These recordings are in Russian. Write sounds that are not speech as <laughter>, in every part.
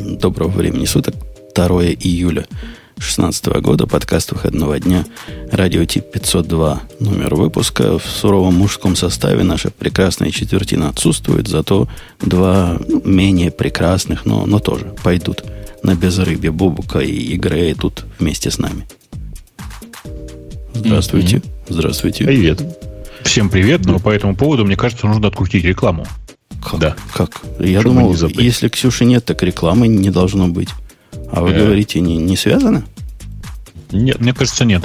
Доброго времени суток. 2 июля 2016 года. Подкаст выходного дня. Радио тип 502. Номер выпуска. В суровом мужском составе наша прекрасная четвертина отсутствует. Зато два менее прекрасных, но, но тоже пойдут на безрыбье Бубука и Игрея тут вместе с нами. Здравствуйте. Здравствуйте. Привет. Всем привет, но по этому поводу, мне кажется, нужно открутить рекламу. Как? Да. Как? Я Чтобы думал, если Ксюши нет, так рекламы не должно быть. А вы э... говорите, не, не связано? Нет, мне кажется, нет.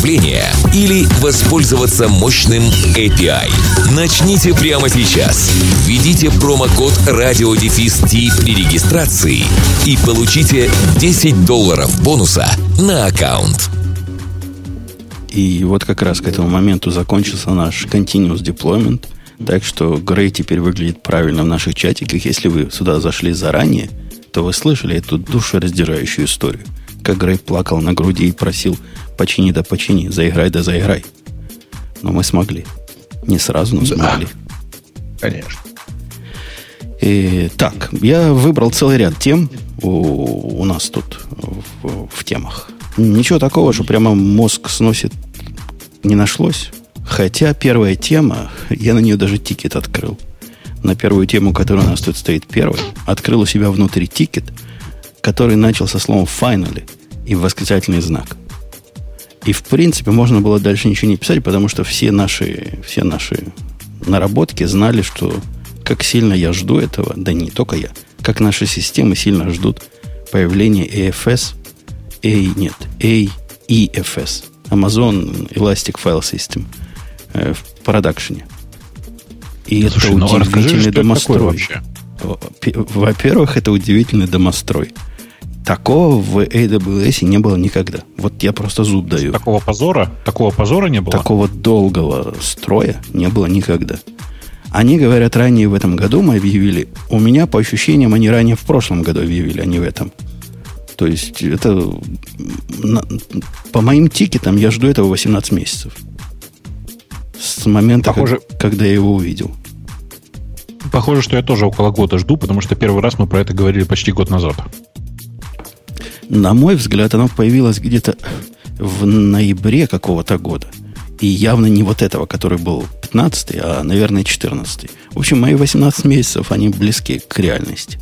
управления или воспользоваться мощным API. Начните прямо сейчас. Введите промокод RadioDefist при регистрации и получите 10 долларов бонуса на аккаунт. И вот как раз к этому моменту закончился наш Continuous Deployment. Так что Грей теперь выглядит правильно в наших чатиках. Если вы сюда зашли заранее, то вы слышали эту душераздирающую историю. Как Грей плакал на груди и просил почини да почини, заиграй да заиграй. Но мы смогли. Не сразу, но смогли. Конечно. И, так, я выбрал целый ряд тем у, у нас тут в, в темах. Ничего такого, что прямо мозг сносит, не нашлось. Хотя первая тема, я на нее даже ticket открыл. На первую тему, которая у нас тут стоит первой, открыл у себя внутри ticket, который начал со словом finally и восклицательный знак. И, в принципе, можно было дальше ничего не писать, потому что все наши, все наши наработки знали, что как сильно я жду этого, да не только я, как наши системы сильно ждут появления AFS, A, нет, AEFS, Amazon Elastic File System э, в продакшене. И Слушай, это ну, удивительный расскажи, домострой. Во-первых, это удивительный домострой. Такого в AWS не было никогда. Вот я просто зуб даю. Такого позора? Такого позора не было? Такого долгого строя не было никогда. Они говорят, ранее в этом году мы объявили. У меня, по ощущениям, они ранее в прошлом году объявили, а не в этом. То есть, это... По моим тикетам я жду этого 18 месяцев. С момента, Похоже... как, когда я его увидел. Похоже, что я тоже около года жду, потому что первый раз мы про это говорили почти год назад. На мой взгляд, оно появилось где-то в ноябре какого-то года. И явно не вот этого, который был 15 а, наверное, 14 В общем, мои 18 месяцев, они близки к реальности.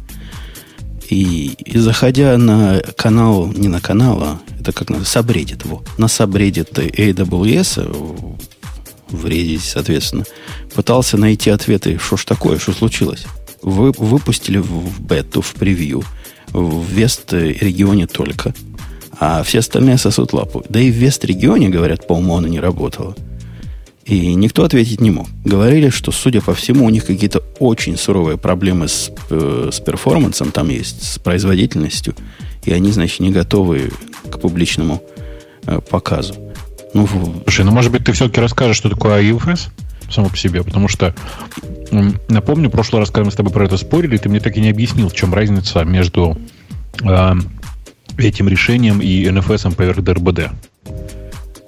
И, и заходя на канал, не на канал, а это как на сабреддит его, на сабреддит AWS, в Reddit, соответственно, пытался найти ответы, что ж такое, что случилось. Вы выпустили в бету, в превью – в Вест-регионе только. А все остальные сосут лапу. Да и в Вест-регионе, говорят, по-моему, она не работала. И никто ответить не мог. Говорили, что, судя по всему, у них какие-то очень суровые проблемы с, э, с перформансом там есть, с производительностью. И они, значит, не готовы к публичному э, показу. Ну, Слушай, ну, может быть, ты все-таки расскажешь, что такое IFS само по себе, потому что Напомню, в прошлый раз, когда мы с тобой про это спорили, ты мне так и не объяснил, в чем разница между э, этим решением и NFS поверх DRBD.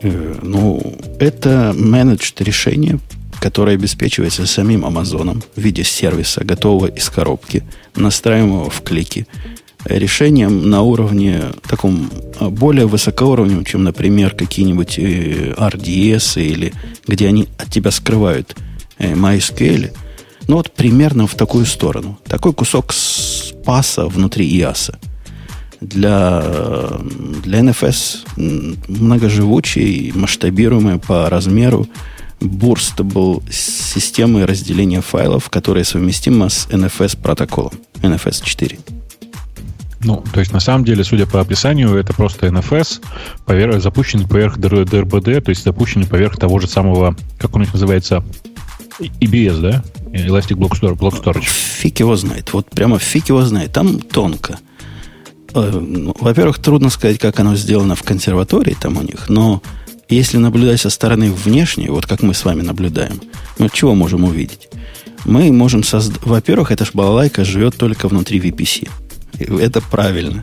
Э, ну, это менеджд решение, которое обеспечивается самим Амазоном в виде сервиса, готового из коробки, настраиваемого в клики. Решением на уровне таком а, более высокоуровневом, чем, например, какие-нибудь э, RDS или где они от тебя скрывают э, MySQL – ну вот примерно в такую сторону. Такой кусок спаса внутри ИАСа. Для, для NFS многоживучий, масштабируемый по размеру Burst был системой разделения файлов, которая совместима с NFS протоколом, NFS 4. Ну, то есть, на самом деле, судя по описанию, это просто NFS, поверх, запущенный поверх DRBD, то есть запущенный поверх того же самого, как он их называется, EBS, да? Elastic Block Storage. Block Storage. Фиг его знает. Вот прямо фиг его знает. Там тонко. Э, ну, во-первых, трудно сказать, как оно сделано в консерватории там у них, но если наблюдать со стороны внешней, вот как мы с вами наблюдаем, мы чего можем увидеть? Мы можем создать... Во-первых, эта ж балалайка живет только внутри VPC. Это правильно.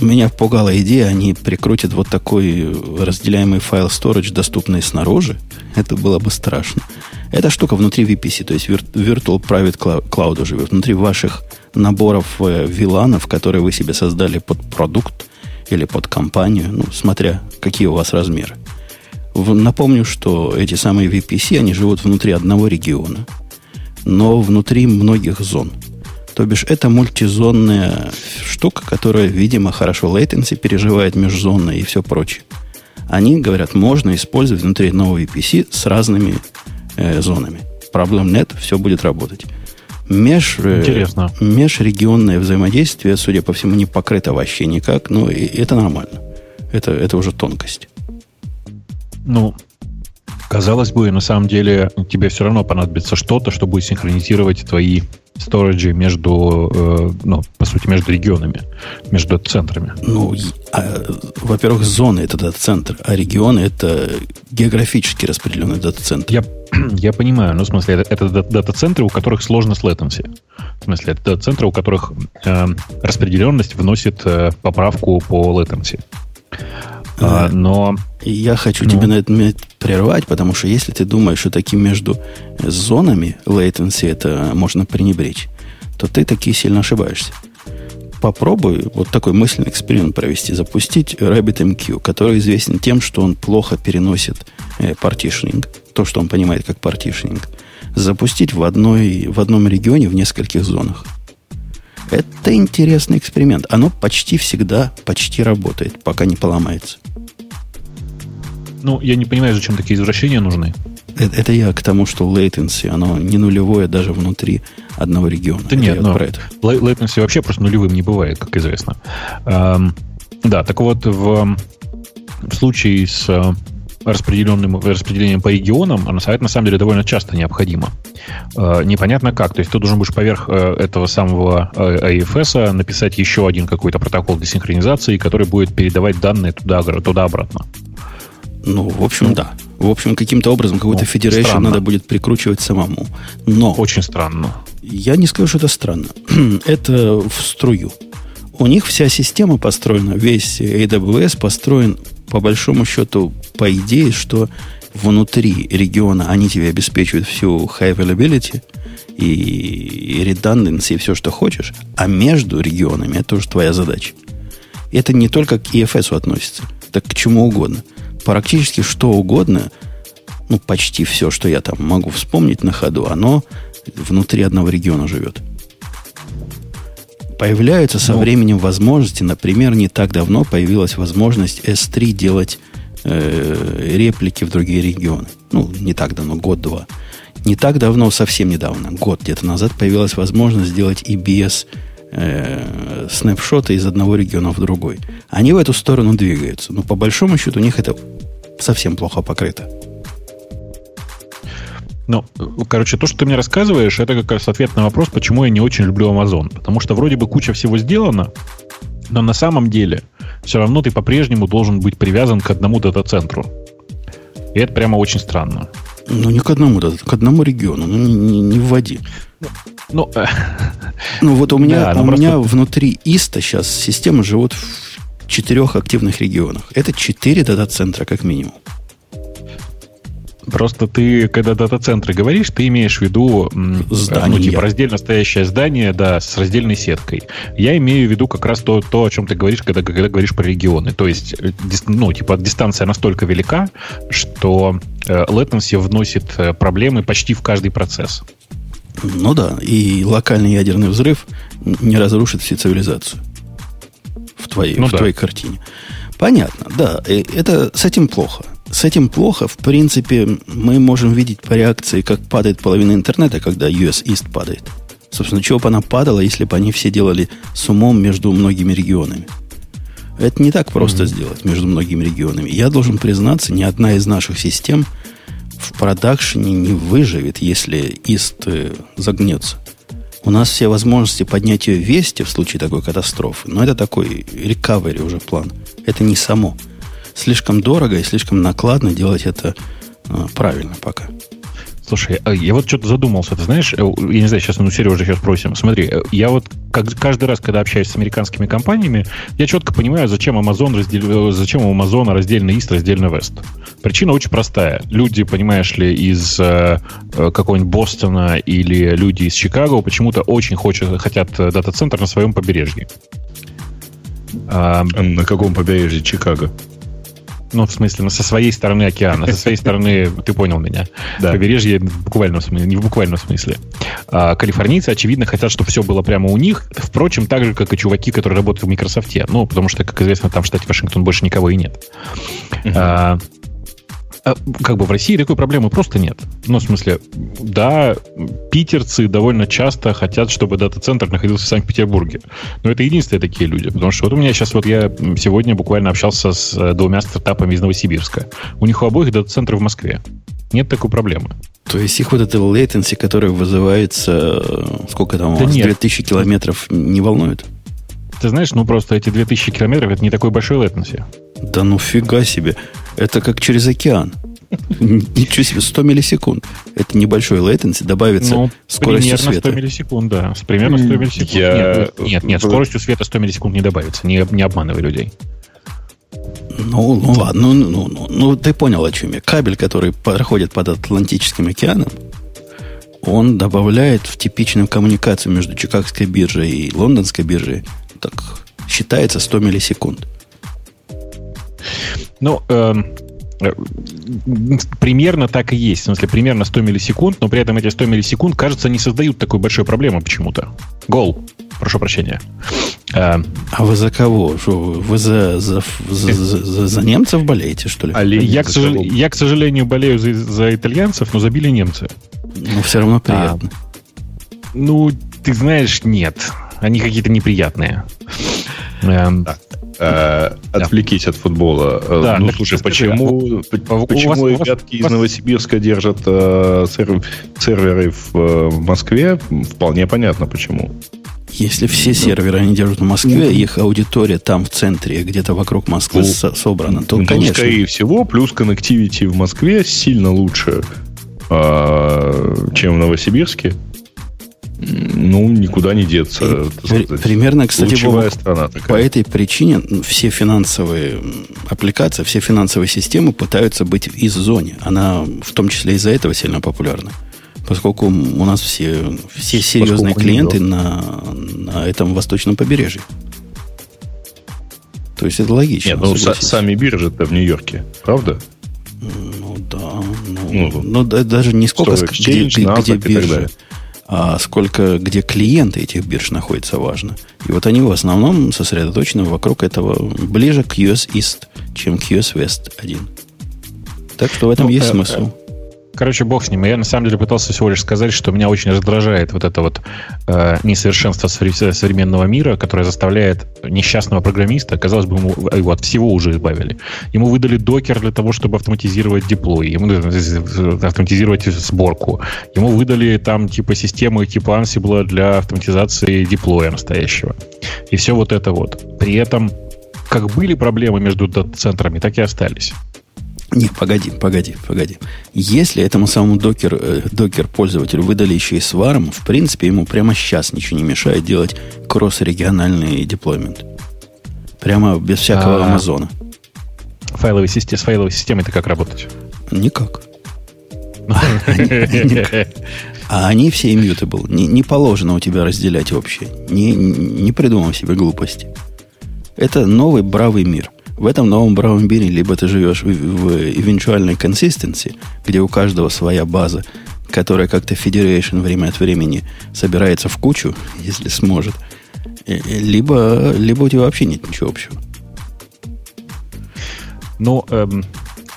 Меня пугала идея, они прикрутят вот такой разделяемый файл storage, доступный снаружи. Это было бы страшно. Эта штука внутри VPC, то есть Virtual Private Cloud живет. Внутри ваших наборов э, виланов, которые вы себе создали под продукт или под компанию, ну, смотря какие у вас размеры. Напомню, что эти самые VPC, они живут внутри одного региона, но внутри многих зон. То бишь, это мультизонная штука, которая, видимо, хорошо latency переживает межзонно и все прочее. Они говорят, можно использовать внутри одного VPC с разными э, зонами. Проблем нет, все будет работать. Меж, э, Интересно. Межрегионное взаимодействие, судя по всему, не покрыто вообще никак, но и это нормально. Это, это уже тонкость. Ну, казалось бы, на самом деле тебе все равно понадобится что-то, что будет синхронизировать твои сториджи между, э, ну, по сути, между регионами, между центрами. Ну, а, во-первых, зоны это дата-центр, а регионы это географически распределенный дата-центр. Я, <clears throat> я понимаю, ну, в смысле, это, это дата-центры, у которых сложно с latency. В смысле, это дата-центры, у которых э, распределенность вносит э, поправку по latency. А, но... Я хочу ну. тебя на этом прервать, потому что если ты думаешь, что таким между зонами latency это можно пренебречь, то ты таки сильно ошибаешься. Попробуй вот такой мысленный эксперимент провести. Запустить RabbitMQ, который известен тем, что он плохо переносит э, партишнинг, то, что он понимает как партишнинг. Запустить в, одной, в одном регионе в нескольких зонах. Это интересный эксперимент. Оно почти всегда почти работает, пока не поломается. Ну, я не понимаю, зачем такие извращения нужны. Это, это я к тому, что latency, оно не нулевое даже внутри одного региона. Да это нет, но про это. latency вообще просто нулевым не бывает, как известно. Эм, да, так вот, в, в случае с распределенным, распределением по регионам, оно на самом деле довольно часто необходимо. Э, непонятно как. То есть ты должен будешь поверх э, этого самого AFS написать еще один какой-то протокол для синхронизации, который будет передавать данные туда, туда-обратно. Ну, в общем, да. В общем, каким-то образом какой-то ну, Federation надо будет прикручивать самому. Но... Очень странно. Я не скажу, что это странно. <clears throat> это в струю. У них вся система построена, весь AWS построен по большому счету, по идее, что внутри региона они тебе обеспечивают всю high availability и redundancy и все, что хочешь, а между регионами это уже твоя задача. Это не только к EFS относится, так к чему угодно. Практически что угодно, ну, почти все, что я там могу вспомнить на ходу, оно внутри одного региона живет. Появляются со ну, временем возможности, например, не так давно появилась возможность S3 делать э, реплики в другие регионы. Ну, не так давно, год-два. Не так давно, совсем недавно, год где-то назад, появилась возможность сделать EBS э, снапшоты из одного региона в другой. Они в эту сторону двигаются. Но по большому счету у них это совсем плохо покрыто. Ну, короче, то, что ты мне рассказываешь, это как раз ответ на вопрос, почему я не очень люблю Amazon. Потому что вроде бы куча всего сделана, но на самом деле все равно ты по-прежнему должен быть привязан к одному дата-центру. И это прямо очень странно. Ну, не к одному, да, к одному региону. Ну, не, не, не вводи. Ну, э, ну вот у меня, да, у просто... меня внутри ИСТа сейчас система живет в четырех активных регионах. Это четыре дата-центра, как минимум. Просто ты, когда дата-центры говоришь, ты имеешь в виду здание. Ну, типа раздельно стоящее здание, да, с раздельной сеткой. Я имею в виду как раз то, то о чем ты говоришь, когда, когда говоришь про регионы. То есть, э, ну, типа, дистанция настолько велика, что э, latency вносит э, проблемы почти в каждый процесс. Ну да, и локальный ядерный взрыв не разрушит всю цивилизацию в твоей, ну, в да. твоей картине. Понятно, да, это с этим плохо с этим плохо. В принципе, мы можем видеть по реакции, как падает половина интернета, когда US East падает. Собственно, чего бы она падала, если бы они все делали с умом между многими регионами. Это не так просто mm-hmm. сделать между многими регионами. Я должен признаться, ни одна из наших систем в продакшене не выживет, если East э, загнется. У нас все возможности поднять ее вести в случае такой катастрофы, но это такой рекавери уже план. Это не само. Слишком дорого и слишком накладно делать это а, правильно пока. Слушай, а я вот что-то задумался, ты знаешь, э, я не знаю, сейчас ну Сережа сейчас спросим. Смотри, э, я вот как, каждый раз, когда общаюсь с американскими компаниями, я четко понимаю, зачем Amazon раздел, э, зачем у Amazon раздельно East, раздельно West. Причина очень простая. Люди, понимаешь ли, из э, какого-нибудь Бостона или люди из Чикаго почему-то очень хочет, хотят дата-центр на своем побережье. А, на каком побережье Чикаго? Ну, в смысле, ну, со своей стороны океана, со своей стороны, ты понял меня. Да. Побережье в буквальном смысле, не в буквальном смысле. А, калифорнийцы, очевидно, хотят, чтобы все было прямо у них. Впрочем, так же, как и чуваки, которые работают в Microsoft. Ну, потому что, как известно, там в штате Вашингтон больше никого и нет. Uh-huh. А, как бы в России такой проблемы просто нет. Ну, в смысле, да, питерцы довольно часто хотят, чтобы дата-центр находился в Санкт-Петербурге. Но это единственные такие люди. Потому что вот у меня сейчас, вот я сегодня буквально общался с э, двумя стартапами из Новосибирска. У них у обоих дата-центры в Москве. Нет такой проблемы. То есть их вот это latency, которое вызывается, э, сколько там, да у вас, нет. 2000 километров, не волнует? Ты знаешь, ну просто эти 2000 километров, это не такой большой latency. Да ну фига себе. Это как через океан. Ничего себе, 100 миллисекунд. Это небольшой latency, добавится ну, скоростью примерно света. 100 миллисекунд, да. С примерно 100 миллисекунд. Я... Нет, нет, нет, скоростью света 100 миллисекунд не добавится. Не, не обманывай людей. Ну, ну ладно, ну, ну, ну, ну ты понял, о чем я. Кабель, который проходит под Атлантическим океаном, он добавляет в типичную коммуникацию между Чикагской биржей и Лондонской биржей, так считается 100 миллисекунд. Ну, эм, э, примерно так и есть. В смысле, примерно 100 миллисекунд, но при этом эти 100 миллисекунд, кажется, не создают такой большой проблемы почему-то. Гол. Прошу прощения. Э, а вы за кого? Что, вы за, за, за, за, за немцев болеете, что ли? А я, к, сожал... я, к сожалению, болею за, за итальянцев, но забили немцы. Ну, все равно приятно. А, ну, ты знаешь, нет. Они какие-то неприятные. Эм, так, э, отвлекись да. от футбола. Э, да, ну, слушай, почему, а, почему вас, ребятки вас, из Новосибирска держат э, серверы в, э, в Москве? Вполне понятно, почему. Если все серверы они держат в Москве, их аудитория там в центре, где-то вокруг Москвы ну, собрана, то, ну, конечно... скорее всего, плюс коннективити в Москве сильно лучше, э, чем в Новосибирске ну, никуда не деться. При, примерно, кстати, Бог, страна такая. по этой причине все финансовые аппликации, все финансовые системы пытаются быть из зоне. Она в том числе из-за этого сильно популярна. Поскольку у нас все, все серьезные поскольку клиенты на, на этом восточном побережье. То есть это логично. Нет, ну сами биржи-то в Нью-Йорке, правда? Ну да. Ну, ну, ну даже не сколько, где, где, где биржи а сколько, где клиенты этих бирж находятся, важно. И вот они в основном сосредоточены вокруг этого ближе к US East, чем к US West 1. Так что в этом ну, есть э, смысл. Э, Короче, бог с ним. Я на самом деле пытался всего лишь сказать, что меня очень раздражает вот это вот э, несовершенство современного мира, которое заставляет несчастного программиста, казалось бы, ему, его от всего уже избавили. Ему выдали докер для того, чтобы автоматизировать деплой, ему автоматизировать сборку. Ему выдали там типа системы типа Ansible для автоматизации деплоя настоящего. И все вот это вот. При этом как были проблемы между центрами, так и остались. Не, погоди, погоди, погоди. Если этому самому докер, э, докер пользователю выдали еще и сварм, в принципе, ему прямо сейчас ничего не мешает делать кросс-региональный деплоймент. Прямо без всякого а, Амазона. Файловой системы, с файловой системой это как работать? <laughs> Никак. А они все immutable. Не, не положено у тебя разделять вообще. Не, не придумал себе глупости. Это новый бравый мир. В этом новом Браунбине либо ты живешь в, в eventual consistency, где у каждого своя база, которая как-то Federation время от времени собирается в кучу, если сможет, либо, либо у тебя вообще нет ничего общего. Ну, эм,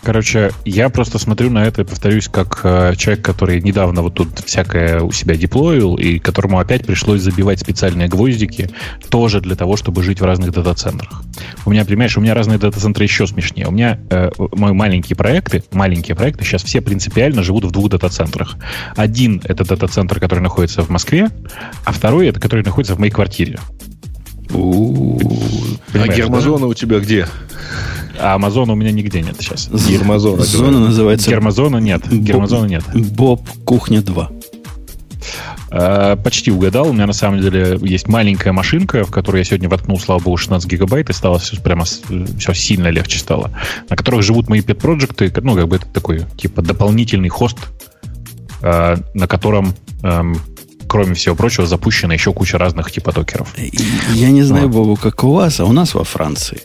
Короче, я просто смотрю на это и повторюсь, как э, человек, который недавно вот тут всякое у себя деплоил, и которому опять пришлось забивать специальные гвоздики, тоже для того, чтобы жить в разных дата-центрах. У меня, понимаешь, у меня разные дата-центры еще смешнее. У меня э, мои маленькие проекты, маленькие проекты сейчас все принципиально живут в двух дата-центрах. Один — это дата-центр, который находится в Москве, а второй — это который находится в моей квартире. А гермозона у тебя где? А Амазона у меня нигде нет сейчас. Гермозона. Зона называется... Гермозона нет. Гермозона нет. Боб Кухня 2. А, почти угадал. У меня на самом деле есть маленькая машинка, в которую я сегодня воткнул, слава богу, 16 гигабайт, и стало все прямо все сильно легче стало. На которых живут мои пет-проекты, ну, как бы это такой, типа, дополнительный хост, а, на котором эм, кроме всего прочего, запущена еще куча разных типа докеров. Я не знаю, Бобу, как у вас, а у нас во Франции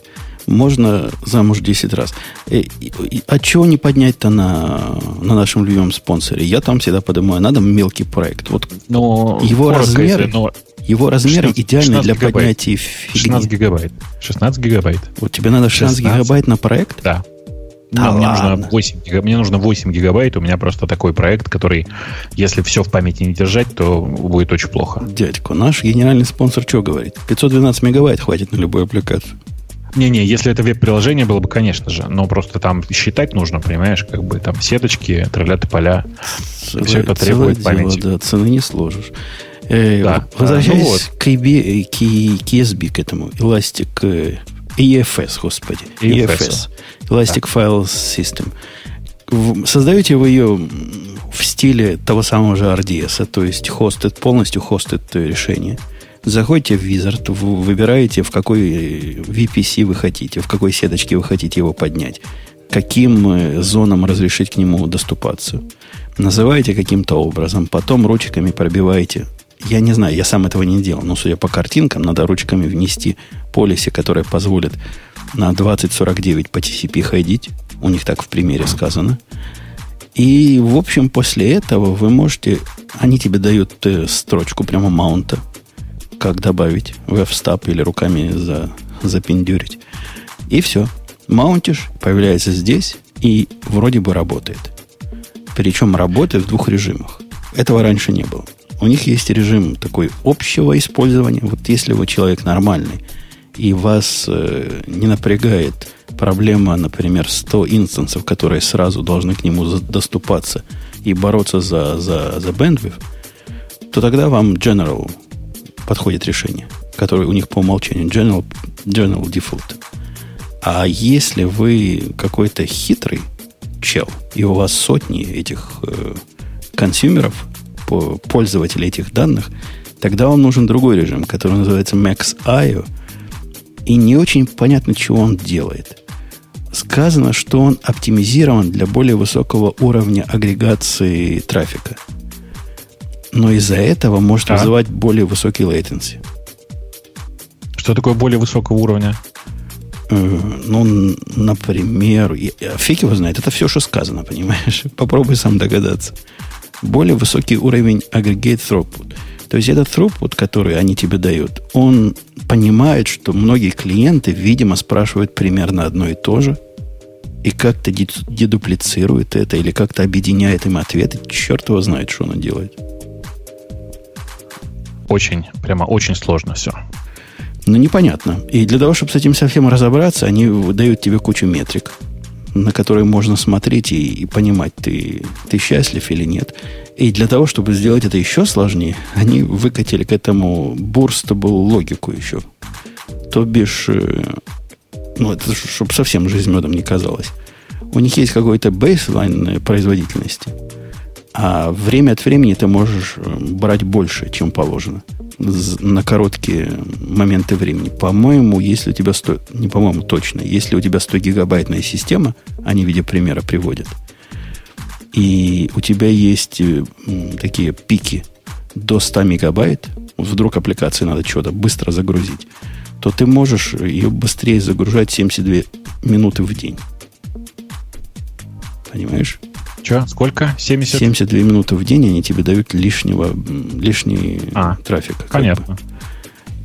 можно замуж 10 раз. И, и, а чего не поднять-то на, на нашем любимом спонсоре? Я там всегда подумаю, надо мелкий проект. Вот но его размеры, но его размеры 16, идеальны для гигабайт. поднятия фигни. 16 гигабайт. 16 гигабайт. Вот тебе надо 16, 16 гигабайт на проект? Да. Да мне, нужно 8, мне нужно 8 гигабайт. У меня просто такой проект, который, если все в памяти не держать, то будет очень плохо. Дядьку, наш генеральный спонсор что говорит? 512 мегабайт хватит на любую аппликацию. Не-не, если это веб-приложение было бы, конечно же, но просто там считать нужно, понимаешь, как бы там сеточки, тролляты поля. Целое, все это требует дело, памяти. Да, цены не сложишь. Э, да. Возвращаясь ну вот. к, EB, к, к ESB, к этому, Elastic э, EFS, господи. EFS. EFS. Elastic да. File System. Создаете вы ее в стиле того самого же RDS, то есть хостед, полностью хостед решение – Заходите в Wizard, выбираете, в какой VPC вы хотите, в какой сеточке вы хотите его поднять, каким э, зонам разрешить к нему доступаться. Называете каким-то образом, потом ручками пробиваете. Я не знаю, я сам этого не делал, но судя по картинкам, надо ручками внести полиси, которое позволит на 2049 по TCP ходить. У них так в примере сказано. И, в общем, после этого вы можете... Они тебе дают э, строчку прямо маунта как добавить в f или руками за, запендюрить. И все. Маунтишь, появляется здесь и вроде бы работает. Причем работает в двух режимах. Этого раньше не было. У них есть режим такой общего использования. Вот если вы человек нормальный, и вас э, не напрягает проблема, например, 100 инстансов, которые сразу должны к нему доступаться и бороться за, за, за bandwidth, то тогда вам General подходит решение, которое у них по умолчанию General, General Default. А если вы какой-то хитрый чел, и у вас сотни этих э, консюмеров, пользователей этих данных, тогда вам нужен другой режим, который называется Max.io, и не очень понятно, чего он делает. Сказано, что он оптимизирован для более высокого уровня агрегации трафика – но из-за этого может а? вызывать более высокий latency. Что такое более высокого уровня? Э, ну, например, фиг его знает, это все, что сказано, понимаешь? <laughs> Попробуй сам догадаться. Более высокий уровень aggregate throughput. То есть этот throughput, который они тебе дают, он понимает, что многие клиенты, видимо, спрашивают примерно одно и то же, и как-то дедуплицирует это, или как-то объединяет им ответы. Черт его знает, что он делает очень, прямо очень сложно все. Ну, непонятно. И для того, чтобы с этим совсем разобраться, они дают тебе кучу метрик, на которые можно смотреть и, и понимать, ты, ты счастлив или нет. И для того, чтобы сделать это еще сложнее, они выкатили к этому бурстабл логику еще. То бишь, э, ну, это чтобы совсем жизнь медом не казалось. У них есть какой-то бейслайн производительности – а время от времени ты можешь э, брать больше, чем положено. На короткие моменты времени. По-моему, если у тебя 100... Не по-моему, точно. Если у тебя 100 гигабайтная система, они в виде примера приводят, и у тебя есть э, такие пики до 100 мегабайт, вдруг аппликации надо что-то быстро загрузить, то ты можешь ее быстрее загружать 72 минуты в день. Понимаешь? Че, сколько? 70? 72 минуты в день они тебе дают лишнего, лишний а, трафик. Понятно.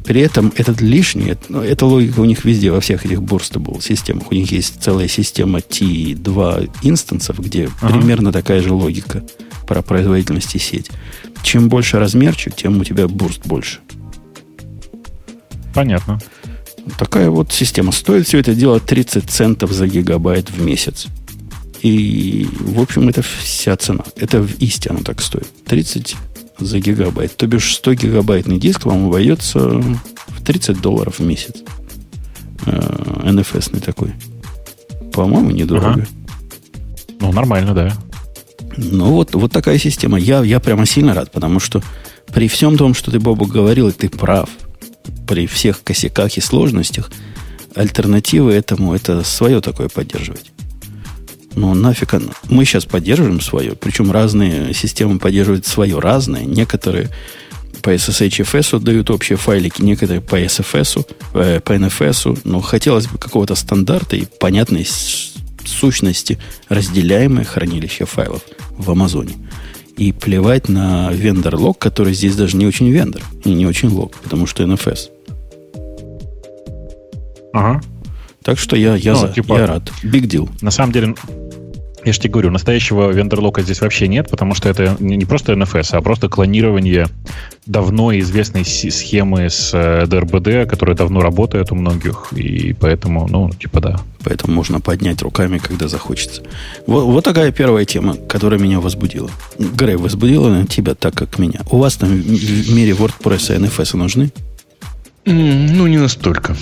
При этом этот лишний, ну, эта логика у них везде, во всех этих бурстабл системах. У них есть целая система T2 инстансов, где ага. примерно такая же логика про производительность и сеть. Чем больше размерчик, тем у тебя бурст больше. Понятно. Такая вот система. Стоит все это дело 30 центов за гигабайт в месяц. И, в общем, это вся цена. Это в истину так стоит. 30 за гигабайт. То бишь 100 гигабайтный диск вам обойдется в 30 долларов в месяц. Э, такой. По-моему, недорого. Ага. Ну, нормально, да. Ну, вот, вот такая система. Я, я прямо сильно рад, потому что при всем том, что ты, Бобу, говорил, и ты прав, при всех косяках и сложностях, альтернативы этому это свое такое поддерживать. Но нафиг оно. Мы сейчас поддерживаем свое, причем разные системы поддерживают свое разное. Некоторые по SSHFS дают общие файлики, некоторые по SFS, э, по NFS. Но хотелось бы какого-то стандарта и понятной сущности разделяемое хранилище файлов в Амазоне. И плевать на вендор-лог, который здесь даже не очень вендор и не очень лог, потому что NFS. Ага. Так что я, я, ну, за, типа, я рад. Big deal. На самом деле, я же тебе говорю, настоящего вендорлока здесь вообще нет, потому что это не просто NFS, а просто клонирование давно известной схемы с DRBD, э, которая давно работает у многих, и поэтому, ну, типа да. Поэтому можно поднять руками, когда захочется. Вот, вот такая первая тема, которая меня возбудила. Грей, возбудила на тебя так, как меня. У вас там в мире WordPress и NFS нужны? ну, не настолько.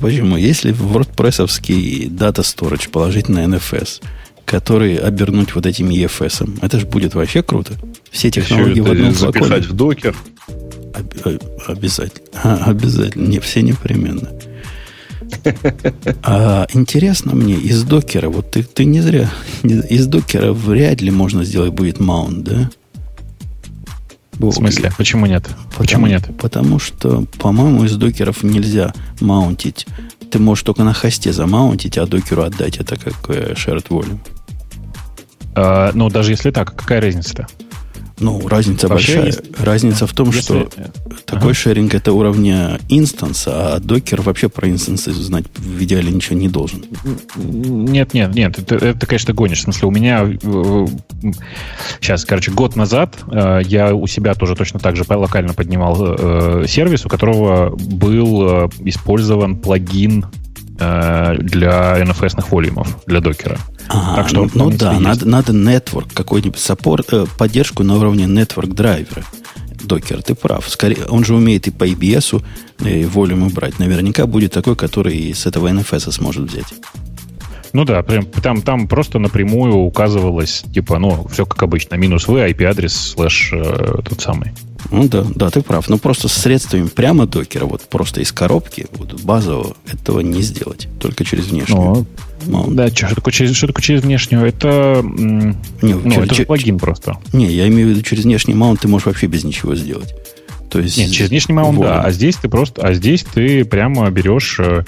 Почему? Если в WordPress дата storage положить на NFS – который обернуть вот этим EFS. Это же будет вообще круто. Все технологии в одном запихать в докер. Об, обязательно. А, обязательно. Не все непременно. А интересно мне, из докера, вот ты, ты не зря, из докера вряд ли можно сделать будет маунт, да? В смысле? Почему нет? Потому, Почему нет? Потому что, по-моему, из докеров нельзя маунтить. Ты можешь только на хосте замаунтить, а докеру отдать. Это как э, shared volume. А, ну, даже если так, какая разница-то? Ну, разница Вообще большая. Есть... Разница в том, если... что такой ага. шеринг это уровня инстанса, а докер вообще про инстансы знать в идеале ничего не должен. Нет, нет, нет, это, это конечно, гонишь. В смысле, у меня сейчас, короче, год назад э, я у себя тоже точно так же локально поднимал э, сервис, у которого был э, использован плагин для NFS-ных волюмов, для докера. Ага, так что, ну, ну да, надо, надо network, какой-нибудь саппорт, э, поддержку на уровне network драйвера. Докер, ты прав. Скорее, он же умеет и по EBS и волюмы брать. Наверняка будет такой, который с этого NFS сможет взять. Ну да, прям там, там просто напрямую указывалось, типа, ну, все как обычно, минус V, IP-адрес, слэш э, тот самый. Ну да, да, ты прав. Но просто с средствами прямо докера, вот просто из коробки, вот базового, этого не сделать. Только через внешнюю. Ну, да, что, что, такое через, что такое через внешнюю? Это, не, ну, через, это через, плагин просто. Не, я имею в виду, через внешний маунт ты можешь вообще без ничего сделать. То есть Нет, через внешний маунт, да. А здесь ты просто, а здесь ты прямо берешь, э,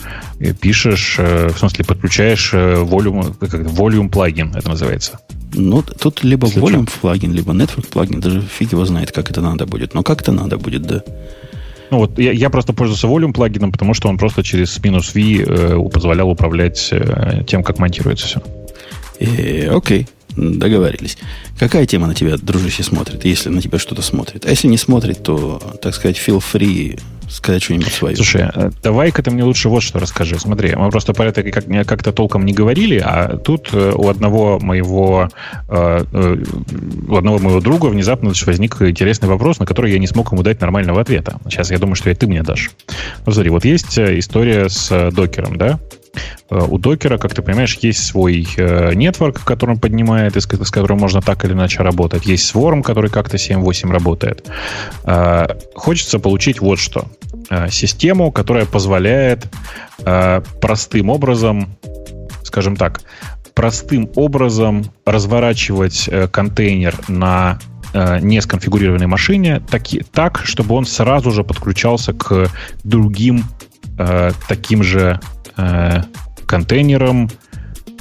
пишешь, э, в смысле, подключаешь волюм, как волюм плагин, это называется. Ну, тут либо Если volume что? плагин, либо network плагин, даже фиг его знает, как это надо будет. Но как это надо будет, да. Ну вот я, я просто пользуюсь volume плагином, потому что он просто через минус V э, позволял управлять э, тем, как монтируется все. Э, окей, договорились. Какая тема на тебя, дружище, смотрит, если на тебя что-то смотрит? А если не смотрит, то, так сказать, feel free сказать что-нибудь свое. Слушай, э, давай-ка ты мне лучше вот что расскажи. Смотри, мы просто про это как- как-то толком не говорили, а тут э, у одного моего э, у одного моего друга внезапно возник интересный вопрос, на который я не смог ему дать нормального ответа. Сейчас я думаю, что и ты мне дашь. Ну, смотри, вот есть история с докером, да? У докера, как ты понимаешь, есть свой нетворк, который он поднимает, с которым можно так или иначе работать. Есть Swarm, который как-то 7-8 работает. Хочется получить вот что. Систему, которая позволяет простым образом, скажем так, простым образом разворачивать контейнер на не сконфигурированной машине таки, так, чтобы он сразу же подключался к другим таким же э, контейнером,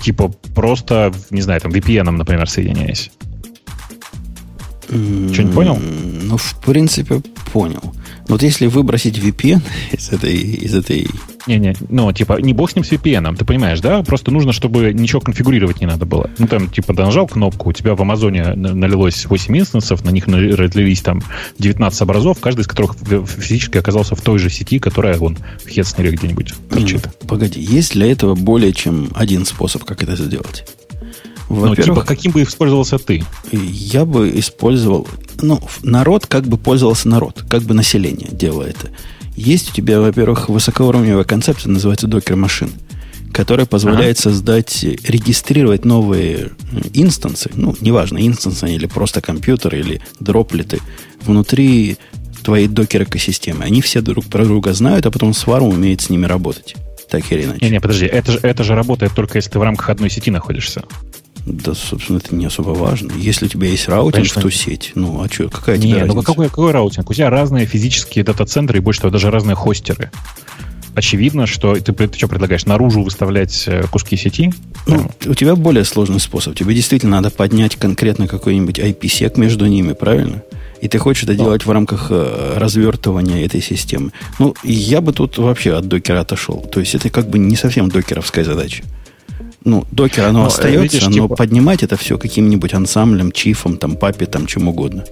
типа просто, не знаю, там VPN, например, соединяясь. Что-нибудь понял? Ну, в принципе, понял. Вот если выбросить VPN <laughs> из этой, из этой не-не, ну, типа, не бог с ним с VPN, ты понимаешь, да? Просто нужно, чтобы ничего конфигурировать не надо было. Ну, там, типа, нажал кнопку, у тебя в Амазоне налилось 8 инстансов, на них разлились там 19 образов, каждый из которых физически оказался в той же сети, которая вон в Хедснере где-нибудь торчит. Погоди, есть для этого более чем один способ, как это сделать? Ну, типа, каким бы использовался ты? Я бы использовал... Ну, народ как бы пользовался народ, как бы население делало это. Есть у тебя, во-первых, высокоуровневая концепция, называется докер-машин, которая позволяет ага. создать, регистрировать новые э, инстансы, ну, неважно, инстансы или просто компьютеры, или дроплеты, внутри твоей докер-экосистемы. Они все друг про друга знают, а потом Сварм умеет с ними работать. Так или иначе. Не-не, подожди, это же, это же работает только если ты в рамках одной сети находишься. Да, собственно, это не особо важно. Если у тебя есть routing Конечно. в ту сеть, ну, а что, какая тебе ну какой, какой routing? У тебя разные физические дата-центры и больше того, даже разные хостеры. Очевидно, что ты, ты что предлагаешь, наружу выставлять э, куски сети? Ну, у тебя более сложный способ. Тебе действительно надо поднять конкретно какой-нибудь IPsec между ними, правильно? И ты хочешь это делать в рамках э, развертывания этой системы. Ну, я бы тут вообще от докера отошел. То есть это как бы не совсем докеровская задача. Ну, докер, оно но, ну, остается, видишь, но типа... поднимать это все каким-нибудь ансамблем, чифом, там, папе, там, чем угодно.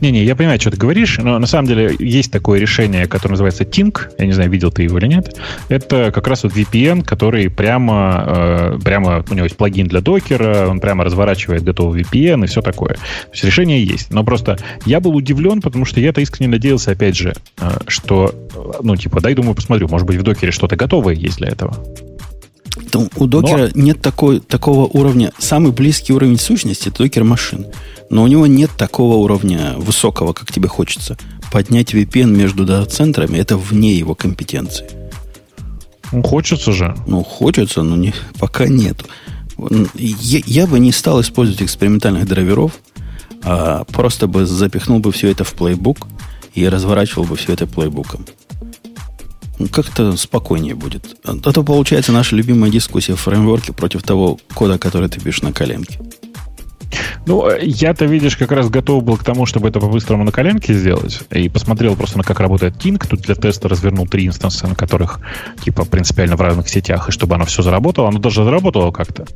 Не-не, я понимаю, что ты говоришь, но на самом деле есть такое решение, которое называется Tink. Я не знаю, видел ты его или нет. Это как раз вот VPN, который прямо, э, прямо у него есть плагин для докера, он прямо разворачивает готовый VPN и все такое. То есть решение есть. Но просто я был удивлен, потому что я-то искренне надеялся, опять же, э, что, э, ну, типа, дай, думаю, посмотрю, может быть, в докере что-то готовое есть для этого. Там у докера Но... нет такой, такого уровня. Самый близкий уровень сущности это докер машин. Но у него нет такого уровня высокого, как тебе хочется. Поднять VPN между дата-центрами это вне его компетенции. Ну, хочется же. Ну, хочется, но не, <laughs> пока нету. Я, я бы не стал использовать экспериментальных драйверов, а просто бы запихнул бы все это в плейбук и разворачивал бы все это плейбуком как-то спокойнее будет. А то получается наша любимая дискуссия в фреймворке против того кода, который ты пишешь на коленке. Ну, я-то, видишь, как раз готов был к тому, чтобы это по-быстрому на коленке сделать. И посмотрел просто на как работает Tink. Тут для теста развернул три инстанса, на которых, типа, принципиально в разных сетях, и чтобы оно все заработало. Оно даже заработало как-то.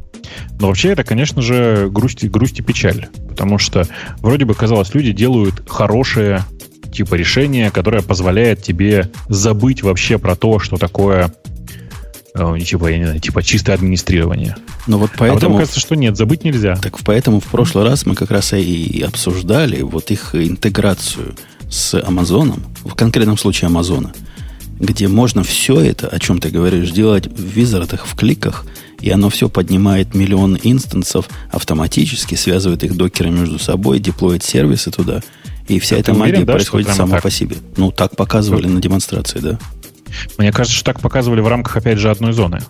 Но вообще это, конечно же, грусть, грусть и печаль. Потому что, вроде бы, казалось, люди делают хорошие типа решения, которое позволяет тебе забыть вообще про то, что такое э, типа, я не знаю, типа чистое администрирование. Но вот поэтому... А потом кажется, что нет, забыть нельзя. Так поэтому в прошлый раз мы как раз и обсуждали вот их интеграцию с Амазоном, в конкретном случае Амазона, где можно все это, о чем ты говоришь, делать в визардах, в кликах, и оно все поднимает миллион инстансов автоматически, связывает их докеры между собой, деплоит сервисы туда – и вся эта магия уверен, да, происходит сама так? по себе. Ну, так показывали на демонстрации, да. Мне кажется, что так показывали в рамках, опять же, одной зоны.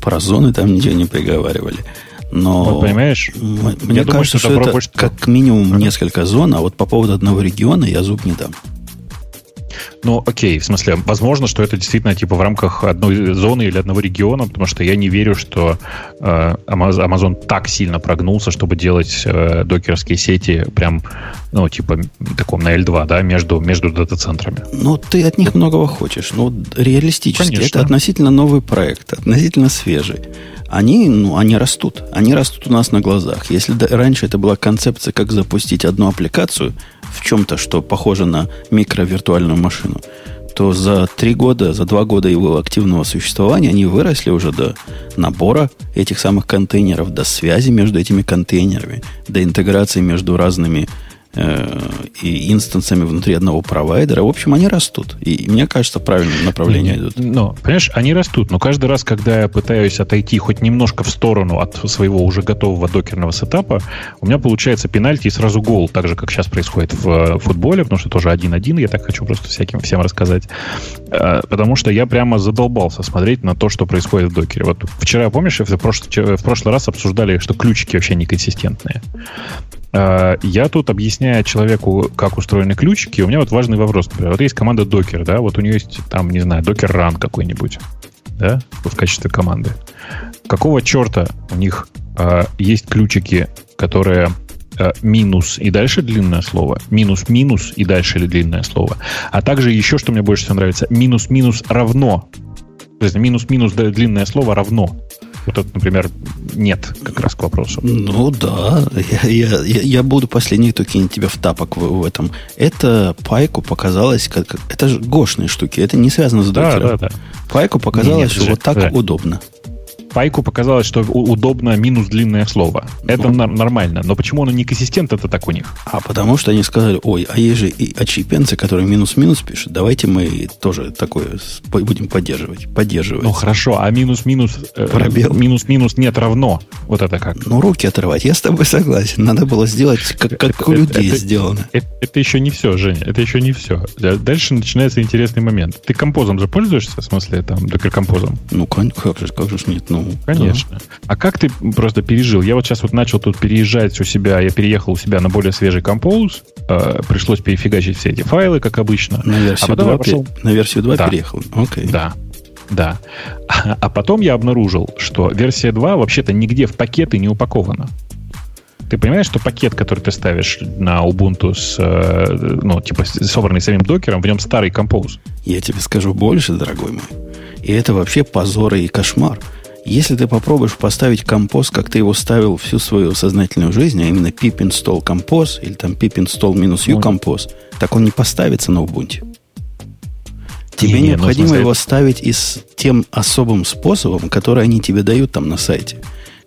Про зоны там ничего не приговаривали. Но вот, понимаешь, мне я кажется, думаю, что, что это как минимум несколько зон, а вот по поводу одного региона я зуб не дам. Ну, окей, в смысле, возможно, что это действительно типа в рамках одной зоны или одного региона, потому что я не верю, что э, Amazon так сильно прогнулся, чтобы делать э, докерские сети прям, ну, типа, таком на L2, да, между, между дата-центрами. Ну, ты от них многого хочешь. Ну, реалистически, Конечно. это относительно новый проект, относительно свежий они, ну, они растут. Они растут у нас на глазах. Если раньше это была концепция, как запустить одну аппликацию в чем-то, что похоже на микровиртуальную машину, то за три года, за два года его активного существования они выросли уже до набора этих самых контейнеров, до связи между этими контейнерами, до интеграции между разными и инстансами внутри одного провайдера. В общем, они растут. И мне кажется, правильное направление идут. Но, понимаешь, они растут. Но каждый раз, когда я пытаюсь отойти хоть немножко в сторону от своего уже готового докерного сетапа, у меня получается пенальти и сразу гол, так же, как сейчас происходит в э, футболе, потому что тоже один-один, я так хочу просто всяким всем рассказать. Э, потому что я прямо задолбался смотреть на то, что происходит в докере. Вот вчера, помнишь, в прошлый, в прошлый раз обсуждали, что ключики вообще неконсистентные. А, я тут объясняю человеку, как устроены ключики, у меня вот важный вопрос. Например, вот есть команда Docker, да, вот у нее есть там, не знаю, Docker Run какой-нибудь, да, в качестве команды. Какого черта у них э, есть ключики, которые э, минус и дальше длинное слово, минус-минус и дальше или длинное слово, а также еще, что мне больше всего нравится, минус-минус равно. То есть минус-минус длинное слово равно. Вот это, например, нет как раз к вопросу. Ну да, я, я, я буду последний, кто кинет тебя в тапок в, в этом. Это Пайку показалось, как, это же гошные штуки, это не связано с докером. Да, да, да. Пайку показалось, нет, что же, вот так да. удобно. Пайку показалось, что удобно минус длинное слово. Это ну, нормально. Но почему оно не консистент это так у них? А потому что они сказали, ой, а есть же и очипенцы, которые минус-минус пишут. Давайте мы тоже такое будем поддерживать. Поддерживать. Ну хорошо, а минус-минус... Э, Пробел. Минус-минус нет равно. Вот это как? Ну руки отрывать. Я с тобой согласен. Надо было сделать, как, как это, у людей это, сделано. Это, это еще не все, Женя. Это еще не все. Дальше начинается интересный момент. Ты композом же пользуешься? В смысле, там, докер-композом? Ну, как же, как же нет. Ну, конечно. Да. А как ты просто пережил? Я вот сейчас вот начал тут переезжать у себя, я переехал у себя на более свежий композ, э, пришлось перефигачить все эти файлы, как обычно. На версию а 2, пошел... на версию 2 да. переехал? Окей. Да. Да. А, <laughs> а потом я обнаружил, что версия 2 вообще-то нигде в пакеты не упакована. Ты понимаешь, что пакет, который ты ставишь на Ubuntu с, э, ну, типа, собранный самим докером, в нем старый композ? Я тебе скажу больше, дорогой мой. И это вообще позор и кошмар. Если ты попробуешь поставить композ, как ты его ставил всю свою сознательную жизнь, а именно pip install композ или там pip install минус u композ, так он не поставится на Ubuntu. Тебе не, ну, необходимо смысле... его ставить и с тем особым способом, который они тебе дают там на сайте.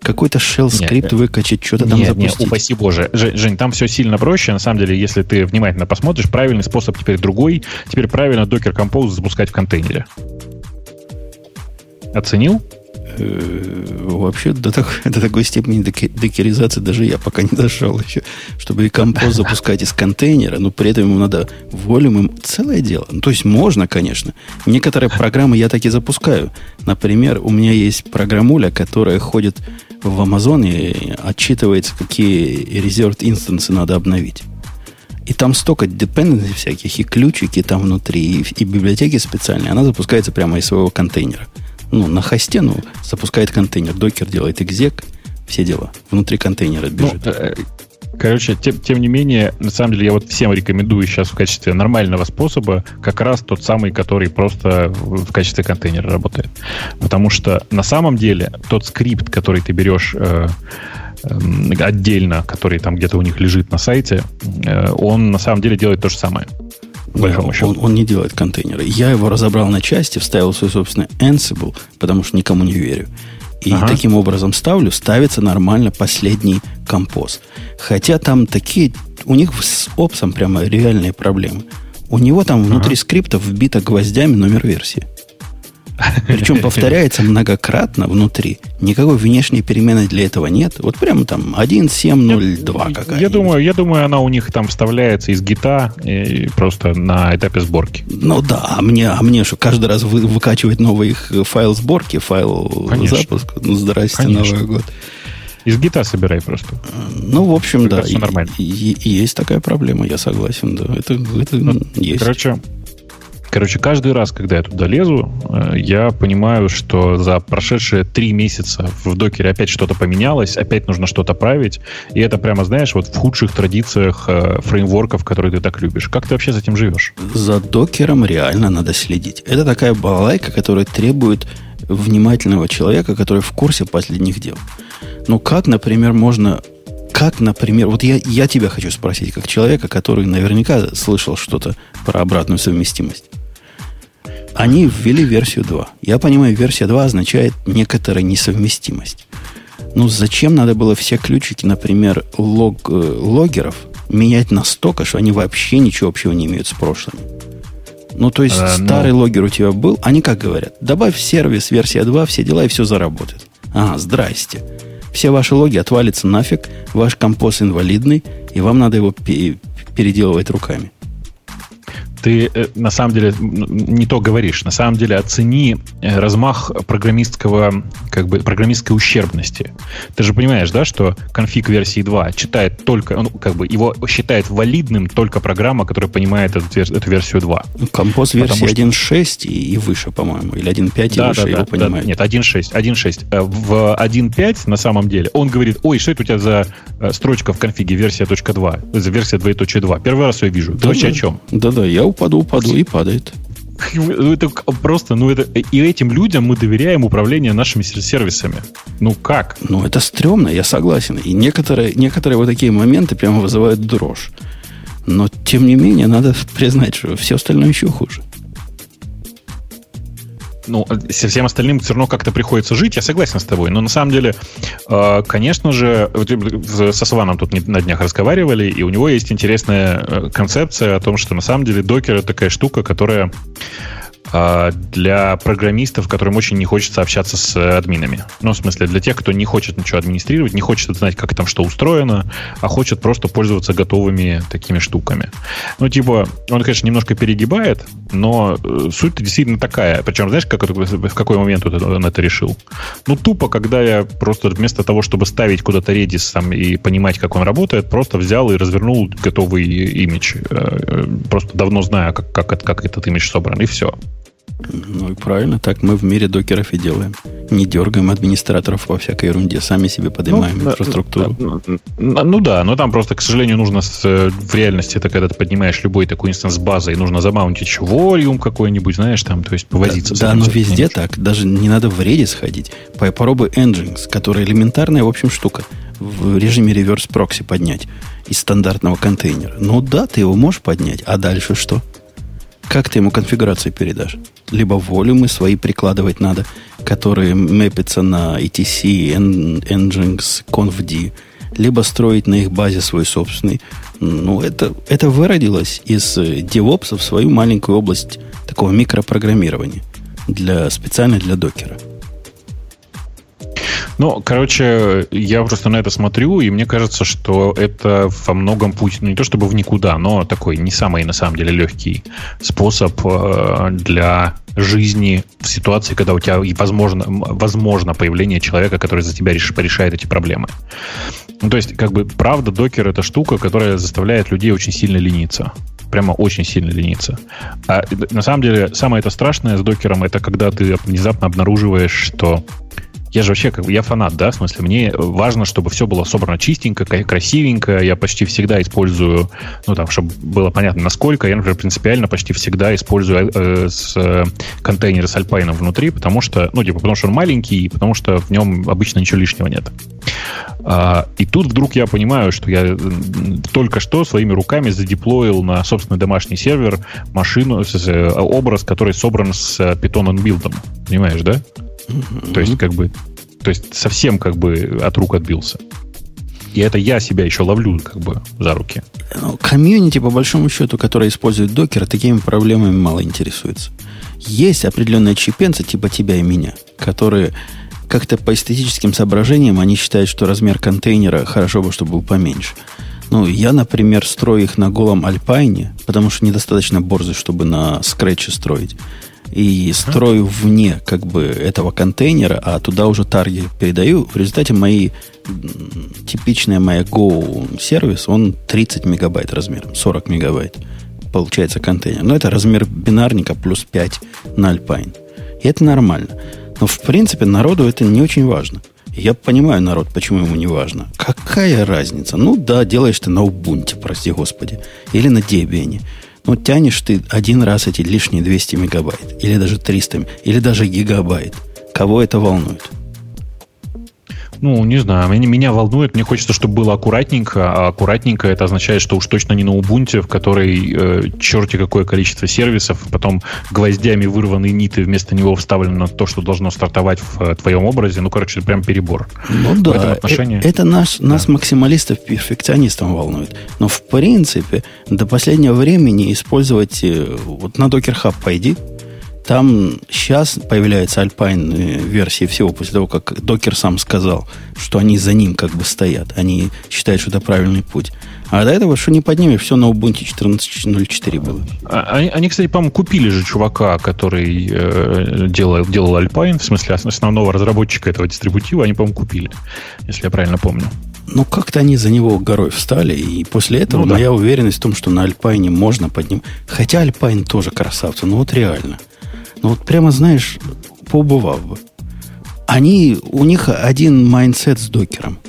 Какой-то shell скрипт выкачать, что-то там нет, запустить. Нет, упаси боже. Жень, там все сильно проще. На самом деле, если ты внимательно посмотришь, правильный способ теперь другой. Теперь правильно Docker Compose запускать в контейнере. Оценил? Э, вообще до, так, <laughs> до такой степени докеризации даже я пока не дошел еще, чтобы и композ запускать из контейнера, но при этом ему надо волюм им целое дело. Ну, то есть можно, конечно. Некоторые программы я так и запускаю. Например, у меня есть программуля, которая ходит в Amazon и отчитывается, какие reserved инстансы надо обновить. И там столько dependency всяких, и ключики там внутри, и, и библиотеки специальные. Она запускается прямо из своего контейнера ну, на хосте, ну, запускает контейнер, докер делает экзек, все дела. Внутри контейнера бежит. Ну, э, короче, тем, тем не менее, на самом деле, я вот всем рекомендую сейчас в качестве нормального способа как раз тот самый, который просто в качестве контейнера работает. Потому что на самом деле тот скрипт, который ты берешь э, э, отдельно, который там где-то у них лежит на сайте, э, он на самом деле делает то же самое большому счету. Он, он не делает контейнеры. Я его разобрал на части, вставил свой собственный Ansible, потому что никому не верю. И ага. таким образом ставлю, ставится нормально последний композ. Хотя там такие, у них с опсом прямо реальные проблемы. У него там внутри ага. скрипта вбито гвоздями номер версии. Причем <laughs> повторяется многократно внутри. Никакой внешней перемены для этого нет. Вот прямо там 1.7.0.2 какая Я думаю, я думаю, она у них там вставляется из гита и просто на этапе сборки. Ну да, а мне, а мне что, каждый раз вы, выкачивать новый их файл сборки, файл Конечно. запуска? Ну, здрасте, Конечно. Новый год. Из гита собирай просто. Ну, в общем, да. Все нормально. И, и, есть такая проблема, я согласен, да. Это, это ну, есть. Короче, Короче, каждый раз, когда я туда лезу, э, я понимаю, что за прошедшие три месяца в докере опять что-то поменялось, опять нужно что-то править. И это прямо, знаешь, вот в худших традициях э, фреймворков, которые ты так любишь. Как ты вообще с этим живешь? За докером реально надо следить. Это такая балалайка, которая требует внимательного человека, который в курсе последних дел. Ну, как, например, можно как, например, вот я, я тебя хочу спросить, как человека, который наверняка слышал что-то про обратную совместимость. Они ввели версию 2. Я понимаю, версия 2 означает некоторая несовместимость. Ну, зачем надо было все ключики, например, лог, э, логеров менять настолько, что они вообще ничего общего не имеют с прошлым? Ну, то есть, а, старый но... логер у тебя был, они как говорят, добавь сервис версия 2, все дела, и все заработает. Ага, здрасте. Все ваши логи отвалятся нафиг, ваш композ инвалидный, и вам надо его переделывать руками. Ты э, на самом деле не то говоришь. На самом деле оцени э, размах программистского, как бы, программистской ущербности. Ты же понимаешь, да, что конфиг версии 2 читает только, ну, как бы его считает валидным только программа, которая понимает эту, эту версию 2. Композ версии что... 1.6 и, и выше, по-моему, или 1.5 да, и выше да, его да, понимает. Да, нет, 1.6, 1.6. Э, в 1.5 на самом деле он говорит, ой, что это у тебя за строчка в конфиге версия .2, за версия 2.2. Первый раз я вижу. Да, Вообще да. о чем? Да-да, я упаду, упаду и падает. Ну, это просто, ну, это... И этим людям мы доверяем управление нашими сервисами. Ну, как? Ну, это стрёмно, я согласен. И некоторые, некоторые вот такие моменты прямо вызывают дрожь. Но, тем не менее, надо <laughs> признать, что все остальное еще хуже ну, со всем остальным все равно как-то приходится жить, я согласен с тобой. Но на самом деле, э, конечно же, со Сваном тут на днях разговаривали, и у него есть интересная э, концепция о том, что на самом деле докер это такая штука, которая а, для программистов, которым очень не хочется общаться с админами. Ну, в смысле, для тех, кто не хочет ничего администрировать, не хочет знать, как там что устроено, а хочет просто пользоваться готовыми такими штуками. Ну, типа, он, конечно, немножко перегибает, но э, суть действительно такая. Причем, знаешь, как, в какой момент он это решил? Ну, тупо, когда я просто вместо того, чтобы ставить куда-то Redis там, и понимать, как он работает, просто взял и развернул готовый имидж. Э, э, просто давно знаю, как, как, как этот имидж собран, и все. Ну и правильно, так мы в мире докеров и делаем. Не дергаем администраторов во всякой ерунде, сами себе поднимаем ну, инфраструктуру. Ну, ну, ну да, но там просто, к сожалению, нужно с, в реальности, это когда ты поднимаешь любой такой инстанс базы, и нужно замаунтить волюм какой-нибудь, знаешь, там, то есть повозиться. Да, да но везде так, даже не надо в Redis сходить. Попробуй Nginx, которая элементарная, в общем, штука, в режиме реверс прокси поднять из стандартного контейнера. Ну да, ты его можешь поднять, а дальше что? Как ты ему конфигурацию передашь? Либо волюмы свои прикладывать надо, которые мэпятся на ETC, Nginx, ConfD, либо строить на их базе свой собственный. Ну, это, это выродилось из DevOps в свою маленькую область такого микропрограммирования для, специально для докера. Ну, короче, я просто на это смотрю, и мне кажется, что это во многом путь, ну не то чтобы в никуда, но такой не самый на самом деле легкий способ э, для жизни в ситуации, когда у тебя возможно, возможно появление человека, который за тебя реш, порешает эти проблемы. Ну, то есть, как бы, правда, докер это штука, которая заставляет людей очень сильно лениться прямо очень сильно лениться. А на самом деле, самое это страшное с докером, это когда ты внезапно обнаруживаешь, что я же вообще, как бы, я фанат, да, в смысле, мне важно, чтобы все было собрано чистенько, красивенько. Я почти всегда использую, ну, там, чтобы было понятно, насколько. Я, например, принципиально почти всегда использую э, с, э, контейнеры с альпайном внутри, потому что, ну, типа, потому что он маленький, и потому что в нем обычно ничего лишнего нет. А, и тут вдруг я понимаю, что я только что своими руками задеплоил на собственный домашний сервер машину, э, образ, который собран с Python билдом. Понимаешь, да? Mm-hmm. То есть, как бы, то есть совсем как бы от рук отбился. И это я себя еще ловлю как бы за руки. Ну, комьюнити, по большому счету, которое использует докер, такими проблемами мало интересуется. Есть определенные чипенцы, типа тебя и меня, которые как-то по эстетическим соображениям они считают, что размер контейнера хорошо бы, чтобы был поменьше. Ну, я, например, строю их на голом альпайне, потому что недостаточно борзый, чтобы на скретче строить и строю вне как бы этого контейнера, а туда уже тарги передаю. В результате мои типичная моя Go сервис, он 30 мегабайт размером, 40 мегабайт получается контейнер. Но это размер бинарника плюс 5 на Alpine. И это нормально. Но в принципе народу это не очень важно. Я понимаю народ, почему ему не важно. Какая разница? Ну да, делаешь ты на Ubuntu, прости господи. Или на Debian. Ну, тянешь ты один раз эти лишние 200 мегабайт, или даже 300, или даже гигабайт. Кого это волнует? Ну, не знаю, меня, меня волнует, мне хочется, чтобы было аккуратненько, а аккуратненько это означает, что уж точно не на Ubuntu, в которой э, черти какое количество сервисов, потом гвоздями вырванные ниты вместо него вставлено то, что должно стартовать в э, твоем образе. Ну, короче, прям перебор. Ну да, в отношении... это нас, да. нас максималистов, перфекционистов волнует. Но в принципе до последнего времени использовать э, вот на Docker Hub пойди, там сейчас появляется Alpine э, версии всего после того, как Докер сам сказал, что они за ним как бы стоят. Они считают, что это правильный путь. А до этого, что не поднимешь, все на Ubuntu 14.04 было. А, они, они, кстати, по-моему, купили же чувака, который э, делал, делал Alpine, в смысле основного разработчика этого дистрибутива, они, по-моему, купили, если я правильно помню. Ну, как-то они за него горой встали, и после этого ну, моя да. уверенность в том, что на Alpine можно поднимать. Хотя Alpine тоже красавцы, ну вот реально. Ну вот прямо, знаешь, поубывал бы. Они, у них один mindset с Docker ом.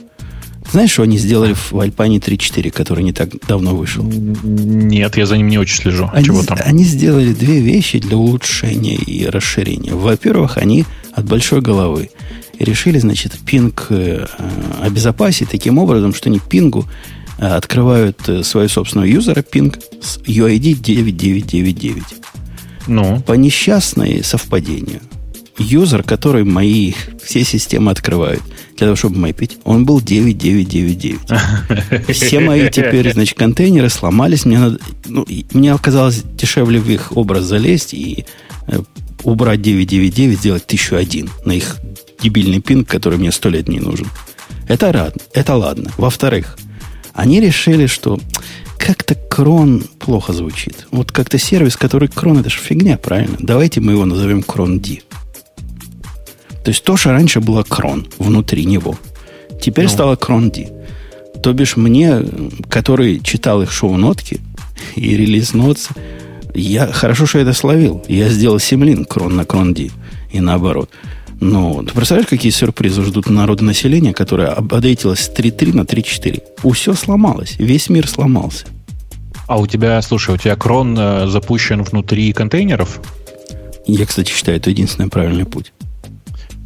Знаешь, что они сделали в Alpine 3.4, который не так давно вышел? Нет, я за ним не очень слежу. Они, Чего там? Они сделали две вещи для улучшения и расширения. Во-первых, они от большой головы решили, значит, пинг э, обезопасить таким образом, что они пингу э, открывают э, свою собственную юзера пинг с UID 9999. Ну? По несчастной совпадению. Юзер, который мои все системы открывают для того, чтобы мэпить, он был 9999. Все мои теперь, значит, контейнеры сломались. Мне, надо, ну, мне оказалось дешевле в их образ залезть и убрать 999, сделать 1001 на их дебильный пинг, который мне сто лет не нужен. Это, рад, это ладно. Во-вторых, они решили, что как-то крон плохо звучит. Вот как-то сервис, который крон, это же фигня, правильно? Давайте мы его назовем крон D. То есть то, что раньше было крон внутри него, теперь ну. стало крон D. То бишь мне, который читал их шоу-нотки <laughs> и релиз нотс, я хорошо, что я это словил. Я сделал симлин крон на крон D и наоборот. Ну, ты представляешь, какие сюрпризы ждут народонаселения, которое апдейтилось с 3.3 на 3.4? Все сломалось, весь мир сломался. А у тебя, слушай, у тебя крон э, запущен внутри контейнеров? Я, кстати, считаю, это единственный правильный путь.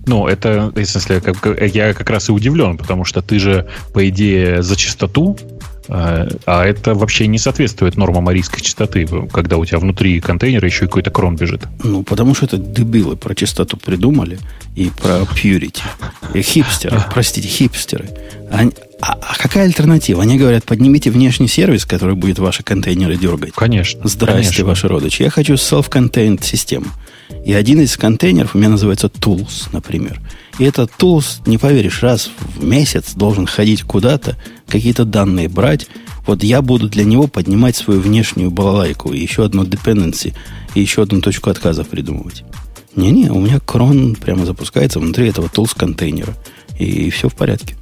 Ну, это, в смысле, как, я как раз и удивлен, потому что ты же, по идее, за чистоту а, а это вообще не соответствует нормам арийской частоты, когда у тебя внутри контейнера еще и какой-то крон бежит. Ну, потому что это дебилы про частоту придумали и про purity. И хипстеры, простите, хипстеры. Они, а, а какая альтернатива? Они говорят, поднимите внешний сервис, который будет ваши контейнеры дергать. Конечно. Здрасте, конечно. ваши родичи. Я хочу self-contained систему. И один из контейнеров у меня называется Tools, например. И этот Tools, не поверишь, раз в месяц должен ходить куда-то, какие-то данные брать. Вот я буду для него поднимать свою внешнюю балалайку, еще одну dependency, и еще одну точку отказа придумывать. Не-не, у меня крон прямо запускается внутри этого Tools контейнера. И все в порядке.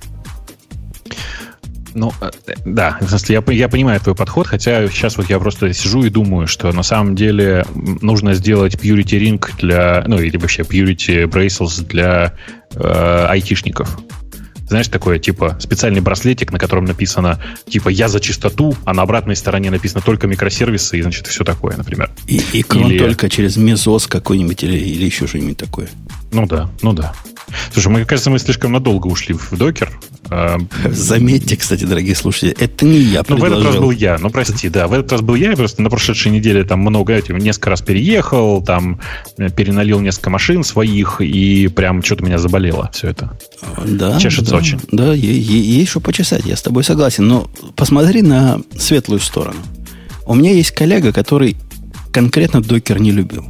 Ну, э, да, в смысле, я, я понимаю твой подход, хотя сейчас вот я просто сижу и думаю, что на самом деле нужно сделать Purity Ring для, ну, или вообще Purity Bracelets для э, айтишников. Знаешь, такое, типа, специальный браслетик, на котором написано, типа, я за чистоту, а на обратной стороне написано только микросервисы, и, значит, все такое, например. И, и или... только через Мезос какой-нибудь или, или еще что-нибудь такое. Ну да, ну да. Слушай, мы, кажется, мы слишком надолго ушли в докер. А, Заметьте, кстати, дорогие слушатели, это не я Ну, в этот раз был я. Ну, прости, да. В этот раз был я. Я просто на прошедшей неделе там много, этим, несколько раз переехал, там э, переналил несколько машин своих, и прям что-то меня заболело все это. Да, Чешется да, очень. Да, есть что почесать, я с тобой согласен. Но посмотри на светлую сторону. У меня есть коллега, который конкретно докер не любил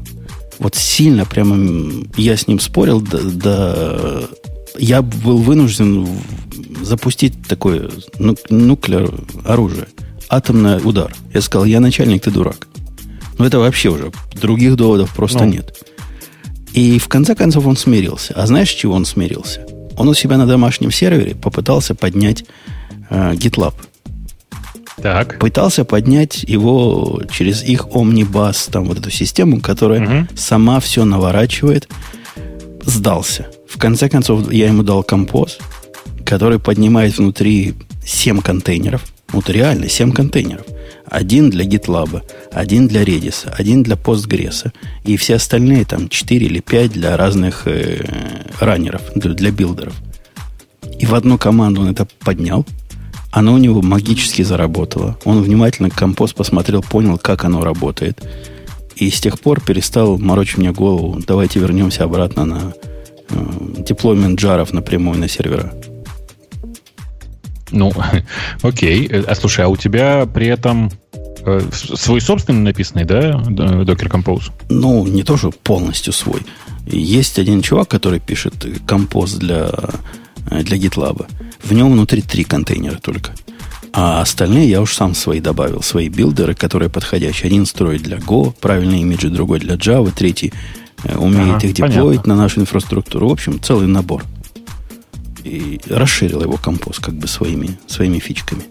вот сильно прямо я с ним спорил, да, да я был вынужден запустить такое ну, нуклеар оружие, атомный удар. Я сказал, я начальник, ты дурак. Ну, это вообще уже других доводов просто ну. нет. И в конце концов он смирился. А знаешь, чего он смирился? Он у себя на домашнем сервере попытался поднять э, GitLab. Так. Пытался поднять его через их Omnibus, там вот эту систему, которая угу. сама все наворачивает. Сдался. В конце концов, я ему дал композ, который поднимает внутри 7 контейнеров. Вот реально 7 контейнеров. Один для GitLab, один для Redis, один для Postgres. И все остальные, там 4 или 5 для разных э, раннеров, для, для билдеров. И в одну команду он это поднял, оно у него магически заработало. Он внимательно компост посмотрел, понял, как оно работает. И с тех пор перестал морочить мне голову. Давайте вернемся обратно на э, деплоймент джаров напрямую на сервера. Ну, <laughs> окей. А слушай, а у тебя при этом э, свой собственный написанный, да, Docker Compose? Ну, не то, что полностью свой. Есть один чувак, который пишет компост для, э, для GitLab. В нем внутри три контейнера только. А остальные я уж сам свои добавил, свои билдеры, которые подходящие. Один строит для Go, правильные имиджи, другой для Java, третий э, умеет ага, их деплоить на нашу инфраструктуру. В общем, целый набор. И расширил его компост как бы своими, своими фичками.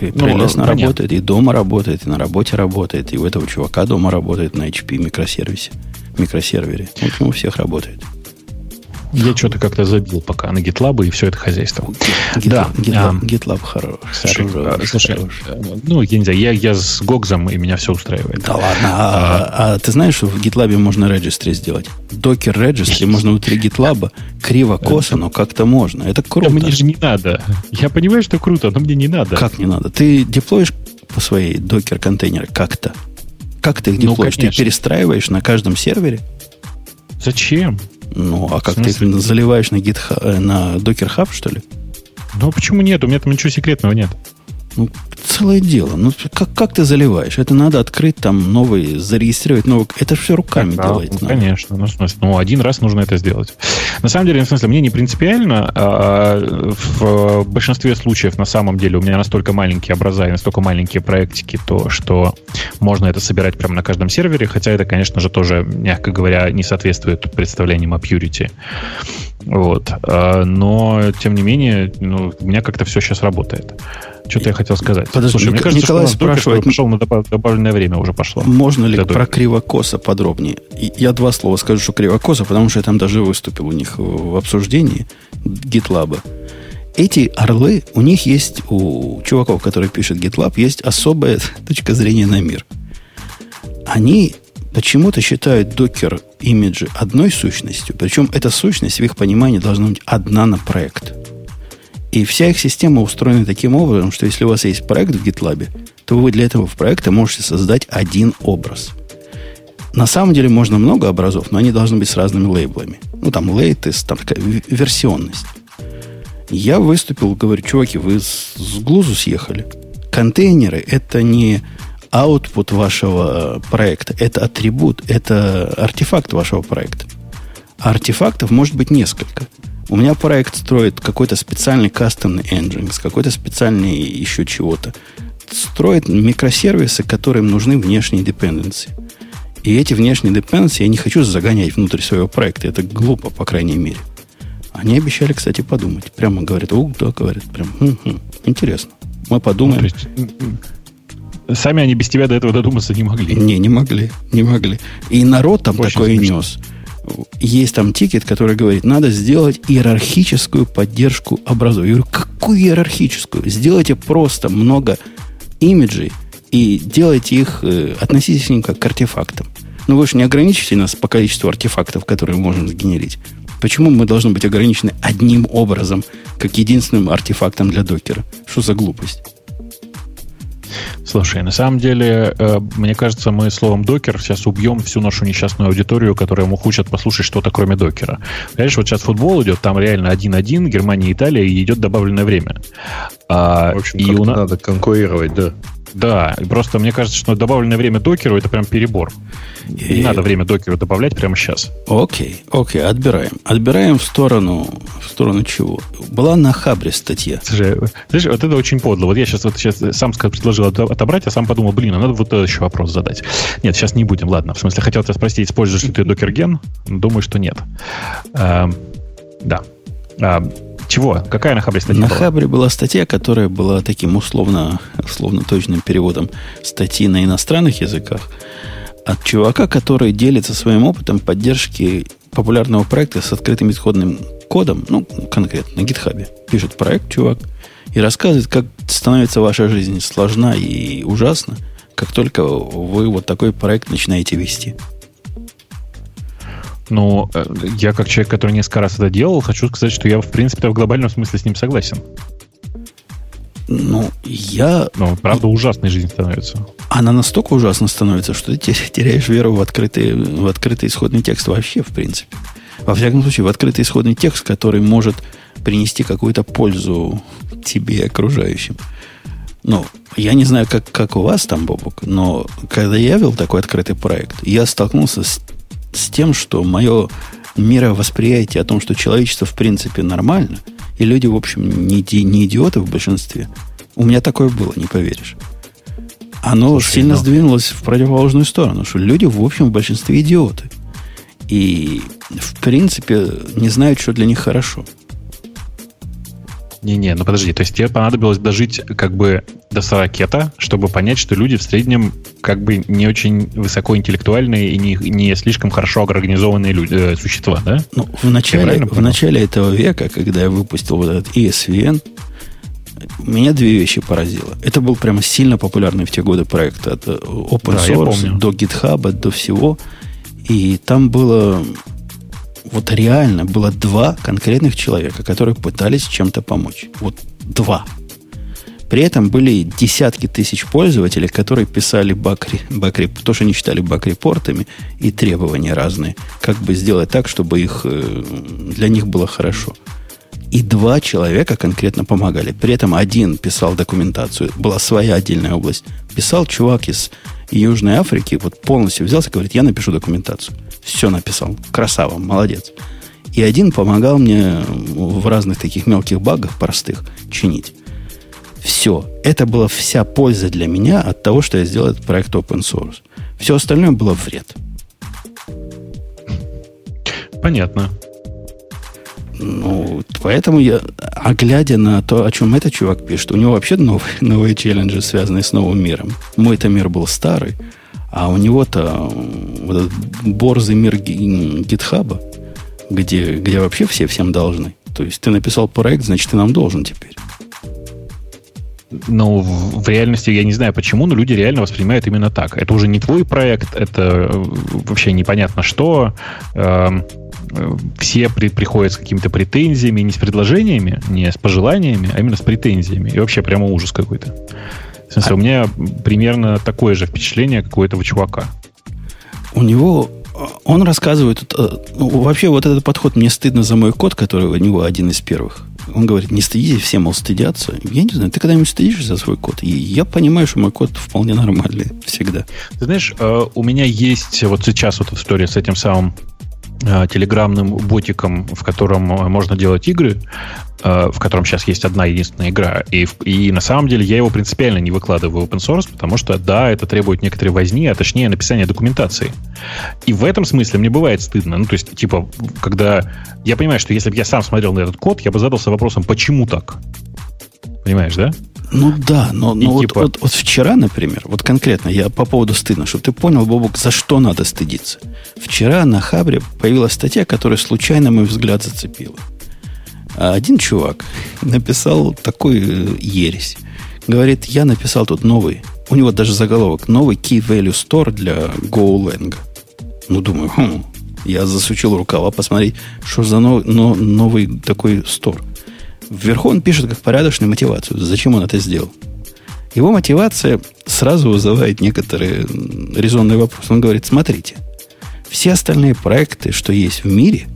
И ну, прелестно понятно. работает, и дома работает, и на работе работает, и у этого чувака дома работает на HP микросервисе, микросервере. В общем, у всех работает. Я что-то как-то забил пока на GitLab и все это хозяйство. GitLab, да. GitLab, а, GitLab хорош. Слушай, хорош, слушай хорош. ну, я не знаю, я, я с Гогзом, и меня все устраивает. Да ладно. А, а, а ты знаешь, что в GitLab можно registry сделать? Докер registry можно внутри GitLab криво-косо, но как-то можно. Это круто. Да мне же не надо. Я понимаю, что круто, но мне не надо. Как не надо? Ты деплоишь по своей докер контейнеры как-то? Как ты их ну, деплоишь? Ну, ты перестраиваешь на каждом сервере? Зачем? Ну, а как ты их заливаешь на, GitHub, э, на Docker Hub, что ли? Ну, а почему нет? У меня там ничего секретного нет. Ну, целое дело. Ну, как, как ты заливаешь? Это надо открыть там новый, зарегистрировать новый. Это все руками да, делать. Ну, конечно. Ну, в смысле, ну, один раз нужно это сделать. На самом деле, в смысле, мне не принципиально. А в большинстве случаев, на самом деле, у меня настолько маленькие образа и настолько маленькие проектики, то, что можно это собирать прямо на каждом сервере, хотя это, конечно же, тоже, мягко говоря, не соответствует представлениям о Purity. Вот. А, но, тем не менее, ну, у меня как-то все сейчас работает. Что-то я хотел сказать. Подожди, Слушай, Ник- мне кажется, Николай что спрашивает, пошел на добавленное время уже пошло. Можно ли про кривокоса подробнее? Я два слова скажу, что кривокоса, потому что я там даже выступил у них в обсуждении GitLab. Эти орлы, у них есть, у чуваков, которые пишут GitLab, есть особая <laughs> точка зрения на мир. Они почему-то считают докер имиджи одной сущностью, причем эта сущность в их понимании должна быть одна на проект. И вся их система устроена таким образом, что если у вас есть проект в GitLab, то вы для этого проекта можете создать один образ. На самом деле можно много образов, но они должны быть с разными лейблами. Ну, там latest, там такая версионность. Я выступил, говорю, чуваки, вы с, с глузу съехали. Контейнеры – это не output вашего проекта, это атрибут, это артефакт вашего проекта. А артефактов может быть несколько – у меня проект строит какой-то специальный кастомный engine, с какой-то специальный еще чего-то. Строит микросервисы, которым нужны внешние dependency. И эти внешние dependency я не хочу загонять внутрь своего проекта. Это глупо, по крайней мере. Они обещали, кстати, подумать. Прямо говорят, ух, да, говорят, прям, хм-хм, интересно. Мы подумаем. Ну, есть, сами они без тебя до этого додуматься не могли. Не, не могли, не могли. И народ там Очень такое смешно. нес есть там тикет, который говорит, надо сделать иерархическую поддержку образов. Я говорю, какую иерархическую? Сделайте просто много имиджей и делайте их, э, относитесь как к артефактам. Ну, вы же не ограничите нас по количеству артефактов, которые мы можем сгенерить. Почему мы должны быть ограничены одним образом, как единственным артефактом для докера? Что за глупость? Слушай, на самом деле, э, мне кажется, мы словом докер сейчас убьем всю нашу несчастную аудиторию, которая ему хочет послушать что-то кроме докера. Понимаешь, вот сейчас футбол идет, там реально 1-1, Германия, Италия, и идет добавленное время. А, В общем, и у нас... надо конкурировать, да. Да, просто мне кажется, что добавленное время докеру это прям перебор. И... Не надо время докеру добавлять прямо сейчас. Окей, окей, отбираем. Отбираем в сторону, в сторону чего? Была на Хабре статья. Слушай, знаешь, вот это очень подло. Вот я сейчас, вот сейчас сам предложил отобрать, а сам подумал, блин, а надо вот еще вопрос задать. Нет, сейчас не будем, ладно. В смысле, хотел тебя спросить, используешь ли ты докерген? Думаю, что нет. А, да. А, чего? Какая на Хабре статья На была? Хабре была статья, которая была таким условно, условно точным переводом статьи на иностранных языках от чувака, который делится своим опытом поддержки популярного проекта с открытым исходным кодом, ну, конкретно на гитхабе. Пишет проект чувак и рассказывает, как становится ваша жизнь сложна и ужасна, как только вы вот такой проект начинаете вести. Ну, э, я как человек, который несколько раз это делал, хочу сказать, что я, в принципе, в глобальном смысле с ним согласен. Ну, я... Ну, правда, ужасной жизнь становится. Она настолько ужасно становится, что ты теряешь веру в открытый, в открытый исходный текст вообще, в принципе. Во всяком случае, в открытый исходный текст, который может принести какую-то пользу тебе и окружающим. Ну, я не знаю, как, как у вас там, Бобук, но когда я вел такой открытый проект, я столкнулся с с тем, что мое мировосприятие о том, что человечество в принципе нормально, И люди, в общем, не, не идиоты в большинстве. У меня такое было, не поверишь. Оно Слушай, сильно но... Ну. сдвинулось в противоположную сторону, что люди, в общем, в большинстве идиоты. И, в принципе, не знают, что для них хорошо. Не-не, ну подожди, то есть тебе понадобилось дожить как бы до 40 чтобы понять, что люди в среднем как бы не очень высокоинтеллектуальные и не, не слишком хорошо организованные люди, э, существа, да? Ну, в начале, в начале этого века, когда я выпустил вот этот ESVN, меня две вещи поразило. Это был прямо сильно популярный в те годы проект от э, open да, source до GitHub, до всего. И там было вот реально было два конкретных человека, которые пытались чем-то помочь. Вот два. При этом были десятки тысяч пользователей, которые писали бакри, бакри, то, что они считали бак-репортами и требования разные, как бы сделать так, чтобы их, э, для них было хорошо. И два человека конкретно помогали. При этом один писал документацию, была своя отдельная область. Писал чувак из Южной Африки, вот полностью взялся, говорит, я напишу документацию. Все написал. Красава, молодец. И один помогал мне в разных таких мелких багах простых чинить. Все. Это была вся польза для меня от того, что я сделал этот проект open source. Все остальное было вред. Понятно. Ну, поэтому я, а глядя на то, о чем этот чувак пишет, у него вообще новые, <laughs> новые челленджи, связанные с новым миром. Мой-то мир был старый, а у него-то вот этот борзый мир гитхаба, где, где вообще все всем должны. То есть ты написал проект, значит, ты нам должен теперь. Ну, в, в реальности я не знаю почему, но люди реально воспринимают именно так. Это уже не твой проект, это э, вообще непонятно что. Эм, э, все при, приходят с какими-то претензиями, не с предложениями, не с пожеланиями, а именно с претензиями. И вообще прямо ужас какой-то. В смысле, а... у меня примерно такое же впечатление, как у этого чувака. У него он рассказывает, э, ну, вообще вот этот подход, мне стыдно за мой код, который у него один из первых. Он говорит, не стыдитесь, все, мол, стыдятся. Я не знаю, ты когда-нибудь стыдишься за свой код? И я понимаю, что мой код вполне нормальный всегда. Ты знаешь, э, у меня есть вот сейчас вот история с этим самым Э, телеграмным ботиком, в котором э, можно делать игры, э, в котором сейчас есть одна единственная игра. И, и на самом деле я его принципиально не выкладываю в open source, потому что, да, это требует некоторой возни, а точнее написания документации. И в этом смысле мне бывает стыдно. Ну, то есть, типа, когда... Я понимаю, что если бы я сам смотрел на этот код, я бы задался вопросом, почему так? Понимаешь, да? Ну да, но, но вот, типа... вот, вот вчера, например, вот конкретно я по поводу стыдно, чтобы ты понял, Бобок, за что надо стыдиться. Вчера на Хабре появилась статья, которая случайно мой взгляд зацепила. А один чувак написал такой э, ересь. Говорит, я написал тут новый, у него даже заголовок, новый Key Value Store для GoLang. Ну, думаю, хм, я засучил рукава посмотреть, что за новый, но, новый такой стор. Вверху он пишет как порядочную мотивацию. Зачем он это сделал? Его мотивация сразу вызывает некоторые резонные вопросы. Он говорит, смотрите, все остальные проекты, что есть в мире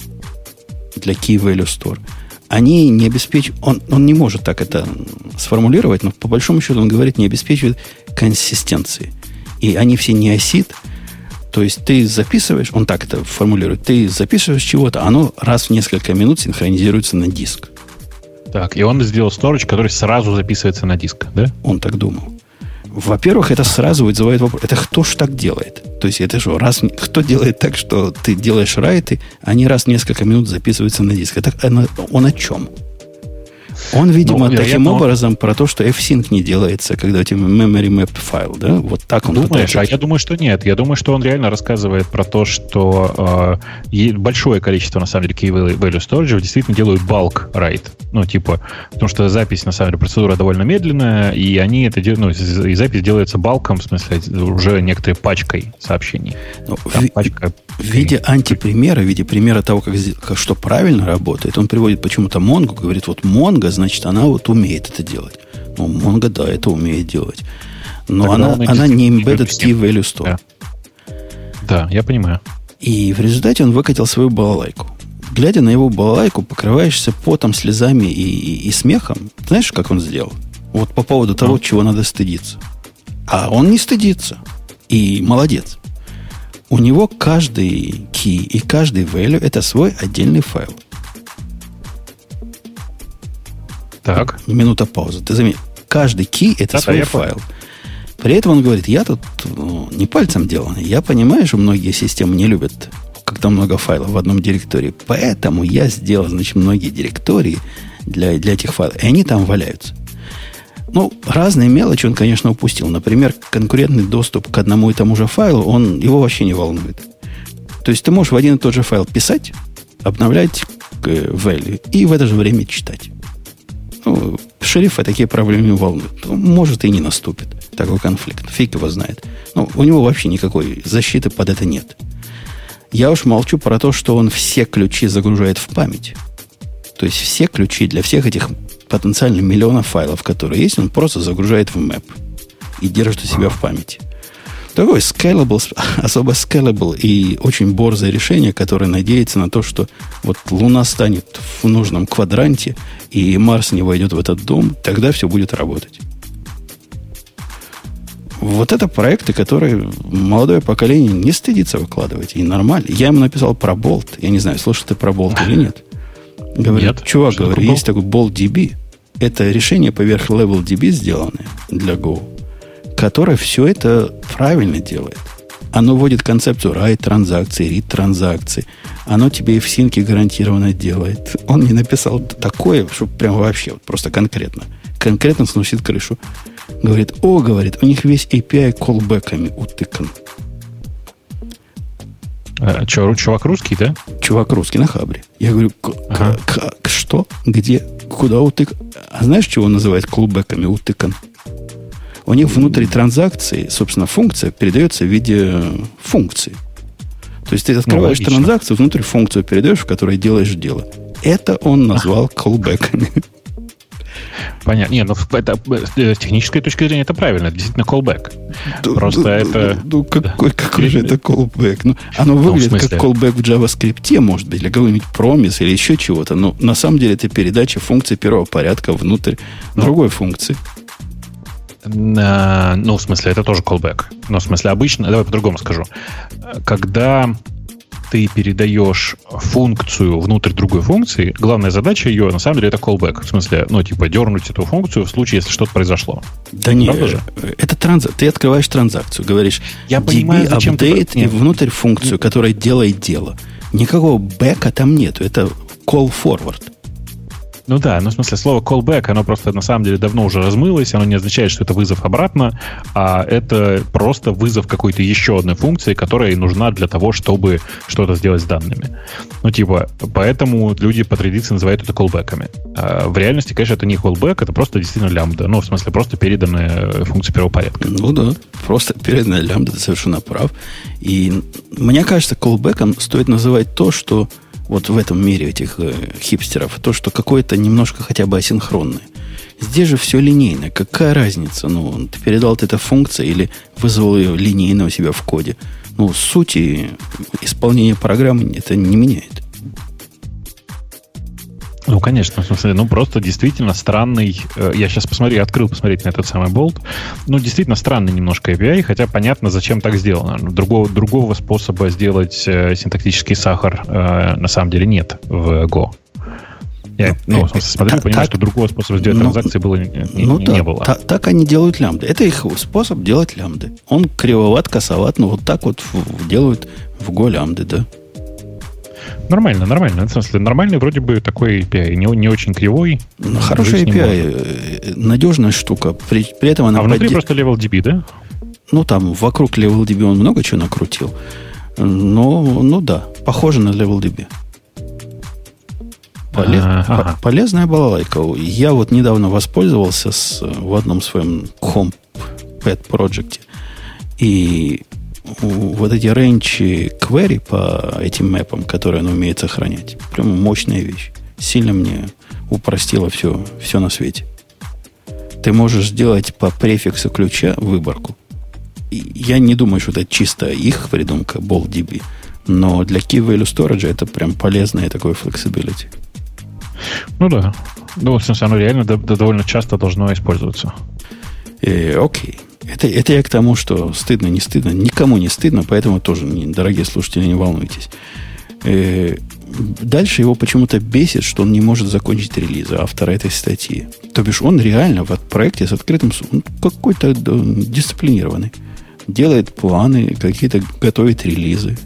для Key Value Store, они не обеспечивают, он, он не может так это сформулировать, но по большому счету он говорит, не обеспечивают консистенции. И они все не осит, то есть ты записываешь, он так это формулирует, ты записываешь чего-то, оно раз в несколько минут синхронизируется на диск. Так, и он сделал storage, который сразу записывается на диск, да? Он так думал. Во-первых, это сразу вызывает вопрос. Это кто ж так делает? То есть это же раз... Кто делает так, что ты делаешь райты, они раз в несколько минут записываются на диск? Это он, он о чем? Он, видимо, ну, таким образом про то, что F-Sync не делается, когда у тебя memory map файл, да? Вот так он Думаешь, а я думаю, что нет. Я думаю, что он реально рассказывает про то, что э, большое количество, на самом деле, key value storage действительно делают bulk write. Ну, типа, потому что запись, на самом деле, процедура довольно медленная, и они это делают, ну, и запись делается балком, в смысле, уже некоторой пачкой сообщений. Ну, Там в, пачка в виде антипримера, в виде примера того, как, как что правильно работает, он приводит почему-то Mongo, говорит, вот Mongo, значит, она вот умеет это делать. Ну, Mongo, да, это умеет делать. Но Тогда она, она не embedded key value store. Да. да, я понимаю. И в результате он выкатил свою балалайку. Глядя на его балалайку, покрываешься потом, слезами и, и, и смехом. Знаешь, как он сделал? Вот по поводу того, чего надо стыдиться. А он не стыдится. И молодец. У него каждый key и каждый value это свой отдельный файл. Так. Минута паузы. Ты заметь, каждый key это да, свой да, файл. При этом он говорит, я тут ну, не пальцем деланный. Я понимаю, что многие системы не любят, когда много файлов в одном директории. Поэтому я сделал, значит, многие директории для, для этих файлов. И они там валяются. Ну, разные мелочи он, конечно, упустил. Например, конкурентный доступ к одному и тому же файлу, он его вообще не волнует. То есть ты можешь в один и тот же файл писать, обновлять э, value и в это же время читать. Ну, шерифа такие проблемы не волнуют. Ну, может, и не наступит такой конфликт. Фиг его знает. Но у него вообще никакой защиты под это нет. Я уж молчу про то, что он все ключи загружает в память. То есть все ключи для всех этих потенциально миллионов файлов, которые есть, он просто загружает в мэп и держит у себя в памяти. Такой scalable, <laughs> особо scalable и очень борзое решение, которое надеется на то, что вот Луна станет в нужном квадранте, и Марс не войдет в этот дом, тогда все будет работать. Вот это проекты, которые молодое поколение не стыдится выкладывать. И нормально. Я ему написал про болт. Я не знаю, слушал ты про болт или нет. Говорит, нет, чувак, говорю, есть такой болт DB. Это решение поверх Level DB сделанное для Go которое все это правильно делает. Оно вводит концепцию write транзакции, read транзакции. Оно тебе и в синке гарантированно делает. Он не написал такое, что прям вообще, вот просто конкретно. Конкретно сносит крышу. Говорит, о, говорит, у них весь API колбеками утыкан. А, чё, чувак русский, да? Чувак русский на хабре. Я говорю, ага. как, что? Где? Куда утыкан? А знаешь, чего он называет колбеками утыкан? У них внутри транзакции, собственно, функция передается в виде функции. То есть ты открываешь ну, транзакцию, внутри функцию передаешь, в которой делаешь дело. Это он назвал callbackами. Понятно. Не, ну это, э, с технической точки зрения это правильно, это действительно callback. Да, Просто да, это... Ну, какой, да. какой же это callback? Ну, оно выглядит ну, как callback в JavaScript, может быть, или какой-нибудь промис, или еще чего-то. Но на самом деле это передача функции первого порядка внутрь ну, другой функции. Ну, в смысле, это тоже callback. Но, в смысле, обычно, давай по-другому скажу. Когда ты передаешь функцию внутрь другой функции, главная задача ее, на самом деле, это callback. В смысле, ну, типа, дернуть эту функцию в случае, если что-то произошло. Да нет, это транз... ты открываешь транзакцию, говоришь, я понимаю, зачем апдейт ты... и внутрь функцию, которая делает дело. Никакого бэка там нету, это call forward. Ну да, ну в смысле слово callback, оно просто на самом деле давно уже размылось, оно не означает, что это вызов обратно, а это просто вызов какой-то еще одной функции, которая нужна для того, чтобы что-то сделать с данными. Ну типа, поэтому люди по традиции называют это callback'ами. А в реальности, конечно, это не callback, это просто действительно лямбда. Ну, в смысле, просто переданная функция первого порядка. Ну да, просто переданная лямбда, ты совершенно прав. И мне кажется, callback'ом стоит называть то, что вот в этом мире этих э, хипстеров, то, что какое-то немножко хотя бы асинхронное. Здесь же все линейно. Какая разница? Ну, ты передал эта функция или вызвал ее линейно у себя в коде. Ну, сути исполнения программы это не меняет. Ну, конечно, в смысле, ну, просто действительно странный... Э, я сейчас посмотрю, я открыл посмотреть на этот самый болт. Ну, действительно странный немножко API, хотя понятно, зачем так сделано. Другого, другого способа сделать э, синтактический сахар э, на самом деле нет в Go. Я, ну, ну в смысле, смотрю, так, понимаю, так, что другого способа сделать ну, транзакции было, не, ну, не, да, не было. Так, так они делают лямбды. Это их способ делать лямбды. Он кривоват, косоват, но вот так вот делают в Go лямбды, да. Нормально, нормально. В смысле, нормальный вроде бы такой API, не, не очень кривой. Ну, хороший API, э, надежная штука. При, при этом она а внутри подде... просто Level DB, да? Ну, там вокруг Level DB он много чего накрутил. Но, ну да, похоже на Level DB. Полез, ага. Полезная балалайка. Я вот недавно воспользовался с, в одном своем Home Pet проекте. И вот эти рейнчи query по этим мэпам, которые она умеет сохранять, прям мощная вещь. Сильно мне упростило все, все на свете. Ты можешь сделать по префиксу ключа выборку. И я не думаю, что это чисто их придумка, BoltDB. Но для Key Value Storage это прям полезное такое flexibility. Ну да. Ну, в смысле, оно реально довольно часто должно использоваться. Э, окей. Это, это я к тому, что стыдно, не стыдно. Никому не стыдно, поэтому тоже, дорогие слушатели, не волнуйтесь. Э, дальше его почему-то бесит, что он не может закончить релиз автора этой статьи. То бишь он реально в проекте с открытым... Он какой-то дисциплинированный. Делает планы, какие-то готовит релизы.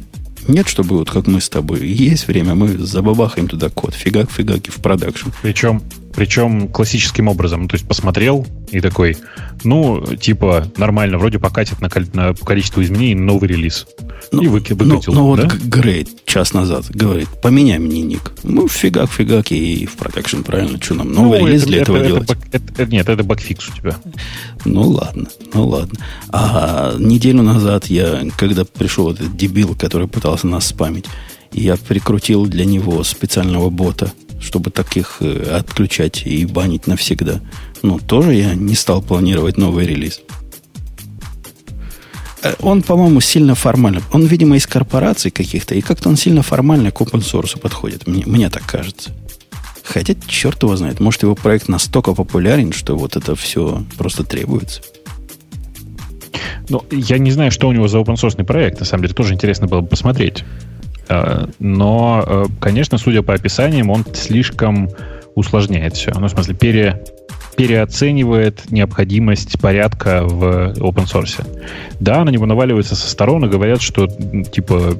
Нет, чтобы вот как мы с тобой. Есть время, мы забабахаем туда код. Фигак-фигак и в продакшн. Причем причем классическим образом. То есть посмотрел и такой, ну, типа, нормально, вроде покатит на, на количество изменений новый релиз. Ну, и выки, выкатил. Ну, ну да? вот Грей час назад говорит, поменяй мне ник. Ну, фигак, фигак, и в production, правильно, что нам новый ну, релиз это, для это, этого это, делать? Это, это, нет, это bugfix у тебя. Ну, ладно, ну, ладно. А неделю назад я, когда пришел этот дебил, который пытался нас спамить, я прикрутил для него специального бота – чтобы таких э, отключать и банить навсегда. Но тоже я не стал планировать новый релиз. Э, он, по-моему, сильно формально. Он, видимо, из корпораций каких-то, и как-то он сильно формально к open source подходит. Мне, мне так кажется. Хотя, черт его знает, может, его проект настолько популярен, что вот это все просто требуется. Ну, я не знаю, что у него за open source проект. На самом деле, тоже интересно было бы посмотреть. Э, но, э, конечно, судя по описаниям, он слишком усложняет все. Ну, в смысле, пере, переоценивает необходимость порядка в open source. Да, на него наваливаются со сторон и говорят, что типа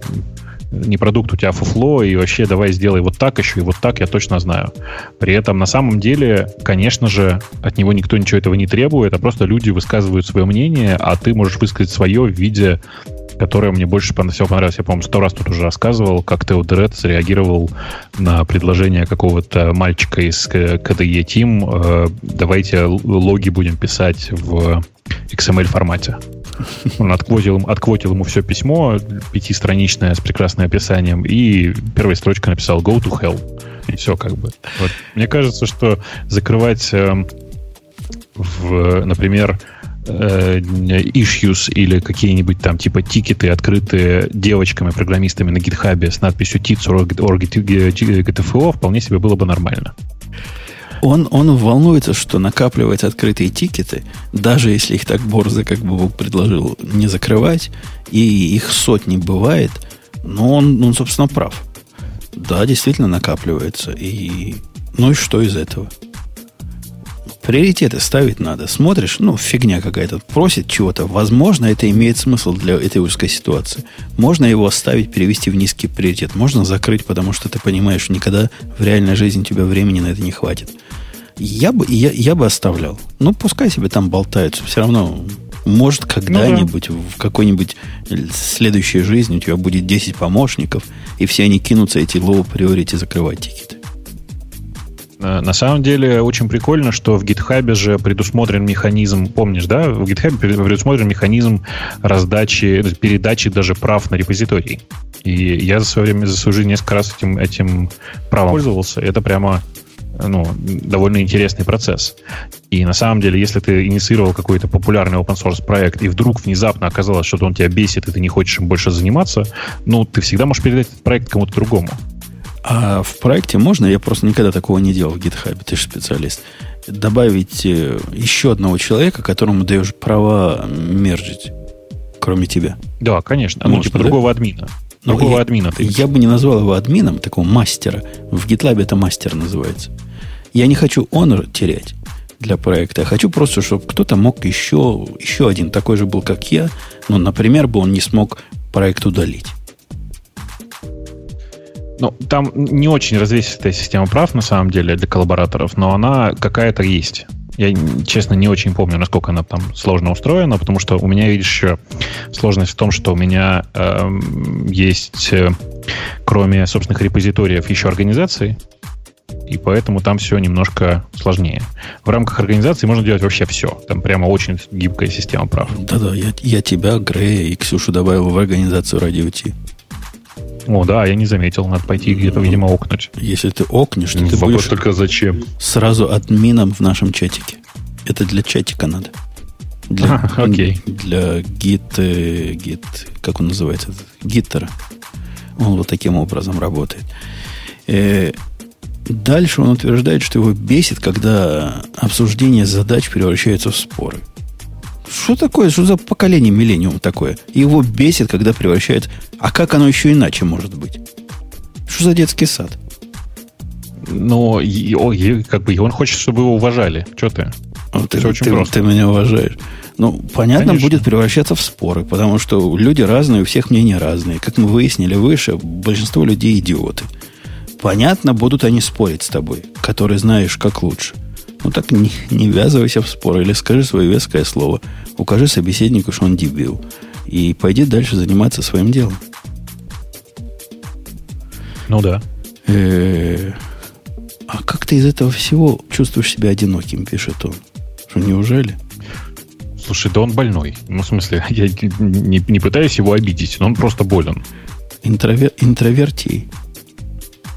не продукт у тебя фуфло, и вообще давай сделай вот так еще, и вот так я точно знаю. При этом на самом деле, конечно же, от него никто ничего этого не требует, а просто люди высказывают свое мнение, а ты можешь высказать свое в виде которая мне больше всего понравилась. Я, по-моему, сто раз тут уже рассказывал, как Тео Дред среагировал на предложение какого-то мальчика из KDE Team. Э, давайте логи будем писать в XML формате. Он отквотил, отквотил ему все письмо, пятистраничное с прекрасным описанием, и первой строчкой написал «Go to hell». И все как бы. Вот. Мне кажется, что закрывать, э, в, например, э, issues или какие-нибудь там типа тикеты, открытые девочками, программистами на гитхабе с надписью TITS or GTFO, вполне себе было бы нормально. Он, он волнуется, что накапливаются открытые тикеты, даже если их так борзо, как Бог предложил, не закрывать, и их сотни бывает, но он, он собственно, прав. Да, действительно накапливается. И, ну и что из этого? Приоритеты ставить надо. Смотришь, ну, фигня какая-то, просит чего-то. Возможно, это имеет смысл для этой узкой ситуации. Можно его оставить, перевести в низкий приоритет. Можно закрыть, потому что ты понимаешь, никогда в реальной жизни тебя времени на это не хватит. Я бы, я, я бы оставлял. Ну, пускай себе там болтаются. Все равно, может, когда-нибудь, ну, да. в какой-нибудь следующей жизни у тебя будет 10 помощников, и все они кинутся эти low priority закрывать тикеты. Э, на самом деле очень прикольно, что в GitHub же предусмотрен механизм, помнишь, да, в GitHub предусмотрен механизм раздачи, передачи даже прав на репозиторий. И я за свое время, за свою жизнь несколько раз этим, этим правом пользовался. Это прямо ну, довольно интересный процесс. И на самом деле, если ты инициировал какой-то популярный open source проект, и вдруг внезапно оказалось, что он тебя бесит, и ты не хочешь им больше заниматься, ну, ты всегда можешь передать этот проект кому-то другому. А в проекте можно, я просто никогда такого не делал в GitHub, ты же специалист, добавить э, еще одного человека, которому даешь права мерджить, кроме тебя. Да, конечно. Ну, типа да? другого админа. Ну, другого я, админа. Ты я бы не назвал его админом, такого мастера. В GitLab это мастер называется. Я не хочу honor терять для проекта. Я хочу просто, чтобы кто-то мог еще, еще один такой же был, как я, но, например, бы он не смог проект удалить. Ну, там не очень развесистая система прав, на самом деле, для коллабораторов, но она какая-то есть. Я, честно, не очень помню, насколько она там сложно устроена, потому что у меня, видишь, еще сложность в том, что у меня э, есть, э, кроме собственных репозиториев, еще организации, и поэтому там все немножко сложнее. В рамках организации можно делать вообще все. Там прямо очень гибкая система прав. Да-да, я, я тебя, Грея и Ксюшу добавил в организацию радио Ти. О, да, я не заметил. Надо пойти где-то, видимо, окнуть. Если ты окнешь, то ты Вопрос будешь только зачем? сразу админом в нашем чатике. Это для чатика надо. Для, <laughs> а, окей. Для гит, э, гит, как он называется? Гиттера. Он вот таким образом работает. Э, дальше он утверждает, что его бесит, когда обсуждение задач превращается в споры. Что такое? Что за поколение миллениум такое? Его бесит, когда превращает... А как оно еще иначе может быть? Что за детский сад? Но как бы он хочет, чтобы его уважали. Что ты? Ну, ты, очень ты, просто. ты меня уважаешь. Ну, понятно, Конечно. будет превращаться в споры, потому что люди разные, у всех мнения разные. Как мы выяснили выше, большинство людей идиоты. Понятно, будут они спорить с тобой, которые знаешь, как лучше. Ну так не, не ввязывайся в спор или скажи свое веское слово. Укажи собеседнику, что он дебил. И пойди дальше заниматься своим делом. Ну да. Э-э- а как ты из этого всего чувствуешь себя одиноким, пишет он. Что, неужели? Слушай, да он больной. Ну, в смысле, <laughs> я не, не пытаюсь его обидеть, но он просто болен. Интровер, интровертий.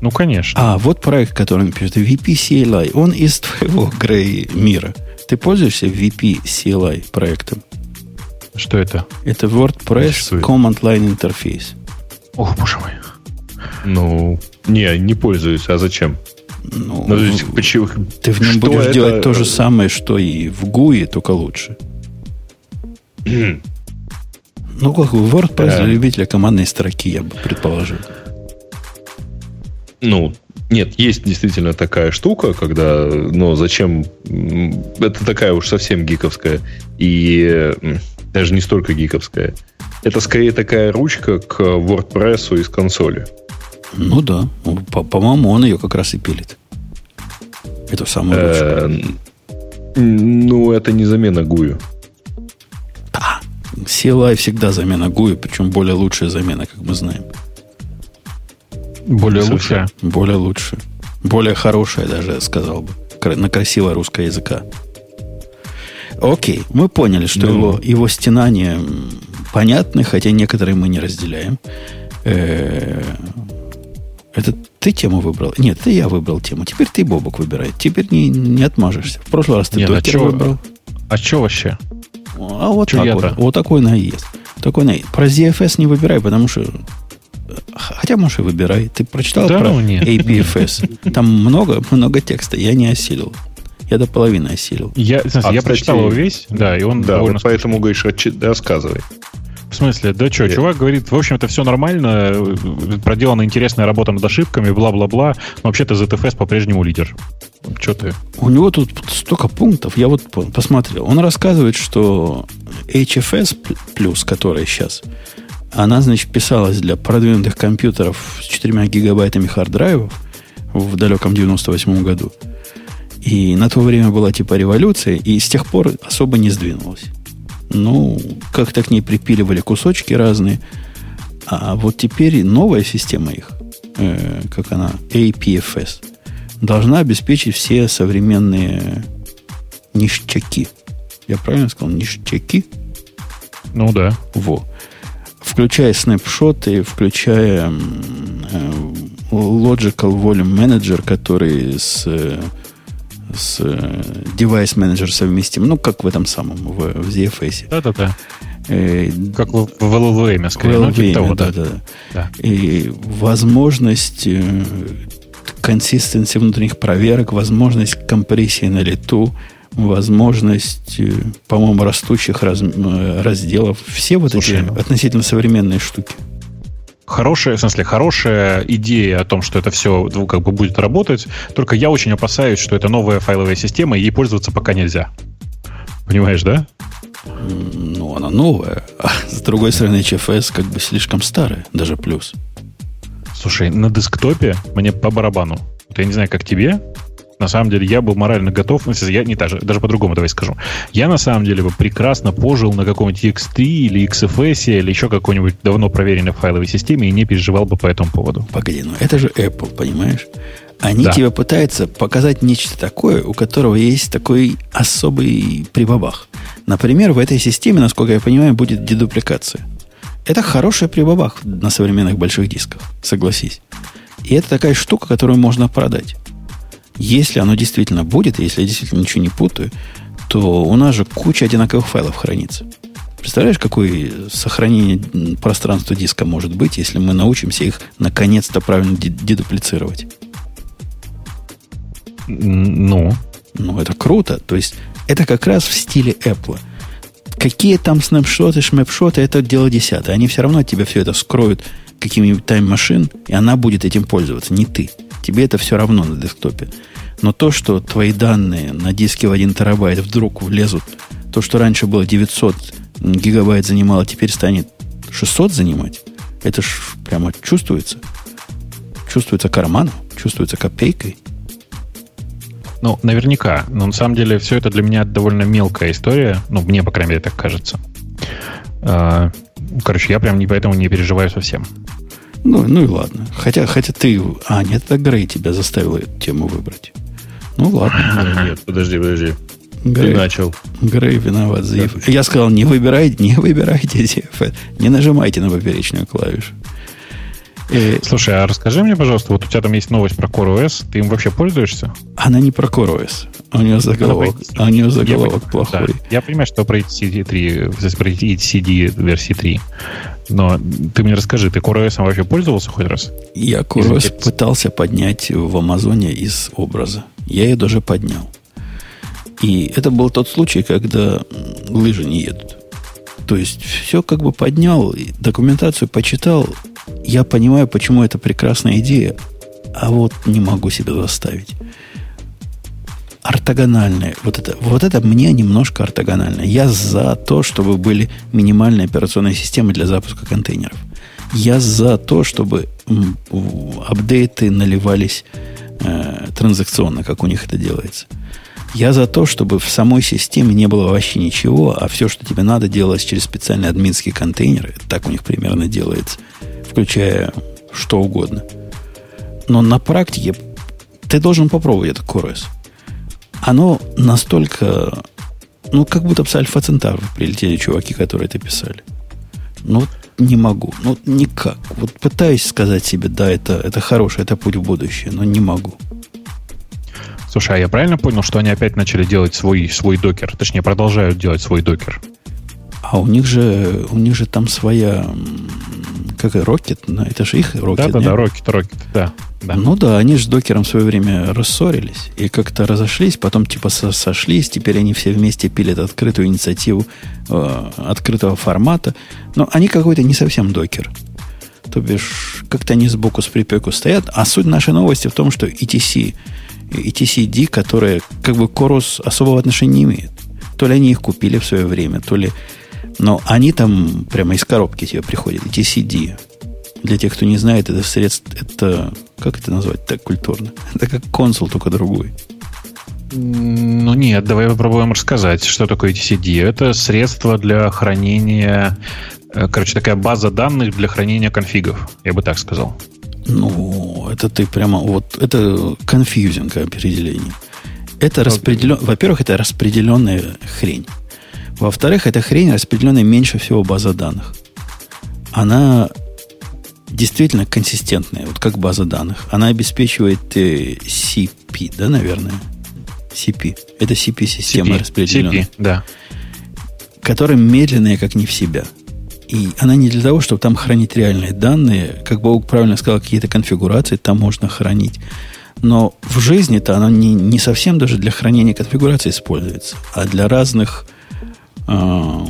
Ну, конечно. А, вот проект, который он пишет. VP CLI. Он из твоего, Грей, мира. Ты пользуешься VP CLI проектом? Что это? Это WordPress Command Line Interface. Ох, боже мой. Ну, не, не пользуюсь. А зачем? Ну, ну, есть, почему, ты в нем будешь это... делать то же самое, что и в GUI, только лучше. <clears throat> ну, как WordPress для любителя командной строки, я бы предположил. Ну, нет, есть действительно такая штука, когда, ну, зачем... Это такая уж совсем гиковская. И даже не столько гиковская. Это скорее такая ручка к WordPress из консоли. Ну да. Ну, по-моему, он ее как раз и пилит. Это самое лучшее. Ну, это не замена гую. Да. CLI всегда замена гую, причем более лучшая замена, как мы знаем. Более лучшая? Более лучшая. Более хорошая даже, я сказал бы. На красивое русское языка. Окей, мы поняли, что ну, его, его стенания понятны, хотя некоторые мы не разделяем. Э, это ты тему выбрал? Нет, это я выбрал тему. Теперь ты, Бобок, выбирай. Теперь не, не отмажешься. В прошлый раз ты Нет, докер а выбрал. А что вообще? А вот чё так вот. Вот такой наезд. Такой наезд. Про ZFS не выбирай, потому что... Хотя, может, и выбирай. Ты прочитал да, про ну, нет. APFS? Там много, много текста. Я не осилил. Я до половины осилил. Я, смысле, а, я кстати, прочитал его весь, да, и он Да, вот поэтому, говоришь, рассказывай. В смысле, да что, чувак говорит, в общем-то, все нормально, проделана интересная работа над ошибками, бла-бла-бла, но вообще-то ZFS по-прежнему лидер. Что ты? У него тут столько пунктов, я вот посмотрел. Он рассказывает, что HFS плюс, которая сейчас, она, значит, писалась для продвинутых компьютеров с 4 гигабайтами хард-драйвов в далеком 98 году. И на то время была типа революция, и с тех пор особо не сдвинулась. Ну, как-то к ней припиливали кусочки разные. А вот теперь новая система их, э, как она, APFS, должна обеспечить все современные ништяки. Я правильно сказал? Ништяки? Ну да. Во. Включая снапшоты, включая э, Logical Volume Manager, который с с э, Device Manager совместим. Ну, как в этом самом, в, в ZFS. Да-да-да. Э, как в, в LLVM, скорее. В LLVM, ну, типа того, да, да, да. да. И возможность э, консистенции внутренних проверок, возможность компрессии на лету, возможность, э, по-моему, растущих раз, разделов. Все вот Слушай, эти ну... относительно современные штуки хорошая, в смысле, хорошая идея о том, что это все ну, как бы будет работать, только я очень опасаюсь, что это новая файловая система, и ей пользоваться пока нельзя. Понимаешь, да? Ну, она новая. А с другой стороны, HFS как бы слишком старая, даже плюс. Слушай, на десктопе мне по барабану. Вот я не знаю, как тебе, на самом деле я был морально готов, я не даже, даже по-другому давай скажу. Я на самом деле бы прекрасно пожил на каком-нибудь X3 или XFS или еще какой-нибудь давно проверенной файловой системе и не переживал бы по этому поводу. Погоди, ну это же Apple, понимаешь? Они да. тебе пытаются показать нечто такое, у которого есть такой особый прибабах. Например, в этой системе, насколько я понимаю, будет дедупликация. Это хорошая прибабах на современных больших дисках, согласись. И это такая штука, которую можно продать. Если оно действительно будет, если я действительно ничего не путаю, то у нас же куча одинаковых файлов хранится. Представляешь, какое сохранение пространства диска может быть, если мы научимся их наконец-то правильно дедуплицировать? Ну? Ну, это круто. То есть, это как раз в стиле Apple. Какие там снапшоты, шмепшоты, это дело десятое. Они все равно от тебя все это скроют каким-нибудь тайм-машин, и она будет этим пользоваться, не ты. Тебе это все равно на десктопе. Но то, что твои данные на диске в 1 терабайт вдруг влезут, то, что раньше было 900 гигабайт занимало, теперь станет 600 занимать, это ж прямо чувствуется. Чувствуется карманом, чувствуется копейкой. Ну, наверняка. Но на самом деле все это для меня довольно мелкая история. Ну, мне, по крайней мере, так кажется. А, короче, я прям не, поэтому не переживаю совсем. Ну, ну и ладно. Хотя, хотя ты... А, нет, это Грей тебя заставил эту тему выбрать. Ну ладно. <laughs> Нет, подожди, подожди. Грей, Ты начал. Грей виноват EFF. Я сказал, не выбирайте, не выбирайте EFF. Не нажимайте на поперечную клавишу. И... Слушай, а расскажи мне, пожалуйста, вот у тебя там есть новость про CoreOS. Ты им вообще пользуешься? Она не про CoreOS. У нее заголовок, а у нее заголовок я, плохой. Да. Я понимаю, что про ETC 3, про ETCD версии 3. Но ты мне расскажи, ты CoreOS вообще пользовался хоть раз? Я CoreOS пытался поднять в Амазоне из образа. Я ее даже поднял. И это был тот случай, когда лыжи не едут. То есть все как бы поднял, документацию почитал. Я понимаю, почему это прекрасная идея, а вот не могу себя заставить. Ортогональные. Вот это, вот это мне немножко ортогонально. Я за то, чтобы были минимальные операционные системы для запуска контейнеров. Я за то, чтобы апдейты наливались э, транзакционно, как у них это делается. Я за то, чтобы в самой системе не было вообще ничего, а все, что тебе надо, делалось через специальные админские контейнеры. Так у них примерно делается, включая что угодно. Но на практике ты должен попробовать это CoreOS. Оно настолько... Ну, как будто с Альфа Центавра прилетели чуваки, которые это писали. Ну, не могу. Ну, никак. Вот пытаюсь сказать себе, да, это, это хороший, это путь в будущее, но не могу. Слушай, а я правильно понял, что они опять начали делать свой, свой докер? Точнее, продолжают делать свой докер. А у них же, у них же там своя, как и Rocket, это же их Rocket. Да, да, да, Rocket, Rocket, да, да. Ну да, они же с докером в свое время рассорились и как-то разошлись, потом типа сошлись, теперь они все вместе пилят открытую инициативу э, открытого формата. Но они какой-то не совсем докер. То бишь, как-то они сбоку с припеку стоят. А суть нашей новости в том, что ETC и TCD, которые как бы к особого отношения не имеют. То ли они их купили в свое время, то ли... Но они там прямо из коробки тебе приходят. TCD. Для тех, кто не знает, это средство... Это... Как это назвать так культурно? Это как консул, только другой. Ну нет, давай попробуем рассказать, что такое TCD. Это средство для хранения... Э, короче, такая база данных для хранения конфигов, я бы так сказал. Ну, это ты прямо... Вот это конфьюзинг определение. Это распределен... Во-первых, это распределенная хрень. Во-вторых, эта хрень распределенная меньше всего база данных. Она действительно консистентная, вот как база данных. Она обеспечивает э, CP, да, наверное? CP. Это CP-система распределенная. CP, да. Которая медленная, как не в себя. И она не для того, чтобы там хранить реальные данные. Как Бог правильно сказал, какие-то конфигурации там можно хранить. Но в жизни-то она не, не совсем даже для хранения конфигурации используется, а для разных э,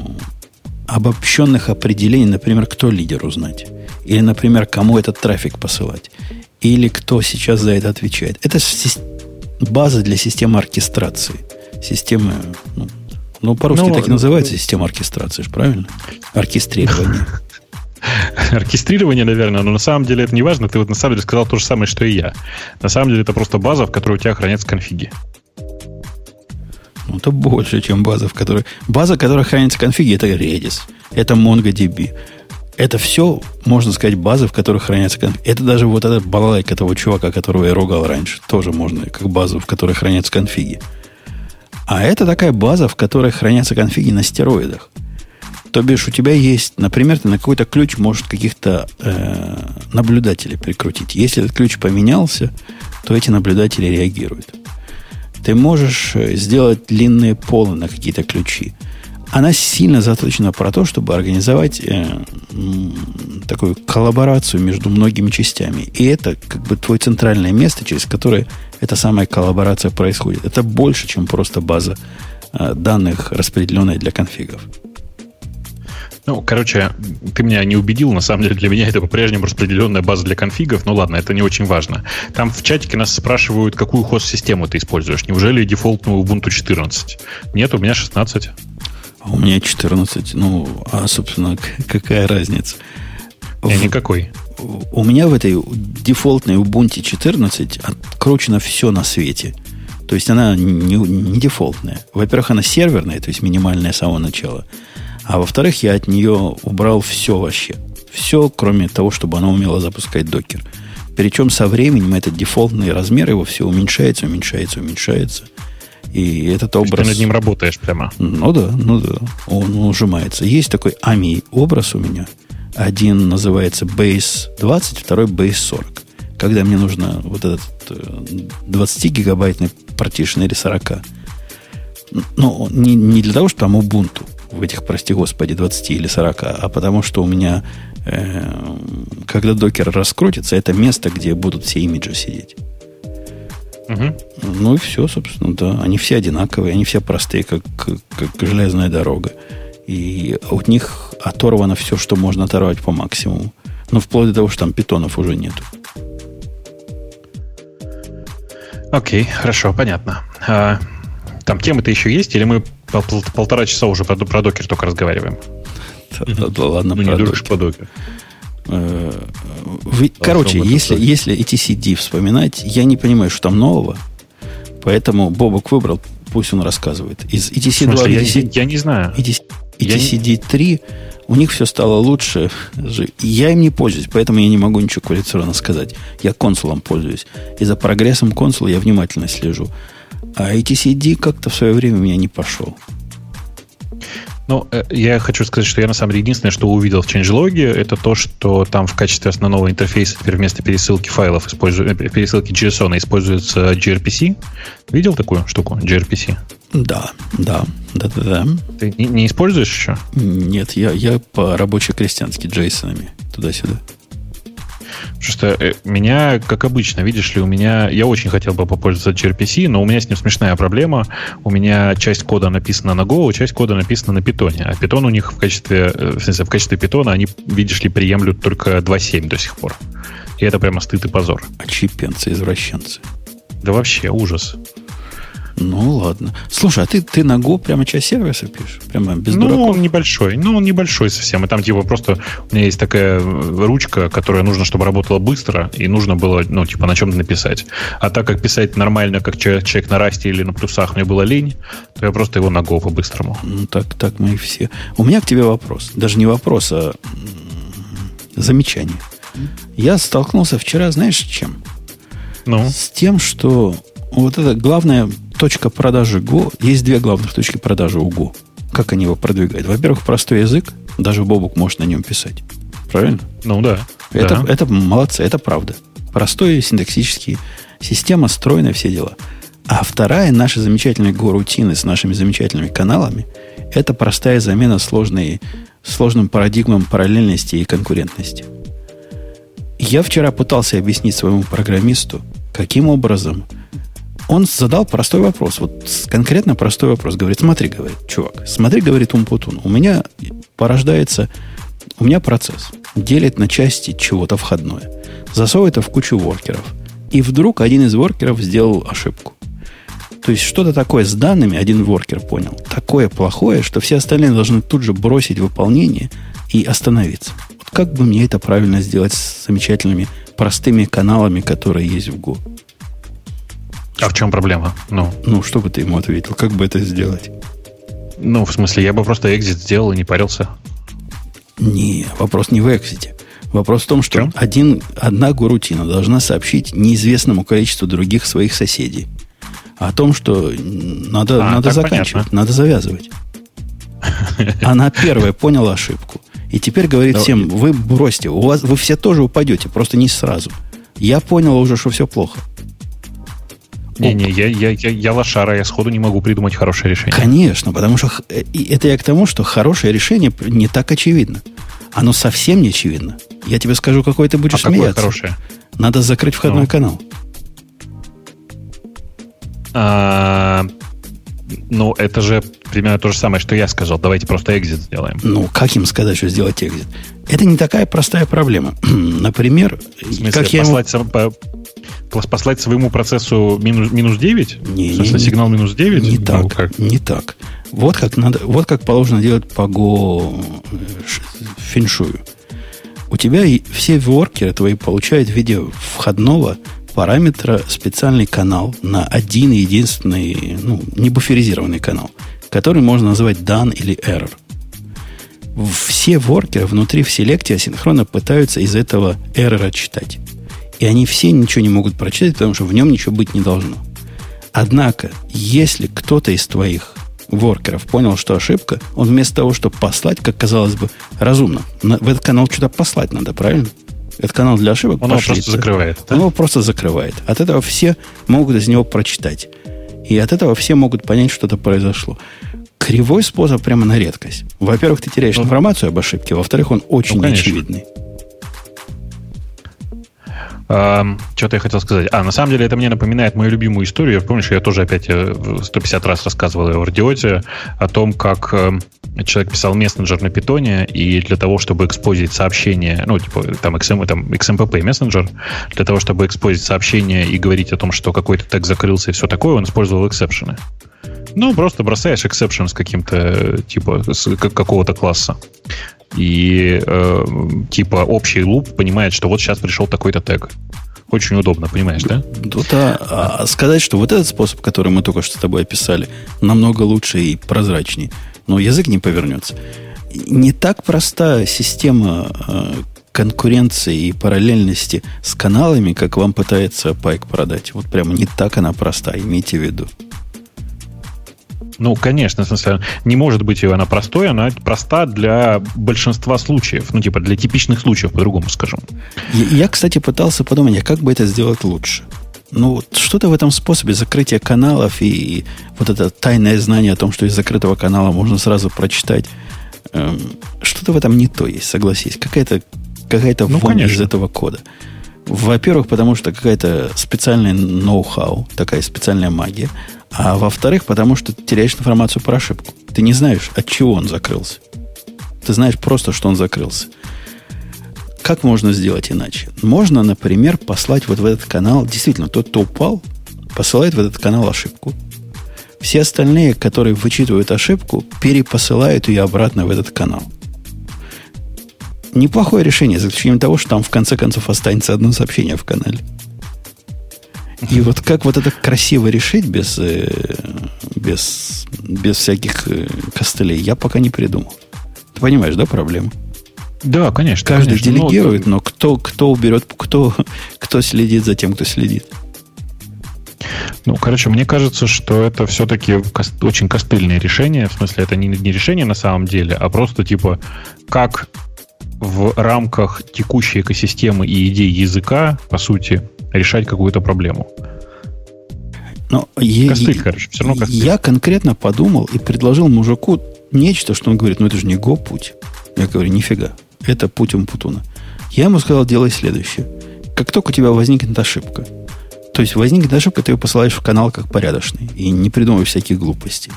обобщенных определений, например, кто лидер узнать. Или, например, кому этот трафик посылать. Или кто сейчас за это отвечает. Это база для системы оркестрации. Системы ну, ну, по-русски ну, так и называется система оркестрации, правильно? Оркестрирование. <laughs> Оркестрирование, наверное, но на самом деле это не важно. Ты вот на самом деле сказал то же самое, что и я. На самом деле это просто база, в которой у тебя хранятся конфиги. Ну, это больше, чем база, в которой... База, которая хранится конфиги, это Redis, это MongoDB. Это все, можно сказать, базы, в которых хранятся конфиги. Это даже вот этот балалайка того чувака, которого я ругал раньше, тоже можно как базу, в которой хранятся конфиги. А это такая база, в которой хранятся конфиги на стероидах. То бишь, у тебя есть, например, ты на какой-то ключ можешь каких-то э, наблюдателей прикрутить. Если этот ключ поменялся, то эти наблюдатели реагируют. Ты можешь э, сделать длинные полы на какие-то ключи. Она сильно заточена про то, чтобы организовать э, такую коллаборацию между многими частями. И это как бы твое центральное место, через которое эта самая коллаборация происходит. Это больше, чем просто база э, данных, распределенная для конфигов. Ну, короче, ты меня не убедил. На самом деле для меня это по-прежнему распределенная база для конфигов. Ну ладно, это не очень важно. Там в чатике нас спрашивают, какую хост-систему ты используешь. Неужели дефолтную Ubuntu 14? Нет, у меня 16. А у меня 14. Ну, а, собственно, какая разница? Не, никакой. У меня в этой дефолтной Ubuntu 14 откручено все на свете. То есть она не, не дефолтная. Во-первых, она серверная, то есть минимальная с самого начала. А во-вторых, я от нее убрал все вообще. Все, кроме того, чтобы она умела запускать докер. Причем со временем этот дефолтный размер его все уменьшается, уменьшается, уменьшается. И этот образ... Ты над ним работаешь прямо. Ну да, ну да. Он, он ужимается. Есть такой AMI образ у меня. Один называется Base 20, второй Base 40. Когда мне нужно вот этот 20-гигабайтный э, партишн или 40. Ну, не, не для того, что там Ubuntu в этих, прости господи, 20 или 40, а потому что у меня, э, когда докер раскрутится, это место, где будут все имиджи сидеть. Угу. Ну и все, собственно, да. Они все одинаковые, они все простые, как, как, как железная дорога. И от них оторвано все, что можно оторвать по максимуму. Ну, вплоть до того, что там питонов уже нету. Окей, хорошо, понятно. А, там темы-то еще есть, или мы пол полтора часа уже про, про докер только разговариваем? Да, да, ладно, ну, не докер. про докер. Э, вы, короче, если, если ETCD вспоминать, я не понимаю, что там нового. Поэтому Бобок выбрал, пусть он рассказывает. Из ETC 2 я, ETC, я не знаю. ETC, ETCD 3 у них все стало лучше. Я им не пользуюсь, поэтому я не могу ничего квалифицированно сказать. Я консулом пользуюсь. И за прогрессом консула я внимательно слежу. А ETCD как-то в свое время у меня не пошел. Ну, э, я хочу сказать, что я на самом деле единственное, что увидел в changelog, это то, что там в качестве основного интерфейса теперь вместо пересылки файлов, используя, э, пересылки JSON используется gRPC. Видел такую штуку, gRPC? Да, да, да, да, да. Ты не, не используешь еще? Нет, я, я по рабоче-крестьянски JSON туда-сюда. Что э, меня, как обычно, видишь ли, у меня... Я очень хотел бы попользоваться gRPC, но у меня с ним смешная проблема. У меня часть кода написана на Go, часть кода написана на питоне. А питон у них в качестве... Э, в смысле, в качестве питона они, видишь ли, приемлют только 2.7 до сих пор. И это прямо стыд и позор. Очипенцы, извращенцы. Да вообще, ужас. Ну, ладно. Слушай, а ты, ты на Go прямо часть сервиса пишешь? Прямо без Ну, дураков? он небольшой. Ну, он небольшой совсем. И там типа просто у меня есть такая ручка, которая нужно, чтобы работала быстро, и нужно было, ну, типа, на чем-то написать. А так как писать нормально, как человек, на расте или на плюсах мне было лень, то я просто его на Go по-быстрому. Ну, так, так мы и все. У меня к тебе вопрос. Даже не вопрос, а замечание. Я столкнулся вчера, знаешь, с чем? Ну? С тем, что вот это главная точка продажи Go, есть две главных точки продажи у Go. Как они его продвигают? Во-первых, простой язык, даже Бобук может на нем писать. Правильно? Ну да. Это, да. это молодцы, это правда. Простой синтаксический система, стройная, все дела. А вторая, наши замечательные Go-рутины с нашими замечательными каналами, это простая замена сложной, сложным парадигмам параллельности и конкурентности. Я вчера пытался объяснить своему программисту, каким образом он задал простой вопрос. Вот конкретно простой вопрос. Говорит, смотри, говорит, чувак, смотри, говорит Умпутун, у меня порождается, у меня процесс делит на части чего-то входное. Засовывает это в кучу воркеров. И вдруг один из воркеров сделал ошибку. То есть что-то такое с данными один воркер понял. Такое плохое, что все остальные должны тут же бросить выполнение и остановиться. Вот как бы мне это правильно сделать с замечательными простыми каналами, которые есть в Go? А в чем проблема? Ну, ну что бы ты ему ответил? Как бы это сделать? Ну, в смысле, я бы просто экзит сделал и не парился. Не, вопрос не в экзите. Вопрос в том, что в один, одна гурутина должна сообщить неизвестному количеству других своих соседей о том, что надо, а, надо заканчивать, понятно. надо завязывать. Она первая поняла ошибку. И теперь говорит Но... всем, вы бросьте, у вас, вы все тоже упадете, просто не сразу. Я понял уже, что все плохо. Не-не, я, я, я, я лошара, я сходу не могу придумать хорошее решение. Конечно, потому что это я к тому, что хорошее решение не так очевидно. Оно совсем не очевидно. Я тебе скажу, какой ты будешь а смеяться. Какое хорошее? Надо закрыть входной ну. канал. А, Ну, это же примерно то же самое, что я сказал. Давайте просто экзит сделаем. Ну, как им сказать, что сделать экзит? Это не такая простая проблема. <clears throat> Например, в смысле, как я послать, ему... по, послать своему процессу минус, минус 9? Не, смысле, не, сигнал минус 9? Не ну, так, как? не так. Вот как, надо, вот как положено делать по Go э, феншую. У тебя все воркеры твои получают в виде входного параметра специальный канал на один единственный, ну, не буферизированный канал, который можно назвать done или error. Все воркеры внутри в селекте асинхронно пытаются из этого error читать. И они все ничего не могут прочитать, потому что в нем ничего быть не должно. Однако, если кто-то из твоих воркеров понял, что ошибка, он вместо того, чтобы послать, как казалось бы, разумно, в этот канал что-то послать надо, правильно? Этот канал для ошибок. Он его просто закрывает. Да? Он его просто закрывает. От этого все могут из него прочитать. И от этого все могут понять, что-то произошло. Кривой способ прямо на редкость. Во-первых, ты теряешь ну, информацию об ошибке. Во-вторых, он очень ну, неочевидный. Что-то я хотел сказать. А, на самом деле, это мне напоминает мою любимую историю. Что я тоже опять 150 э, раз рассказывал в радиоте о том, как эм, человек писал мессенджер на питоне, и для того, чтобы expos ить сообщение, ну, типа, там, XM, там XMPP мессенджер, для того, чтобы expos ить сообщение и говорить о том, что какой-то тег закрылся и все такое, он использовал exception ы. Ну, просто бросаешь exception с каким-то, типа, с какого-то класса и э, типа общий loop понимает, что вот сейчас пришел такой-то тег. Очень удобно, понимаешь, да? Да. А сказать, что вот этот способ, который мы только что с тобой описали, намного лучше и прозрачнее, но язык не повернется. Не так проста система э, конкуренции и параллельности с каналами, как вам пытается Пайк продать. Вот прямо не так она проста, имейте в виду. Ну, конечно, в смысле, не может быть она простой, она проста для большинства случаев. Ну, типа, для типичных случаев, по-другому скажем. Я, я, кстати, пытался подумать, а как бы это сделать лучше? Ну, вот что-то в этом способе закрытия каналов и вот это тайное знание о том, что из закрытого канала можно сразу прочитать, эм, что-то в этом не то есть, согласись. Какая-то какая-то ну, вонь из этого кода. Во-первых, потому что какая-то специальная ноу-хау, такая специальная магия. А во-вторых, потому что ты теряешь информацию про ошибку. Ты не знаешь, от чего он закрылся. Ты знаешь просто, что он закрылся. Как можно сделать иначе? Можно, например, послать вот в этот канал, действительно, тот, кто упал, посылает в этот канал ошибку. Все остальные, которые вычитывают ошибку, перепосылают ее обратно в этот канал. Неплохое решение, за исключением того, что там в конце концов останется одно сообщение в канале. И вот как вот это красиво решить без, э, без, без всяких э, костылей, я пока не придумал. Ты понимаешь, да, проблему? Да, конечно. Каждый конечно. делегирует, но, но кто, кто уберет, кто, кто следит за тем, кто следит. Ну, короче, мне кажется, что это все-таки очень костыльное решение. В смысле, это не, не решение на самом деле, а просто типа, как в рамках текущей экосистемы и идей языка, по сути, решать какую-то проблему. Но костыль, я, короче, все равно костыль. Я конкретно подумал и предложил мужику нечто, что он говорит, ну это же не го путь. Я говорю, нифига, это путь Умпутуна. Я ему сказал, делай следующее. Как только у тебя возникнет ошибка, то есть возникнет ошибка, ты ее посылаешь в канал как порядочный и не придумывай всяких глупостей.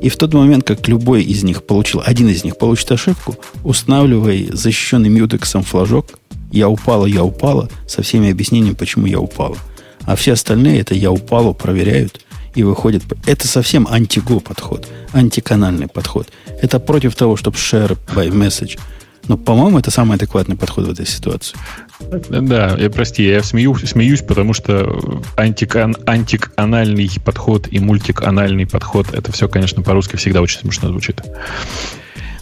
И в тот момент, как любой из них получил, один из них получит ошибку, устанавливай защищенный мьютексом флажок «Я упала, я упала» со всеми объяснениями, почему я упала. А все остальные это «я упала» проверяют и выходят. Это совсем антиго подход, антиканальный подход. Это против того, чтобы share by message – но, по-моему, это самый адекватный подход в этой ситуации. Да, я, прости, я смею, смеюсь, потому что антикан, антиканальный подход и мультиканальный подход, это все, конечно, по-русски всегда очень смешно звучит.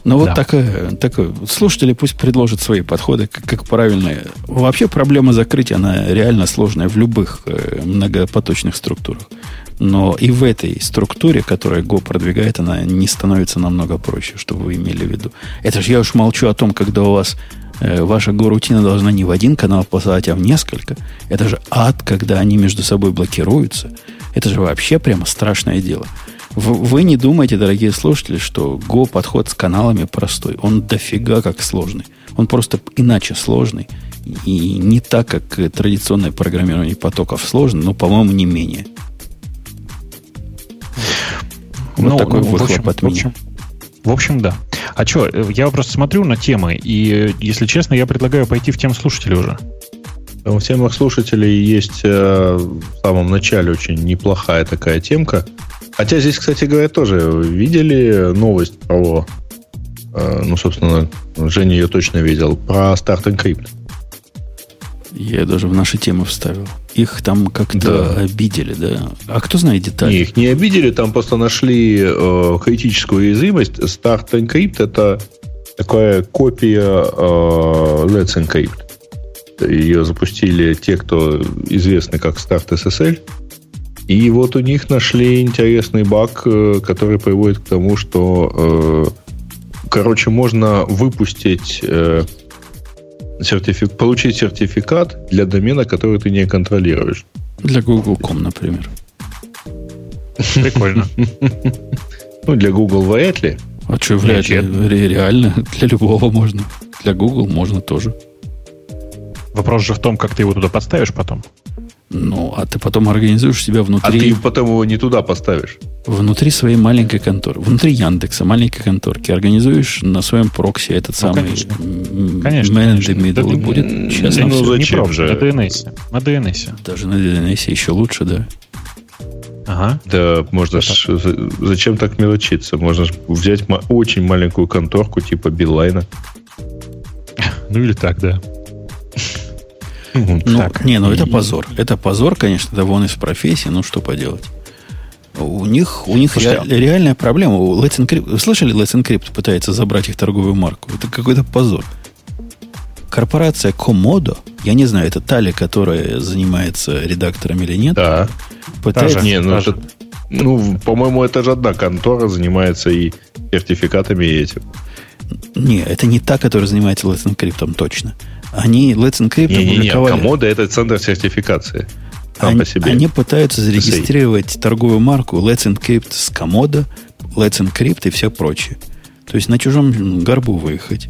Ну вот да. такое, такое. Слушатели пусть предложат свои подходы, как, как правильно. Вообще проблема закрытия, она реально сложная в любых э, многопоточных структурах. Но и в этой структуре, которая Go продвигает, она не становится намного проще, чтобы вы имели в виду. Это же я уж молчу о том, когда у вас э, ваша Go-рутина должна не в один канал посылать, а в несколько. Это же ад, когда они между собой блокируются. Это же вообще прямо страшное дело. Вы не думайте, дорогие слушатели, что Go подход с каналами простой. Он дофига как сложный. Он просто иначе сложный. И не так, как традиционное программирование потоков сложно, но, по-моему, не менее. Вот ну, такой выхлоп в общем, от меня. В общем, в общем, да. А что, я просто смотрю на темы, и, если честно, я предлагаю пойти в тему слушателей уже. У темах слушателей есть э, в самом начале очень неплохая такая темка. Хотя здесь, кстати говоря, тоже видели новость про, э, ну, собственно, Женя ее точно видел, про Start Encrypt. Я даже в наши темы вставил. Их там как-то да. обидели, да? А кто знает детали? Не, их не обидели, там просто нашли э, критическую уязвимость. Start Encrypt это такая копия э, Let's Encrypt. Ее запустили те, кто известны как Start SSL. И вот у них нашли интересный баг, э, который приводит к тому, что, э, короче, можно выпустить э, сертифик, получить сертификат для домена, который ты не контролируешь. Для Google.com, например. Прикольно. <laughs> Ну, для Google вряд ли. А что, вряд ли? Реально, <laughs> для любого можно. Для Google можно тоже. Вопрос же в том, как ты его туда подставишь потом. Ну, а ты потом организуешь себя внутри... А ты потом его не туда поставишь. Внутри своей маленькой конторы. Внутри Яндекса, маленькой конторки. Организуешь на своем прокси этот ну, самый конечно. Конечно, man the middle. Да, будет честно ну, зачем не же? На DNS. На DNS. Даже на DNS еще лучше, да. Ага. Да, можно ж, зачем так мелочиться? Можно взять очень маленькую конторку типа Билайна. <laughs> Ну или так, да. Ну, так. не, ну это позор. Это позор, конечно, это вон из профессии, ну что поделать. У них, у них Слушайте, ре, реальная проблема. Let's Encrypt, вы слышали, Let's Encrypt пытается забрать их торговую марку? Это какой-то позор. Корпорация Komodo, я не знаю, это Тали, которая занимается редактором или нет. Да. Пытается... Не, ну, это, ну, по-моему, это же одна контора занимается и сертификатами и этим. Не, это не та, которая занимается Let's Encrypt, точно. Они Let's Encrypt не, опубликовали... Не, не, Комода это центр сертификации. Они, по себе. они пытаются зарегистрировать торговую марку Let's Encrypt с Комода, Let's Encrypt и все прочее. То есть на чужом горбу выехать.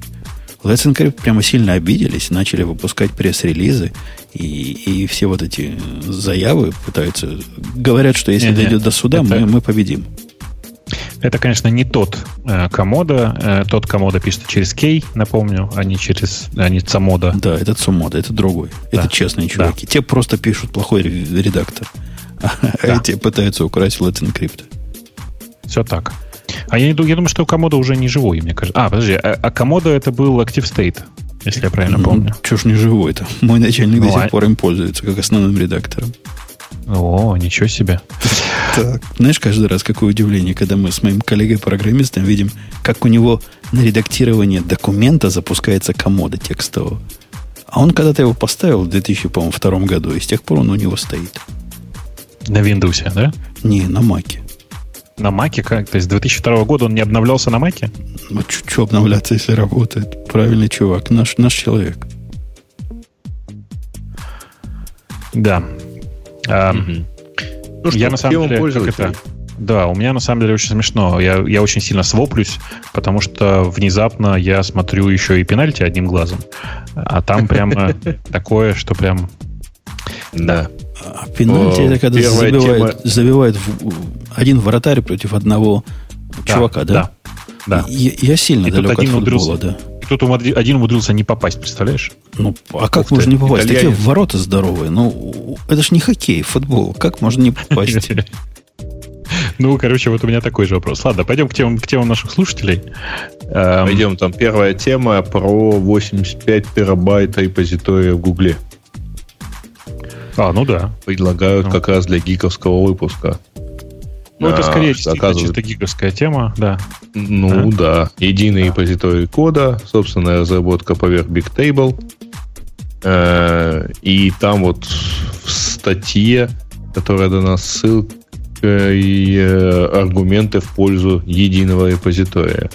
Let's Encrypt прямо сильно обиделись, начали выпускать пресс-релизы, и, и все вот эти заявы пытаются... Говорят, что если не, дойдет не, до суда, это... мы, мы победим. Это, конечно, не тот э, комода. Э, тот комода пишет через кей, напомню, а не через а не цамода. Да, это цумода, это другой. Да. Это честные чуваки. Да. Те просто пишут плохой редактор. <laughs> А да. эти пытаются украсть Let's Encrypt. Все так. А я, я думаю, что комода уже не живой, мне кажется. А, подожди, а, а комода это был Active State, если я правильно помню. Ну, ж не живой-то? <laughs> Мой начальник ну, до сих а... пор им пользуется, как основным редактором. О, ничего себе. Так. Знаешь, каждый раз какое удивление, когда мы с моим коллегой-программистом видим, как у него на редактирование документа запускается комода текстового. А он когда-то его поставил в 2002 году, и с тех пор он у него стоит. На Windows, да? Не, на Маке. На Маке как? То есть с 2002 года он не обновлялся на Маке? Ну, что обновляться, если работает? Правильный чувак, наш, наш человек. Да, угу. Ну, что, я на самом деле, как это, да, у меня на самом деле очень смешно. Я, я очень сильно своплюсь, потому что внезапно я смотрю еще и пенальти одним глазом. А там прямо <laughs> такое, что прям... Да. А пенальти это когда забивает, забивает один вратарь против одного чувака, да? Да. Я, сильно далек от футбола, да кто-то один умудрился не попасть, представляешь? Ну, а как Ух можно ты, не попасть? Итальянец. Такие ворота здоровые. Ну, это ж не хоккей, футбол. Как можно не попасть? <laughs> Ну, короче, вот у меня такой же вопрос. Ладно, пойдем к темам, к темам наших слушателей. Эм, пойдем, там первая тема про 85 терабайт репозитория в Гугле. А, ну да. Предлагают ну. как раз для гиковского выпуска. Ну, это скорее оказывается... чисто гиговская тема, да. Ну, да. да. Единый да. репозиторий кода, собственная разработка поверх Bigtable. Э, и там вот в статье, которая дана ссылка, и э, аргументы в пользу единого репозитория.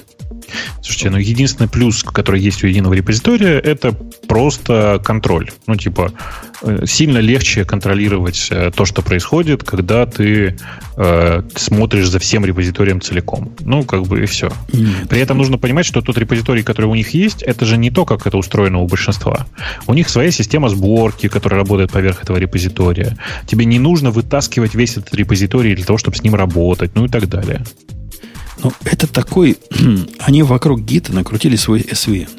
Слушайте, ну единственный плюс, который есть у единого репозитория, это просто контроль. Ну, типа, э, сильно легче контролировать э, то, что происходит, когда ты э, смотришь за всем репозиторием целиком. Ну, как бы и все. При этом нужно понимать, что тот репозиторий, который у них есть, это же не то, как это устроено у большинства. У них своя система сборки, которая работает поверх этого репозитория. Тебе не нужно вытаскивать весь этот репозиторий для того, чтобы с ним работать, ну и так далее. Ну, это такой... <clears throat> Они вокруг гита накрутили свой SVN.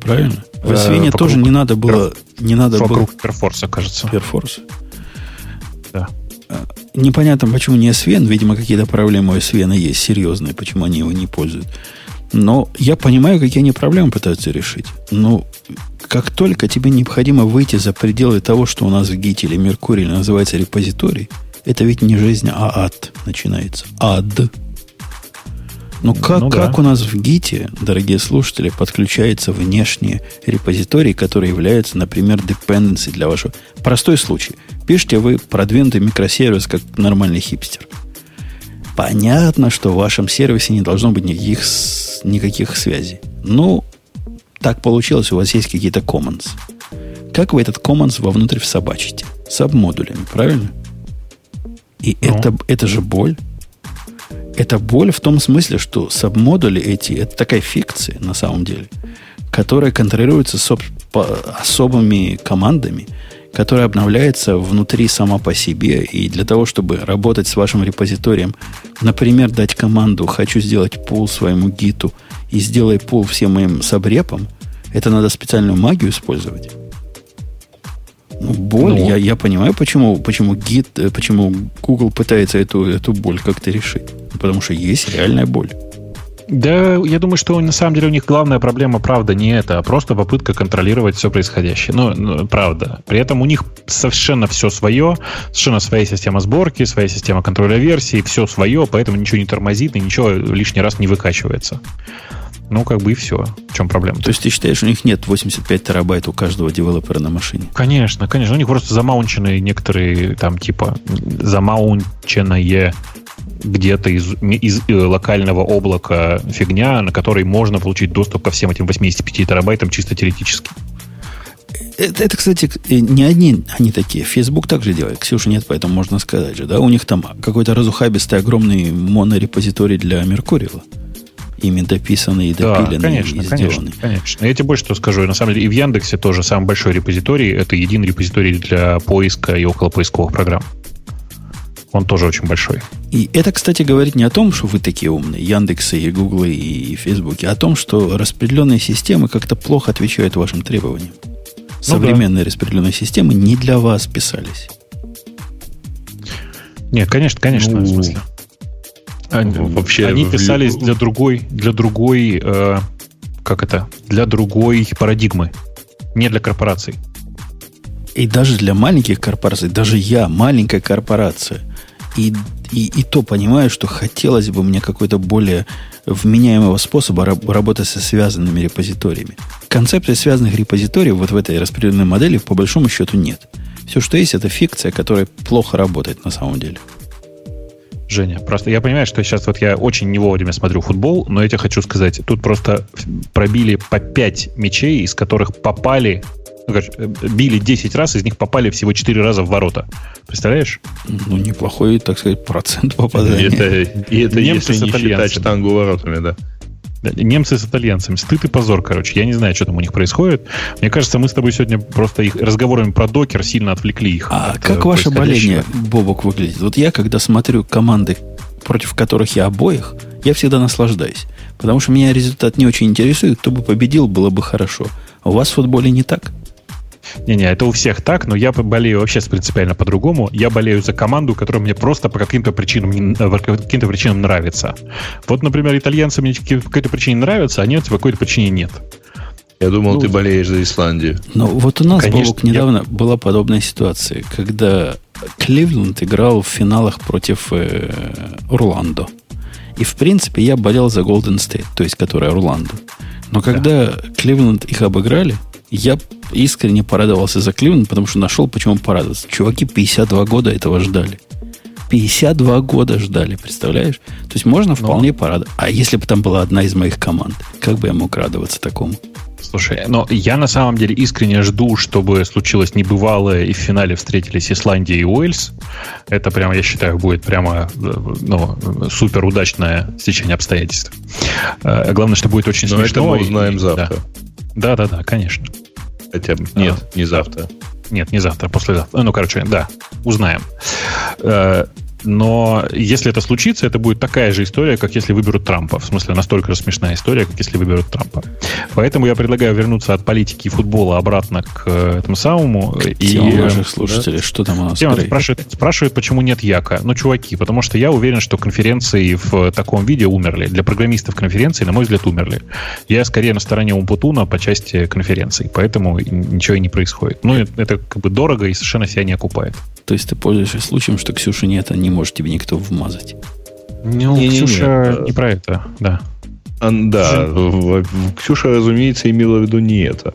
Правильно? В SVN э, тоже не надо было... Не надо вокруг было... Перфорса, кажется. Перфорса. Да. Э, непонятно, почему не SVN. Видимо, какие-то проблемы у SVN есть серьезные, почему они его не пользуют. Но я понимаю, какие они проблемы пытаются решить. Но как только тебе необходимо выйти за пределы того, что у нас в Git или Меркурии называется репозиторий, это ведь не жизнь, а ад начинается. Ад. Но ну, как, ну, да. как у нас в Гите, дорогие слушатели, подключается внешние репозитории, которые являются, например, dependency для вашего... Простой случай. Пишите вы продвинутый микросервис, как нормальный хипстер. Понятно, что в вашем сервисе не должно быть никаких, никаких связей. Ну, так получилось, у вас есть какие-то commons. Как вы этот commons вовнутрь всобачите? Сабмодулями, правильно? И ну. это, это же боль. Это боль в том смысле, что сабмодули эти, это такая фикция на самом деле, которая контролируется особыми командами, которая обновляется внутри сама по себе. И для того, чтобы работать с вашим репозиторием, например, дать команду «хочу сделать пул своему гиту» и сделай пул всем моим сабрепам, это надо специальную магию использовать. Ну, боль, ну, я, я понимаю, почему, почему гид, э, почему Google пытается эту, эту боль как-то решить. Потому что есть реальная боль. Да, я думаю, что на самом деле у них главная проблема, правда, не это, а просто попытка контролировать все происходящее. Ну, ну, правда. При этом у них совершенно все свое, совершенно своя система сборки, своя система контроля версий, все свое, поэтому ничего не тормозит и ничего лишний раз не выкачивается. Ну, как бы и все. В чем проблема? То есть ты считаешь, у них нет 85 терабайт у каждого девелопера на машине? Конечно, конечно. У них просто замаунченные некоторые там типа замаунченное где-то из, из э, локального облака фигня, на которой можно получить доступ ко всем этим 85 терабайтам чисто теоретически. Это, это, кстати, э, не одни они такие. Facebook также делает. Ксюша нет, поэтому можно сказать же, да? У них там какой-то разухабистый огромный монорепозиторий для Меркурила ими дописанный и допиленный да, конечно, и. Конечно, конечно. Я тебе больше что скажу. На самом деле и в Яндексе тоже самый большой репозиторий. Это единый репозиторий для поиска и около поисковых программ. Он тоже очень большой. И это, кстати, говорит не о том, что вы такие умные, Яндексы и Гуглы и Фейсбуки, а о том, что распределенные системы как-то плохо отвечают вашим требованиям. Ну, Современные да. распределенные системы не для вас писались. Нет, конечно, конечно, ну, в смысле. Они, вообще они писались для другой, для другой, э, как это, для другой парадигмы, не для корпораций. И даже для маленьких корпораций, даже я, маленькая корпорация, и, и, и то понимаю, что хотелось бы мне какой-то более вменяемого способа раб, работать со связанными репозиториями. Концепции связанных репозиториев вот в этой распределенной модели по большому счету нет. Все, что есть, это фикция, которая плохо работает на самом деле. Женя, просто я понимаю, что сейчас вот я очень не вовремя смотрю футбол, но я тебе хочу сказать, тут просто пробили по 5 мячей, из которых попали ну, э, били 10 раз, из них попали всего 4 раза в ворота. Представляешь? Ну, неплохой, так сказать, процент попадания. И это, и это Немцы если не считать штангу воротами, да. Немцы с итальянцами. Стыд и позор, короче. Я не знаю, что там у них происходит. Мне кажется, мы с тобой сегодня просто их разговорами про докер сильно отвлекли их. А от, как ваше боление, Бобок, выглядит? Вот я, когда смотрю команды, против которых я обоих, я всегда наслаждаюсь. Потому что меня результат не очень интересует. Кто бы победил, было бы хорошо. А у вас в футболе не так? Не-не, это у всех так, но я болею вообще принципиально по-другому. Я болею за команду, которая мне просто по каким-то причинам, э, по каким-то причинам нравится. Вот, например, итальянцы мне по какой-то причине нравятся, а немцы по какой-то причине нет. Я думал, ну, ты болеешь за Исландию. Ну, вот у нас, Конечно, Бобок, недавно я... была подобная ситуация, когда Кливленд играл в финалах против э, Орландо. И, в принципе, я болел за Golden State, то есть, которая Орландо. Но когда да. Кливленд их обыграли, я искренне порадовался за Кливленд, потому что нашел, почему порадоваться. Чуваки 52 года этого ждали. 52 года ждали, представляешь? То есть можно вполне но... порадоваться. А если бы там была одна из моих команд, как бы я мог радоваться такому? Слушай, но я на самом деле искренне жду, чтобы случилось небывалое, и в финале встретились Исландия и Уэльс. Это прямо, я считаю, будет прямо ну, супер удачное стечение обстоятельств. А, главное, что будет очень но смешно. это мы узнаем завтра. Да, да, да, конечно. Хотя бы. Нет, а, не завтра. Нет, не завтра, послезавтра. Ну, короче, да, узнаем. Э, но если это случится, это будет такая же история, как если выберут Трампа. В смысле, настолько же смешная история, как если выберут Трампа. Поэтому я предлагаю вернуться от политики и футбола обратно к э, этому самому. К и наших слушателей. Да? Что там у нас? Тема спрашивает, спрашивает, почему нет Яка. Ну, чуваки, потому что я уверен, что конференции в таком виде умерли. Для программистов конференции, на мой взгляд, умерли. Я скорее на стороне Умпутуна по части конференций, поэтому ничего и не происходит. Ну, это как бы дорого и совершенно себя не окупает. То есть ты пользуешься случаем, что Ксюши нет, а не может тебе никто вмазать. Ну, не, Ксюша не, не, не про это, да. А, да, Ксюша, разумеется, имела в виду не это.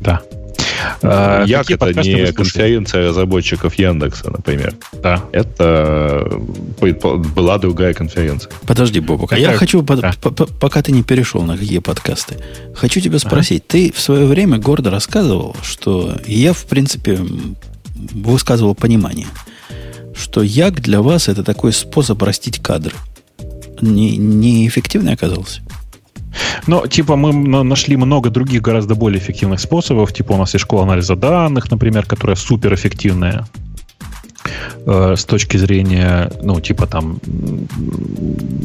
Да. А, Як это не конференция разработчиков Яндекса, например. Да. Это была другая конференция. Подожди, Бобок, а я хочу, да. пока ты не перешел на какие подкасты, хочу тебя спросить. Ага. Ты в свое время гордо рассказывал, что я, в принципе, высказывал понимание, что Як для вас это такой способ растить кадры. Не, неэффективный оказался? Но, типа, мы нашли много других гораздо более эффективных способов. Типа, у нас есть школа анализа данных, например, которая суперэффективная. Э, с точки зрения, ну, типа там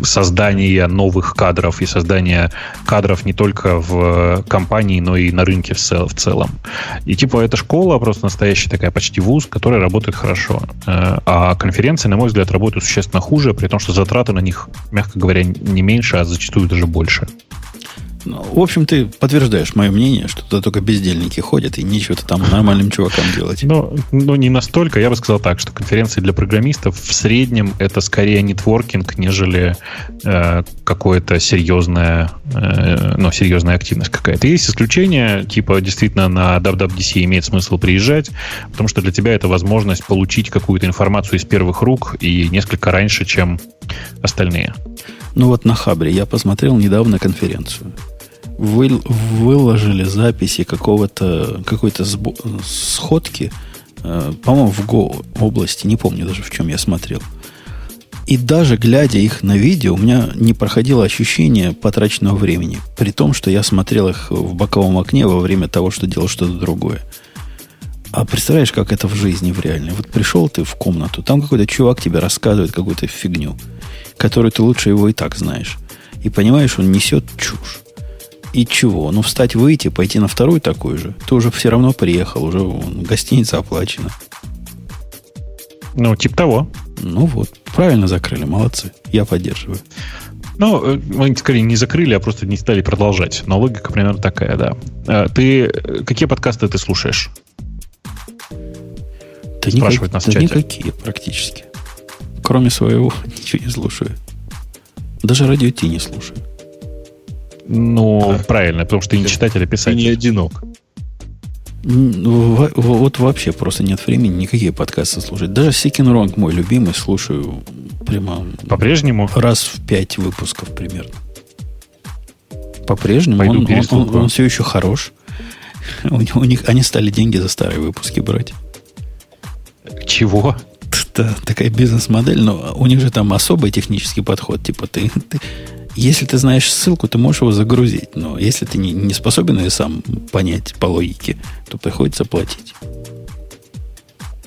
создания новых кадров и создания кадров не только в компании, но и на рынке в, цел, в целом. И типа эта школа просто настоящая такая почти вуз, которая работает хорошо. Э, а конференции, на мой взгляд, работают существенно хуже, при том, что затраты на них, мягко говоря, не меньше, а зачастую даже больше. Ну, в общем, ты подтверждаешь мое мнение, что туда только бездельники ходят, и нечего-то там нормальным чувакам делать. Но, но не настолько. Я бы сказал так, что конференции для программистов в среднем это скорее нетворкинг, нежели э, какое-то серьезная, э, ну, серьезная активность какая-то. Есть исключения, типа действительно на WWDC имеет смысл приезжать, потому что для тебя это возможность получить какую-то информацию из первых рук и несколько раньше, чем остальные. Ну вот на Хабре я посмотрел недавно конференцию вы, выложили записи какого-то какой-то сходки, э, по-моему, в Go области, не помню даже в чем я смотрел. И даже глядя их на видео, у меня не проходило ощущение потраченного времени, при том, что я смотрел их в боковом окне во время того, что делал что-то другое. А представляешь, как это в жизни, в реальной? Вот пришел ты в комнату, там какой-то чувак тебе рассказывает какую-то фигню, которую ты лучше его и так знаешь. И понимаешь, он несет чушь. И чего? Ну, встать, выйти, пойти на вторую такую же. Ты уже все равно приехал, уже гостиница оплачена. Ну, типа того. Ну вот, правильно закрыли, молодцы. Я поддерживаю. Ну, э, мы скорее не закрыли, а просто не стали продолжать. Но логика примерно такая, да. А ты какие подкасты ты слушаешь? Да Спрашивают никак, нас да в чате. никакие практически. Кроме своего, <laughs> ничего не слушаю. Даже радио Ти не слушаю. Ну, да. правильно, потому что ты не читатель, а писатель. Ты не одинок. Ну, вот вообще просто нет времени никакие подкасты слушать. Даже Сикин Ронг мой любимый слушаю прямо... По-прежнему? Раз в пять выпусков примерно. По-прежнему. Пойду он, он, он, он все еще хорош. <laughs> У, у них они стали деньги за старые выпуски брать. Чего? Это такая бизнес-модель, но у них же там особый технический подход. Типа ты, ты если ты знаешь ссылку, ты можешь его загрузить. Но если ты не, не способен ее сам понять по логике, то приходится платить.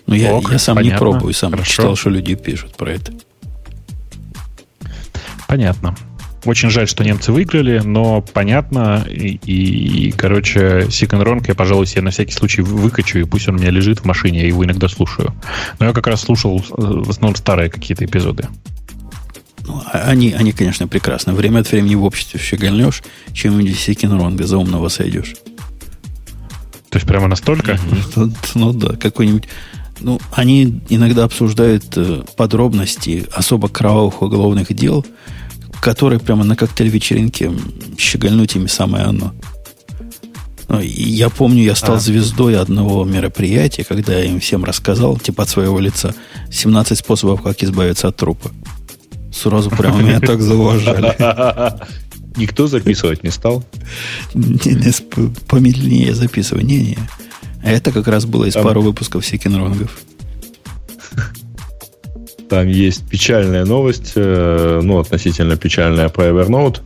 Но я, Ок, я сам понятно, не пробую, сам хорошо. читал, что люди пишут про это. Понятно. Очень жаль, что немцы выиграли, но понятно. И, и, и короче, Second Wrong я, пожалуй, себе на всякий случай выкачу, и пусть он у меня лежит в машине, я его иногда слушаю. Но я как раз слушал э, в основном старые какие-то эпизоды. Ну, а они, они, конечно, прекрасны. Время от времени в обществе щегольнешь, чем-нибудь Секинронга за умного сойдешь. То есть прямо настолько? Ну, ну да, какой-нибудь... Ну, они иногда обсуждают э, подробности особо кровавых уголовных дел, которые прямо на коктейль-вечеринке щегольнуть ими самое оно. Ну, я помню, я стал а. звездой одного мероприятия, когда я им всем рассказал, типа от своего лица, 17 способов, как избавиться от трупа. Сразу прямо <laughs> меня так зауважали. <laughs> Никто записывать не стал? Не, не, помедленнее записывай. Не, не. А это как раз было из пару выпусков Секинронгов. Там есть печальная новость, э, ну, относительно печальная про Evernote.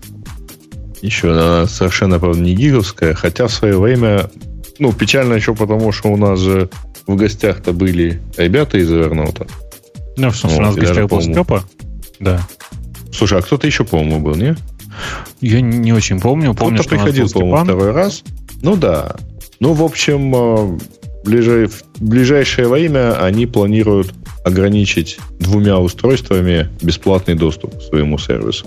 Еще она совершенно, правда, не гиговская, хотя в свое время, ну, печально еще потому, что у нас же в гостях-то были ребята из Evernote. Ну, в смысле, вот, у нас в гостях был Степа. Да. Слушай, а кто-то еще, по-моему, был, не? Я не очень помню. Помню, кто-то приходил, по-моему, второй раз. Ну да. Ну, в общем, э, в ближайшее время они планируют ограничить двумя устройствами бесплатный доступ к своему сервису.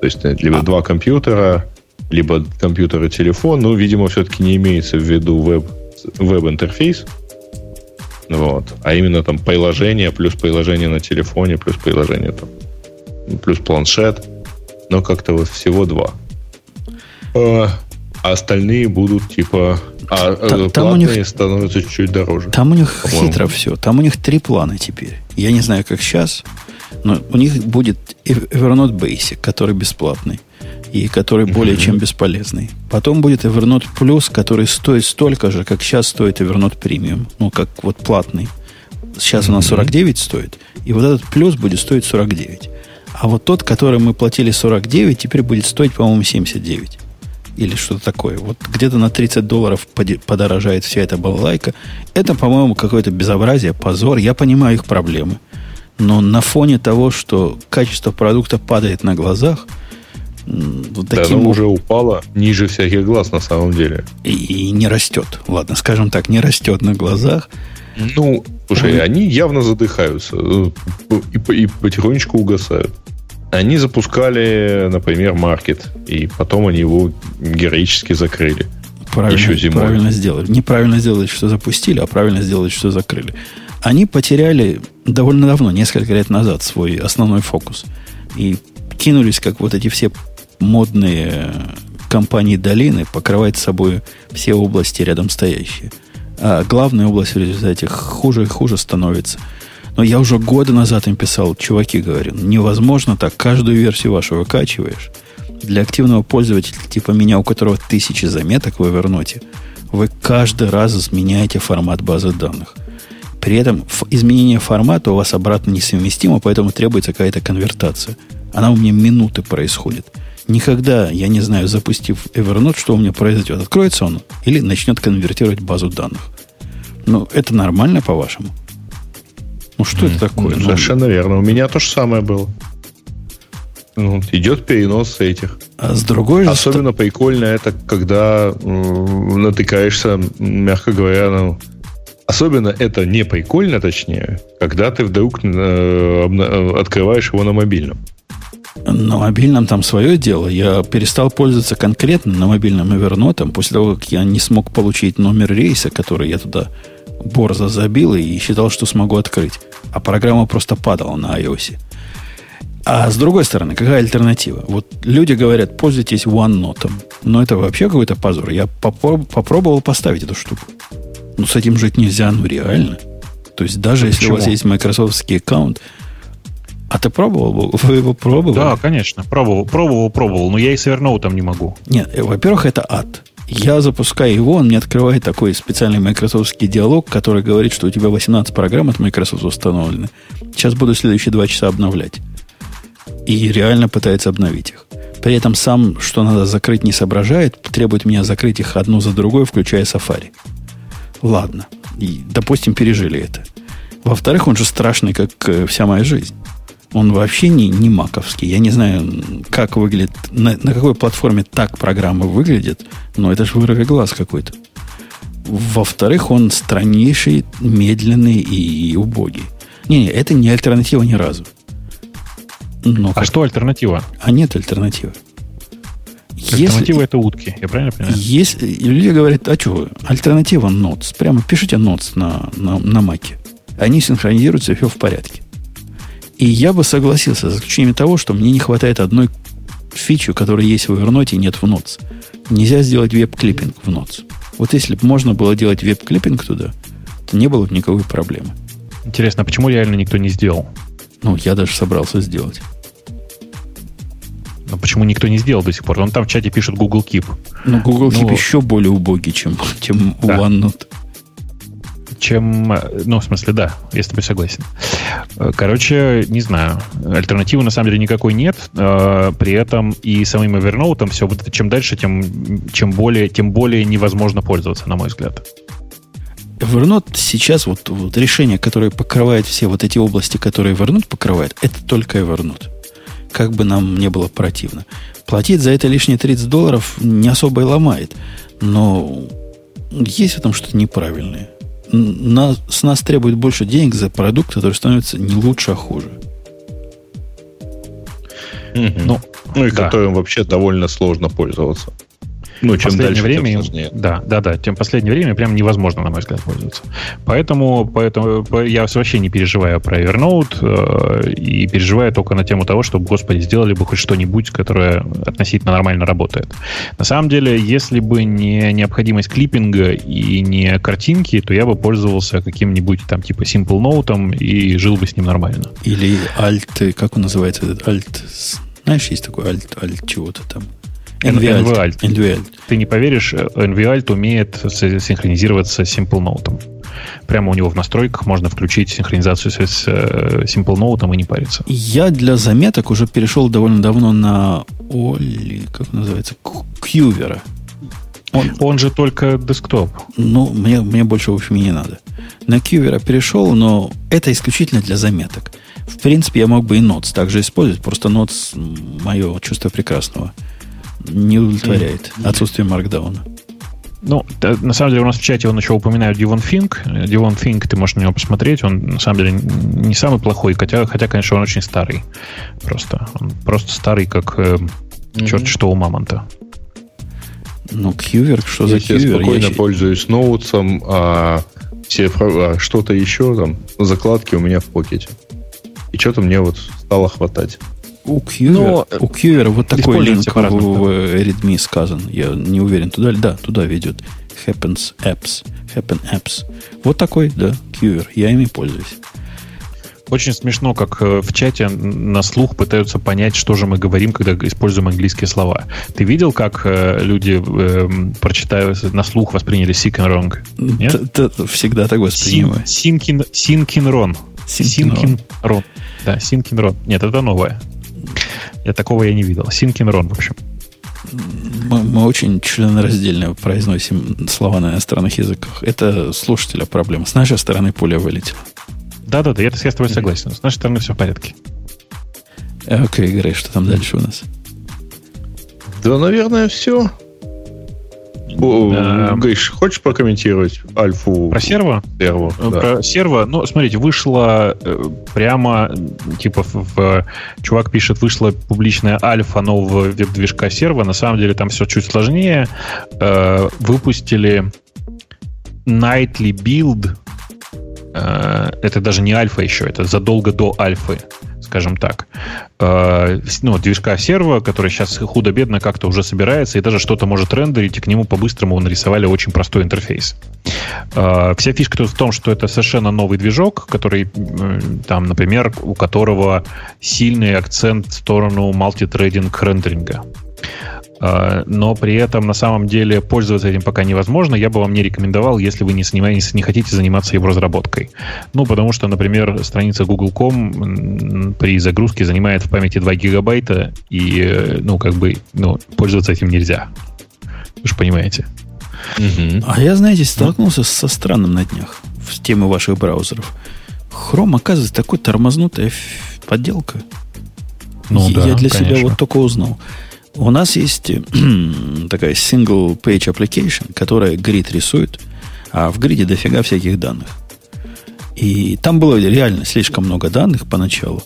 То есть э, либо а. два компьютера, либо компьютер и телефон. Ну, видимо, все-таки не имеется в виду веб, веб-интерфейс. Вот. А именно там приложение, плюс приложение на телефоне, плюс приложение там, плюс планшет. Но как-то вот всего два. А, а остальные будут типа а там, э, там у них становятся чуть-чуть дороже. Там у них по-моему. хитро все. Там у них три плана теперь. Я не знаю, как сейчас, но у них будет Evernote Basic, который бесплатный и который более mm-hmm. чем бесполезный. Потом будет Evernote Plus, который стоит столько же, как сейчас стоит Evernote Premium. Ну, как вот платный. Сейчас mm-hmm. у нас 49 стоит. И вот этот плюс будет стоить 49. А вот тот, который мы платили 49, теперь будет стоить, по-моему, 79 или что-то такое. Вот где-то на 30 долларов подорожает вся эта балалайка. Это, по-моему, какое-то безобразие, позор. Я понимаю их проблемы. Но на фоне того, что качество продукта падает на глазах, вот таким... Да, уже упало ниже всяких глаз на самом деле. И, и не растет. Ладно, скажем так, не растет на глазах. Ну, слушай, Он... они явно задыхаются э, и, и потихонечку угасают. Они запускали, например, маркет, и потом они его героически закрыли. Правильно, еще зимой. правильно сделали. Неправильно сделали, что запустили, а правильно сделали, что закрыли. Они потеряли довольно давно, несколько лет назад, свой основной фокус. И кинулись, как вот эти все модные компании долины, покрывать собой все области рядом стоящие. А главная область в результате хуже и хуже становится – но я уже года назад им писал, чуваки, говорю, невозможно так, каждую версию вашу выкачиваешь. Для активного пользователя, типа меня, у которого тысячи заметок в Evernote, вы каждый раз меняете формат базы данных. При этом изменение формата у вас обратно несовместимо, поэтому требуется какая-то конвертация. Она у меня минуты происходит. Никогда, я не знаю, запустив Evernote, что у меня произойдет. Откроется он или начнет конвертировать базу данных. Ну, это нормально, по-вашему? Ну, что mm. это такое? Ну, совершенно верно. У меня то же самое было. Ну, идет перенос этих. А с другой же Особенно ст... прикольно это, когда э, натыкаешься, мягко говоря, ну, Особенно это не прикольно, точнее, когда ты вдруг э, э, открываешь его на мобильном. На мобильном там свое дело. Я перестал пользоваться конкретно на мобильном Evernote после того, как я не смог получить номер рейса, который я туда борзо забил и считал, что смогу открыть. А программа просто падала на iOS. А с другой стороны, какая альтернатива? Вот люди говорят, пользуйтесь OneNote. Но это вообще какой-то позор. Я попроб- попробовал поставить эту штуку. Ну, с этим жить нельзя, ну реально. То есть даже а если почему? у вас есть майкрософтский аккаунт, а ты пробовал? Вы его пробовали? Да, конечно. Пробовал, пробовал, пробовал. Но я и с Evernote не могу. Нет, э, во-первых, это ад. Я запускаю его, он мне открывает такой специальный майкрософтский диалог, который говорит, что у тебя 18 программ от Microsoft установлены. Сейчас буду следующие два часа обновлять. И реально пытается обновить их. При этом сам, что надо закрыть, не соображает, требует меня закрыть их одну за другой, включая Safari. Ладно. И, допустим, пережили это. Во-вторых, он же страшный, как э, вся моя жизнь. Он вообще не, не маковский. Я не знаю, как выглядит, на, на какой платформе так программа выглядит, но это же вырвый глаз какой-то. Во-вторых, он страннейший, медленный и, и убогий. Не, не, это не альтернатива ни разу. Но а как... что альтернатива? А нет альтернативы. Альтернатива это утки, я правильно понимаю? Если люди говорят, а что, альтернатива Notes. Прямо пишите Notes на, на, на маке. Они синхронизируются, все в порядке. И я бы согласился с заключением того, что мне не хватает одной фичи, которая есть в Evernote и нет в Notes. Нельзя сделать веб-клиппинг в Notes. Вот если бы можно было делать веб-клиппинг туда, то не было бы никакой проблемы. Интересно, а почему реально никто не сделал? Ну, я даже собрался сделать. Но почему никто не сделал до сих пор? Он там в чате пишет Google Keep. Ну, Google Keep ну, еще более убогий, чем, <laughs> чем да. OneNote чем... Ну, в смысле, да, я с тобой согласен. Короче, не знаю. Альтернативы на самом деле никакой нет. Э, при этом и самим Evernote все, чем дальше, тем, чем более, тем более невозможно пользоваться, на мой взгляд. Evernote сейчас, вот, вот решение, которое покрывает все вот эти области, которые Evernote покрывает, это только Evernote. Как бы нам не было противно. Платить за это лишние 30 долларов не особо и ломает. Но есть в этом что-то неправильное. Нас, с нас требует больше денег за продукт, который становится не лучше, а хуже. Mm-hmm. Ну, ну и да. которым вообще довольно сложно пользоваться. Ну, чем последнее дальше, время, тем сложнее. Да, да, да. Тем последнее время прям невозможно, на мой взгляд, пользоваться. Поэтому, поэтому я вообще не переживаю про Evernote э, и переживаю только на тему того, чтобы, господи, сделали бы хоть что-нибудь, которое относительно нормально работает. На самом деле, если бы не необходимость клиппинга и не картинки, то я бы пользовался каким-нибудь там типа Simple Note и жил бы с ним нормально. Или Alt, как он называется этот Alt? Знаешь, есть такой Alt, Alt чего-то там. NVAlt. NVAlt. Ты не поверишь, NVAlt умеет синхронизироваться с Simple Note. Прямо у него в настройках можно включить синхронизацию с э, Simple Note и не париться. Я для заметок уже перешел довольно давно на Оли, как называется, Кьювера. Он, он же только десктоп. Ну, мне, мне больше, в общем, не надо. На Кьювера перешел, но это исключительно для заметок. В принципе, я мог бы и Notes также использовать, просто Notes мое чувство прекрасного – не удовлетворяет отсутствие маркдауна. Ну, на самом деле у нас в чате он еще упоминает Дивон Финк. Дивон Финк, ты можешь на него посмотреть. Он, на самом деле, не самый плохой, хотя, хотя конечно, он очень старый. Просто. Он просто старый, как э, mm-hmm. черт что у мамонта. Ну, Кьювер, что я за Кьювер? Я спокойно я... пользуюсь ноутсом, а все а что-то еще там, закладки у меня в покете. И что-то мне вот стало хватать. У Qver, Но, у Qver вот такой линк в, в Redmi сказан. Я не уверен, туда ли? Да, туда ведет. Happens Apps. Happen Apps. Вот такой, да, Qver. Я ими пользуюсь. Очень смешно, как э, в чате на слух пытаются понять, что же мы говорим, когда используем английские слова. Ты видел, как э, люди, э, прочитают на слух, восприняли sick and wrong? Нет? Т -т Всегда так воспринимаю. Синкин, синкинрон. Синкинрон. Да, синкинрон. Нет, это новое. Я такого я не видел. Синкинрон, в общем. Мы, мы очень членораздельно произносим слова на иностранных языках. Это слушателя проблема. С нашей стороны пуля вылетела. Да-да-да, я, я с тобой согласен. С нашей стороны все в порядке. Окей, Грей, что там дальше у нас? Да, наверное, все. Гриш, хочешь прокомментировать альфу? Про серво? Серво, э, да. Про серво, ну, смотрите, вышло э, прямо, типа, в, чувак пишет, вышла публичная альфа нового веб-движка серва. На самом деле там все чуть сложнее. Э, выпустили Nightly Build. Это даже не альфа еще, это задолго до альфы скажем так, э, ну, движка серва, который сейчас худо-бедно как-то уже собирается и даже что-то может рендерить, и к нему по-быстрому нарисовали очень простой интерфейс. Э, вся фишка тут в том, что это совершенно новый движок, который, э, там, например, у которого сильный акцент в сторону мультитрейдинг рендеринга. А, но при этом на самом деле пользоваться этим пока невозможно. Я бы вам не рекомендовал, если вы не, занимаетесь, не хотите заниматься его разработкой. Ну, потому что, например, страница Google.com при загрузке занимает в памяти 2 гигабайта, и, э, ну, как бы, ну, пользоваться этим нельзя. Вы же понимаете. Угу. А я, знаете, столкнулся со странным на днях в теме ваших браузеров. Chrome, оказывается, такой тормознутая подделка. Ну, я да, для конечно. себя вот только узнал. У нас есть <clears throat> такая single page application, которая грид рисует, а в гриде дофига всяких данных. И там было реально слишком много данных поначалу,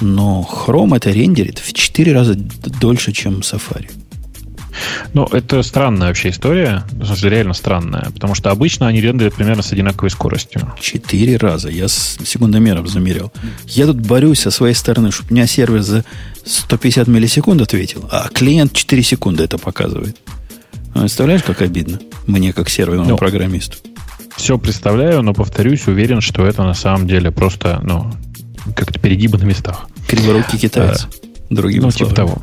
но Chrome это рендерит в 4 раза дольше, чем Safari. Ну, это странная вообще история. Реально странная. Потому что обычно они рендерят примерно с одинаковой скоростью. Четыре раза. Я с секундомером замерял. Я тут борюсь со своей стороны, чтобы у меня сервер за 150 миллисекунд ответил, а клиент 4 секунды это показывает. Ну, представляешь, как обидно? Мне, как серверному ну, программисту. Все представляю, но повторюсь, уверен, что это на самом деле просто, ну, как-то перегибы на местах. Криворукий китаец. А, другими ну, типа словами. типа того.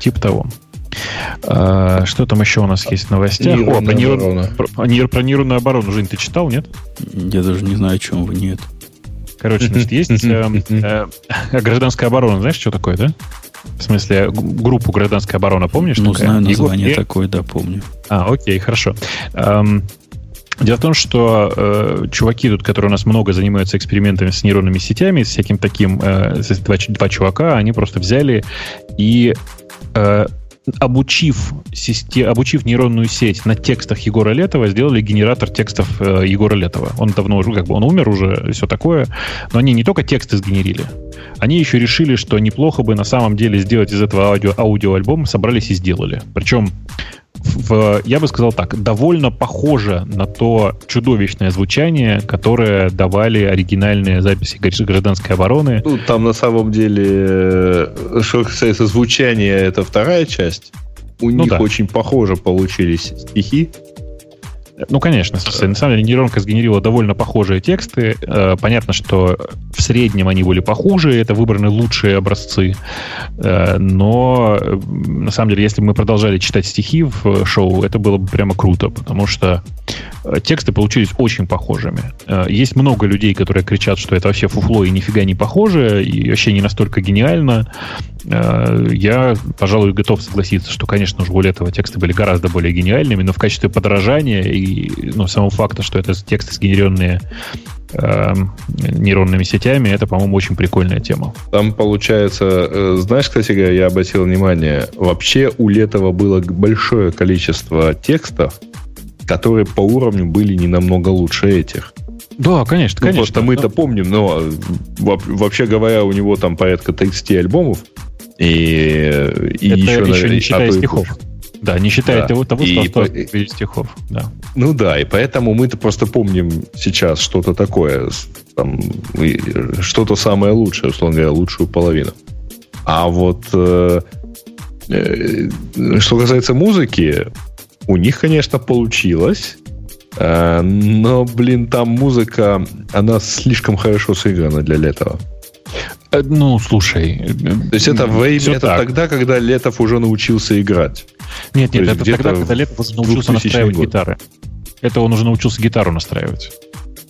Типа того. А, что там еще у нас есть в новостях? О, про, нейрон, про, про нейронную оборону. Жень, ты читал, нет? Я даже не знаю, о чем вы, нет. Короче, значит, есть э, <laughs> э, гражданская оборона. Знаешь, что такое, да? В смысле, группу гражданская оборона, помнишь? Ну, такая? знаю название Его... такое, да, помню. А, окей, хорошо. Эм, Дело в том, что э, чуваки тут, которые у нас много занимаются экспериментами с нейронными сетями, с всяким таким, э, два, два чувака, они просто взяли и э, обучив, систем, обучив нейронную сеть на текстах Егора Летова, сделали генератор текстов э, Егора Летова. Он давно уже, как бы, он умер уже, все такое. Но они не только тексты сгенерили, они еще решили, что неплохо бы на самом деле сделать из этого аудио, аудиоальбом, собрались и сделали. Причем в, я бы сказал так, довольно похоже на то чудовищное звучание, которое давали оригинальные записи гражданской обороны. Ну, там на самом деле, э, что касается звучания, это вторая часть. У ну них да. очень похоже получились стихи. Ну, конечно. На самом деле нейронка сгенерировала довольно похожие тексты. Э, понятно, что в среднем они были похуже, это выбраны лучшие образцы. Э, но, на самом деле, если бы мы продолжали читать стихи в шоу, это было бы прямо круто, потому что э, тексты получились очень похожими. Есть много людей, которые кричат, что это вообще фуфло и нифига не похоже, и вообще не настолько гениально. Я, пожалуй, готов согласиться, что, конечно же, у этого тексты были гораздо более гениальными, но в качестве подражания и ну, самого факта, что это тексты, сгенеренные э, нейронными сетями, это, по-моему, очень прикольная тема. Там получается, э, знаешь, кстати говоря, я обратил внимание, вообще у Летова было большое количество текстов, которые по уровню были не намного лучше этих. Да, конечно, ну, конечно. Просто мы-то да. помним, но вообще говоря, у него там порядка 30 альбомов. И, и это еще, еще не считая стихов. И, да, не считая да. того, того и что по... стихов. Да. Ну да, и поэтому мы-то просто помним сейчас что-то такое, там, что-то самое лучшее, условно говоря, лучшую половину. А вот э, э, что касается музыки, у них, конечно, получилось. Э, но, блин, там музыка, она слишком хорошо сыграна для Летова. Э, ну, слушай. То есть это время, это так. тогда, когда Летов уже научился играть. Нет, нет, это тогда, когда Летов уже научился настраивать год. гитары. Это он уже научился гитару настраивать.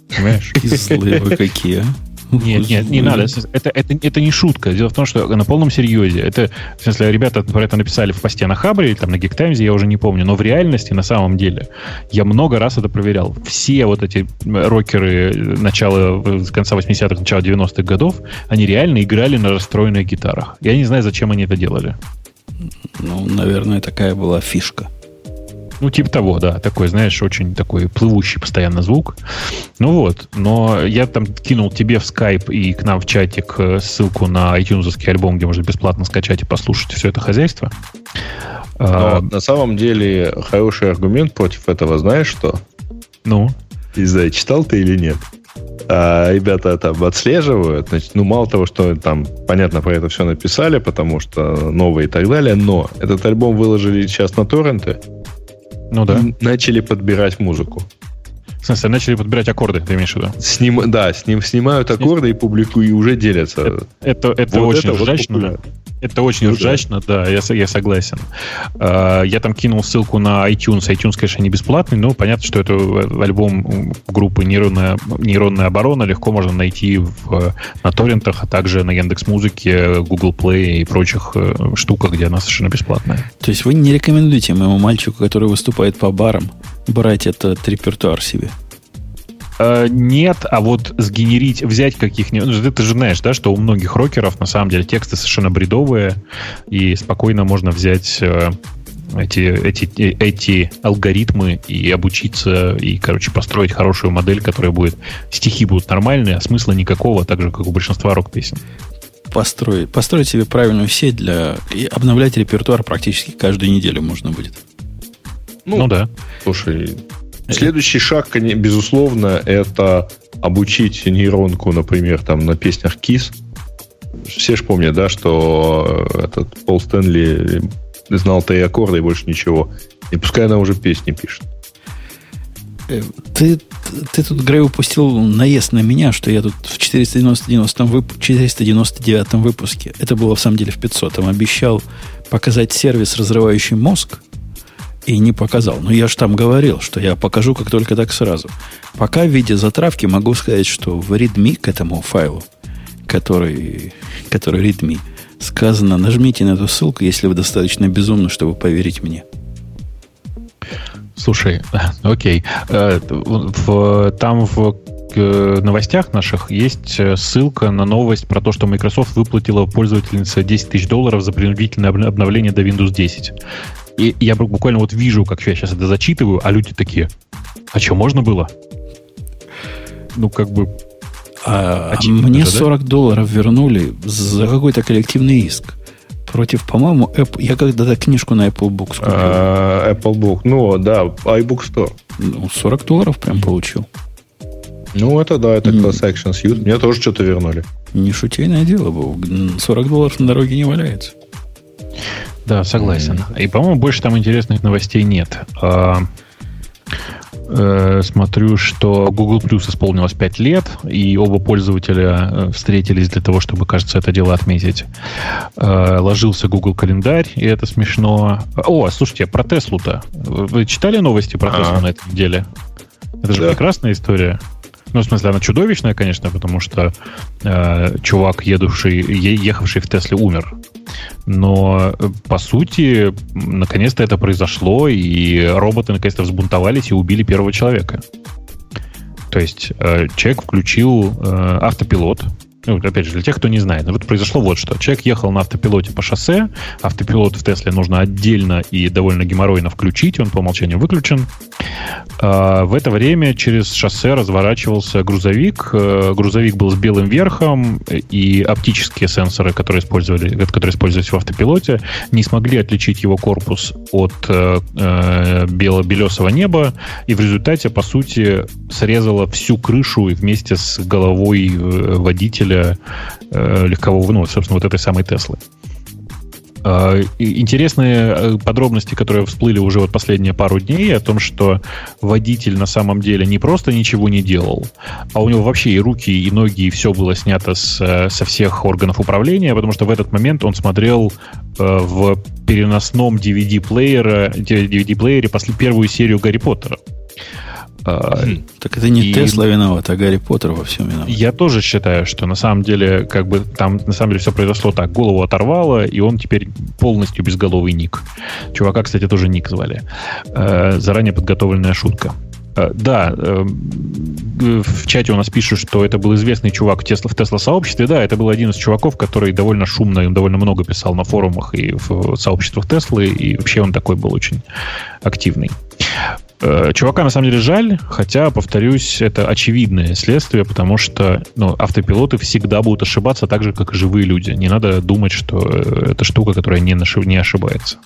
Понимаешь? <laughs> Злые вы какие, а? Нет, нет, не надо. Это, это, это не шутка. Дело в том, что на полном серьезе. Это, в смысле, ребята про это написали в посте на Хабре или там на Гиктаймзе, я уже не помню. Но в реальности, на самом деле, я много раз это проверял. Все вот эти рокеры начала, конца 80-х, начала 90-х годов, они реально играли на расстроенных гитарах. Я не знаю, зачем они это делали. Ну, наверное, такая была фишка. Ну, типа того, да. Такой, знаешь, очень такой плывущий постоянно звук. Ну вот. Но я там кинул тебе в скайп и к нам в чатик э, ссылку на iTunes альбом, где можно бесплатно скачать и послушать все это хозяйство. Но а, на самом деле хороший аргумент против этого, знаешь что? Ну? Не знаю, читал ты или нет. А, ребята там отслеживают. Значит, ну, мало того, что там, понятно, про это все написали, потому что новые и так далее, но этот альбом выложили сейчас на торренты. Ну да. Начали подбирать музыку. В смысле, начали подбирать аккорды, ты имеешь в виду? Сним, да, сним, снимают аккорды и публикуют, и уже делятся. Это, это, это вот очень это ржачно. Вот это очень ну, ржачно, да, да я, я согласен. Uh, я там кинул ссылку на iTunes. iTunes, конечно, не бесплатный, но понятно, что это альбом группы нейронная, нейронная оборона легко можно найти в, на торрентах, а также на Яндекс Музыке, Google Play и прочих uh, штуках, где она совершенно бесплатная. То есть вы не рекомендуете моему мальчику, который выступает по барам, брать этот репертуар себе? Э, нет, а вот сгенерить, взять каких-нибудь... Ну, ты же знаешь, да, что у многих рокеров на самом деле тексты совершенно бредовые, и спокойно можно взять э, эти, эти, э, эти алгоритмы и обучиться, и, короче, построить хорошую модель, которая будет... Стихи будут нормальные, а смысла никакого, так же, как у большинства рок-песен. Построить, построить себе правильную сеть для... И обновлять репертуар практически каждую неделю можно будет. Ну, ну да. Слушай, следующий шаг, безусловно, это обучить нейронку, например, там на песнях Kiss. Все же помнят, да, что этот Пол Стэнли знал три аккорда и больше ничего. И пускай она уже песни пишет. Э, ты, ты тут, Грей, упустил наезд на меня, что я тут в 490 вып... 499 выпуске, это было в самом деле в 500 обещал показать сервис, разрывающий мозг, и не показал. Но я же там говорил, что я покажу как только так сразу. Пока в виде затравки могу сказать, что в readme к этому файлу, который, который readme, сказано, нажмите на эту ссылку, если вы достаточно безумны, чтобы поверить мне. Слушай, <laughs> окей. Э, там в новостях наших есть э, ссылка на новость про то, что Microsoft выплатила пользовательнице 10 тысяч долларов за принудительное обновление до Windows 10. И я буквально вот вижу, как я сейчас это зачитываю, а люди такие, а что, можно было? Ну, как бы... А, а мне же, 40 да? долларов вернули за какой-то коллективный иск. Против, по-моему, Apple, я когда-то книжку на Apple Books купил. А, Apple Book, ну да, iBook Store. Ну, 40 долларов прям получил. Ну, это да, это Class Action Suite. Мне тоже что-то вернули. Не шутейное дело было. 40 долларов на дороге не валяется. Да, согласен. Mm. И, по-моему, больше там интересных новостей нет. А, э, смотрю, что Google Plus исполнилось 5 лет, и оба пользователя э, встретились для того, чтобы, кажется, это дело отметить. Э, ложился Google календарь, и это смешно. О, слушайте, про Теслу-то. Вы читали новости про Теслу на этой неделе? Это же да. прекрасная история. Ну, в смысле, она чудовищная, конечно, потому что э, чувак, едувший, е, ехавший в Тесле, умер. Но, э, по сути, наконец-то это произошло, и роботы наконец-то взбунтовались и убили первого человека. То есть э, человек включил э, автопилот, ну, опять же, для тех, кто не знает, вот произошло вот что. Человек ехал на автопилоте по шоссе, автопилот в Тесле нужно отдельно и довольно геморройно включить, он по умолчанию выключен. А, в это время через шоссе разворачивался грузовик. Э, грузовик был с белым верхом, и оптические сенсоры, которые, использовали, которые использовались в автопилоте, не смогли отличить его корпус от э, э бело-белесого неба, и в результате, по сути, срезало всю крышу вместе с головой э, водителя двигателя э, легкового, ну, собственно, вот этой самой Теслы. Э, интересные э, подробности, которые всплыли уже вот последние пару дней, о том, что водитель на самом деле не просто ничего не делал, а у него вообще и руки, и ноги, и все было снято с, э, со всех органов управления, потому что в этот момент он смотрел э, в переносном DVD-плеере, DVD-плеере после первую серию Гарри Поттера. А, так это не и... Тесла виноват, а Гарри Поттер во всем виноват. Я тоже считаю, что на самом деле, как бы там на самом деле все произошло так. Голову оторвало, и он теперь полностью безголовый ник. Чувака, кстати, тоже ник звали. Э, заранее подготовленная шутка. Э, да, э, в чате у нас пишут, что это был известный чувак в Тесла, в Тесла сообществе. Да, это был один из чуваков, который довольно шумно и довольно много писал на форумах и в сообществах Теслы, и вообще он такой был очень активный. Э, чувака на самом деле жаль, хотя, повторюсь, это очевидное следствие, потому что ну, автопилоты всегда будут ошибаться так же, как и живые люди. Не надо думать, что э, это штука, которая не, не ошибается.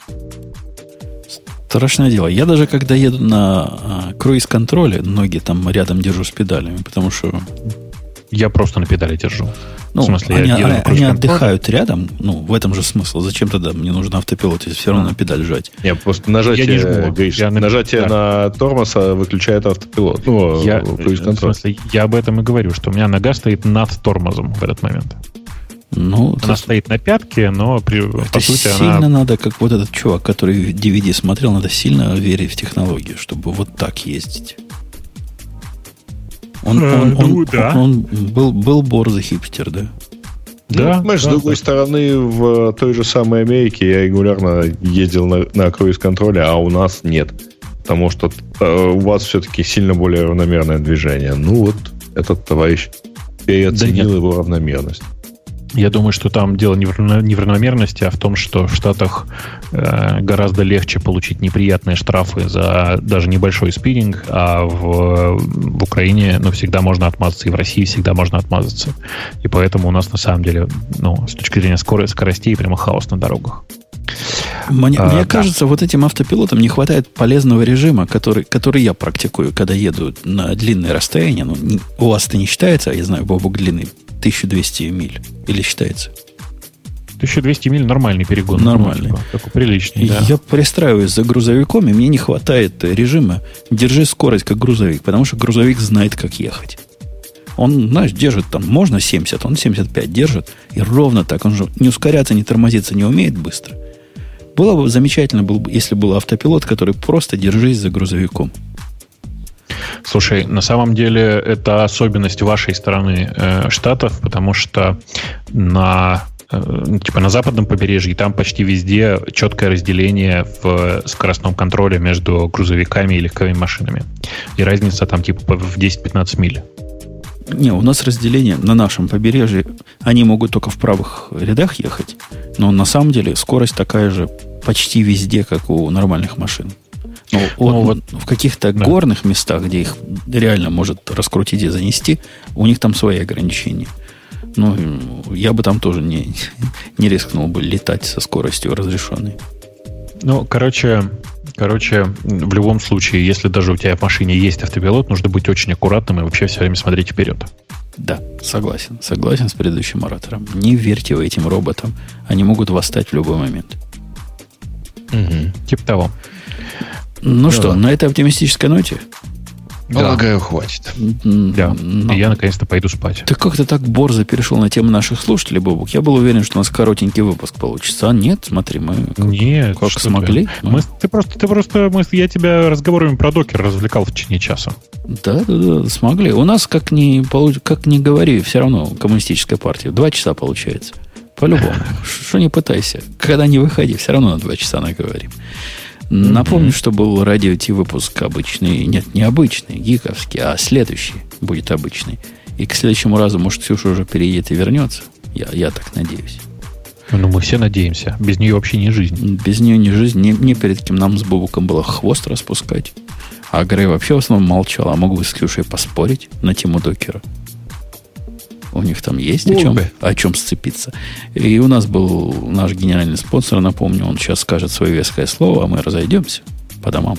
Страшное дело. Я даже когда еду на а, круиз-контроле, ноги там рядом держу с педалями, потому что... Я просто на педали держу. Ну, в смысле, они, они, они отдыхают рядом, ну, в этом же смысл. Зачем тогда мне нужен автопилот, если все равно на педаль жать? Нет, просто нажатие, я не жму. Гриш, я нажатие да. на тормоз а выключает автопилот. Ну, я, в смысле, я об этом и говорю, что у меня нога стоит над тормозом в этот момент. Ну, она тут... стоит на пятке, но при, это по сути сильно она... надо, как вот этот чувак, который DVD смотрел, надо сильно верить в технологию, чтобы вот так ездить. Он, а, он, ну, он, да. он, был, был борзый хипстер, да? Да. Ну, понимаешь, да, с другой да. стороны, в той же самой Америке я регулярно ездил на, на круиз-контроле, а у нас нет. Потому что э, у вас все-таки сильно более равномерное движение. Ну вот, этот товарищ переоценил да его равномерность. Я думаю, что там дело не в, не в равномерности, а в том, что в Штатах э, гораздо легче получить неприятные штрафы за даже небольшой спиннинг, а в, в Украине ну, всегда можно отмазаться, и в России всегда можно отмазаться. И поэтому у нас на самом деле, ну, с точки зрения скорости, скоростей, прямо хаос на дорогах. Мне, а, мне да. кажется, вот этим автопилотам не хватает полезного режима, который, который я практикую, когда еду на длинные расстояния. Ну, у вас это не считается, я знаю, Бобук длинный 1200 миль. Или считается? 1200 миль нормальный перегон. Нормальный. Ну, такой приличный, да. Я пристраиваюсь за грузовиком, и мне не хватает режима «держи скорость, как грузовик», потому что грузовик знает, как ехать. Он, знаешь, держит там, можно 70, он 75 держит, и ровно так. Он же не ускоряться, не тормозиться не умеет быстро. Было бы замечательно, если был автопилот, который просто держись за грузовиком. Слушай, на самом деле это особенность вашей стороны э, штатов, потому что на э, типа на западном побережье, там почти везде четкое разделение в скоростном контроле между грузовиками и легковыми машинами. И разница там типа в 10-15 миль. Не, у нас разделение на нашем побережье. Они могут только в правых рядах ехать, но на самом деле скорость такая же почти везде, как у нормальных машин. Но, ну, вот, вот в каких-то да. горных местах, где их реально может раскрутить и занести, у них там свои ограничения. Ну, я бы там тоже не, не рискнул бы летать со скоростью разрешенной. Ну, короче, короче, в любом случае, если даже у тебя в машине есть автопилот, нужно быть очень аккуратным и вообще все время смотреть вперед. Да, согласен. Согласен с предыдущим оратором. Не верьте в этим роботам. Они могут восстать в любой момент. Угу. Типа того. Ну да. что, на этой оптимистической ноте Полагаю, да. хватит. Да. Но. И я наконец-то пойду спать. Ты как-то так борзо перешел на тему наших слушателей, Бобук. Я был уверен, что у нас коротенький выпуск получится. А нет, смотри, мы как, нет, как смогли. Ты? Мы, ты просто, ты просто мы, я тебя разговорами про докер развлекал в течение часа. Да, да, да, смогли. У нас, как ни, как ни говори, все равно коммунистическая партия. Два часа получается. По-любому. <laughs> Что не пытайся. Когда не выходи, все равно на два часа наговорим. Напомню, что был радио Ти выпуск обычный, нет, не обычный, гиковский, а следующий будет обычный. И к следующему разу, может, Ксюша уже переедет и вернется. Я, я так надеюсь. Ну, мы все надеемся. Без нее вообще не жизнь. Без нее не жизнь. Не, не перед кем нам с Бобуком было хвост распускать. А Грей вообще в основном молчал. А мог бы с Ксюшей поспорить на тему докера. У них там есть о чем, о чем сцепиться. И у нас был наш генеральный спонсор, напомню, он сейчас скажет свое веское слово, а мы разойдемся по домам.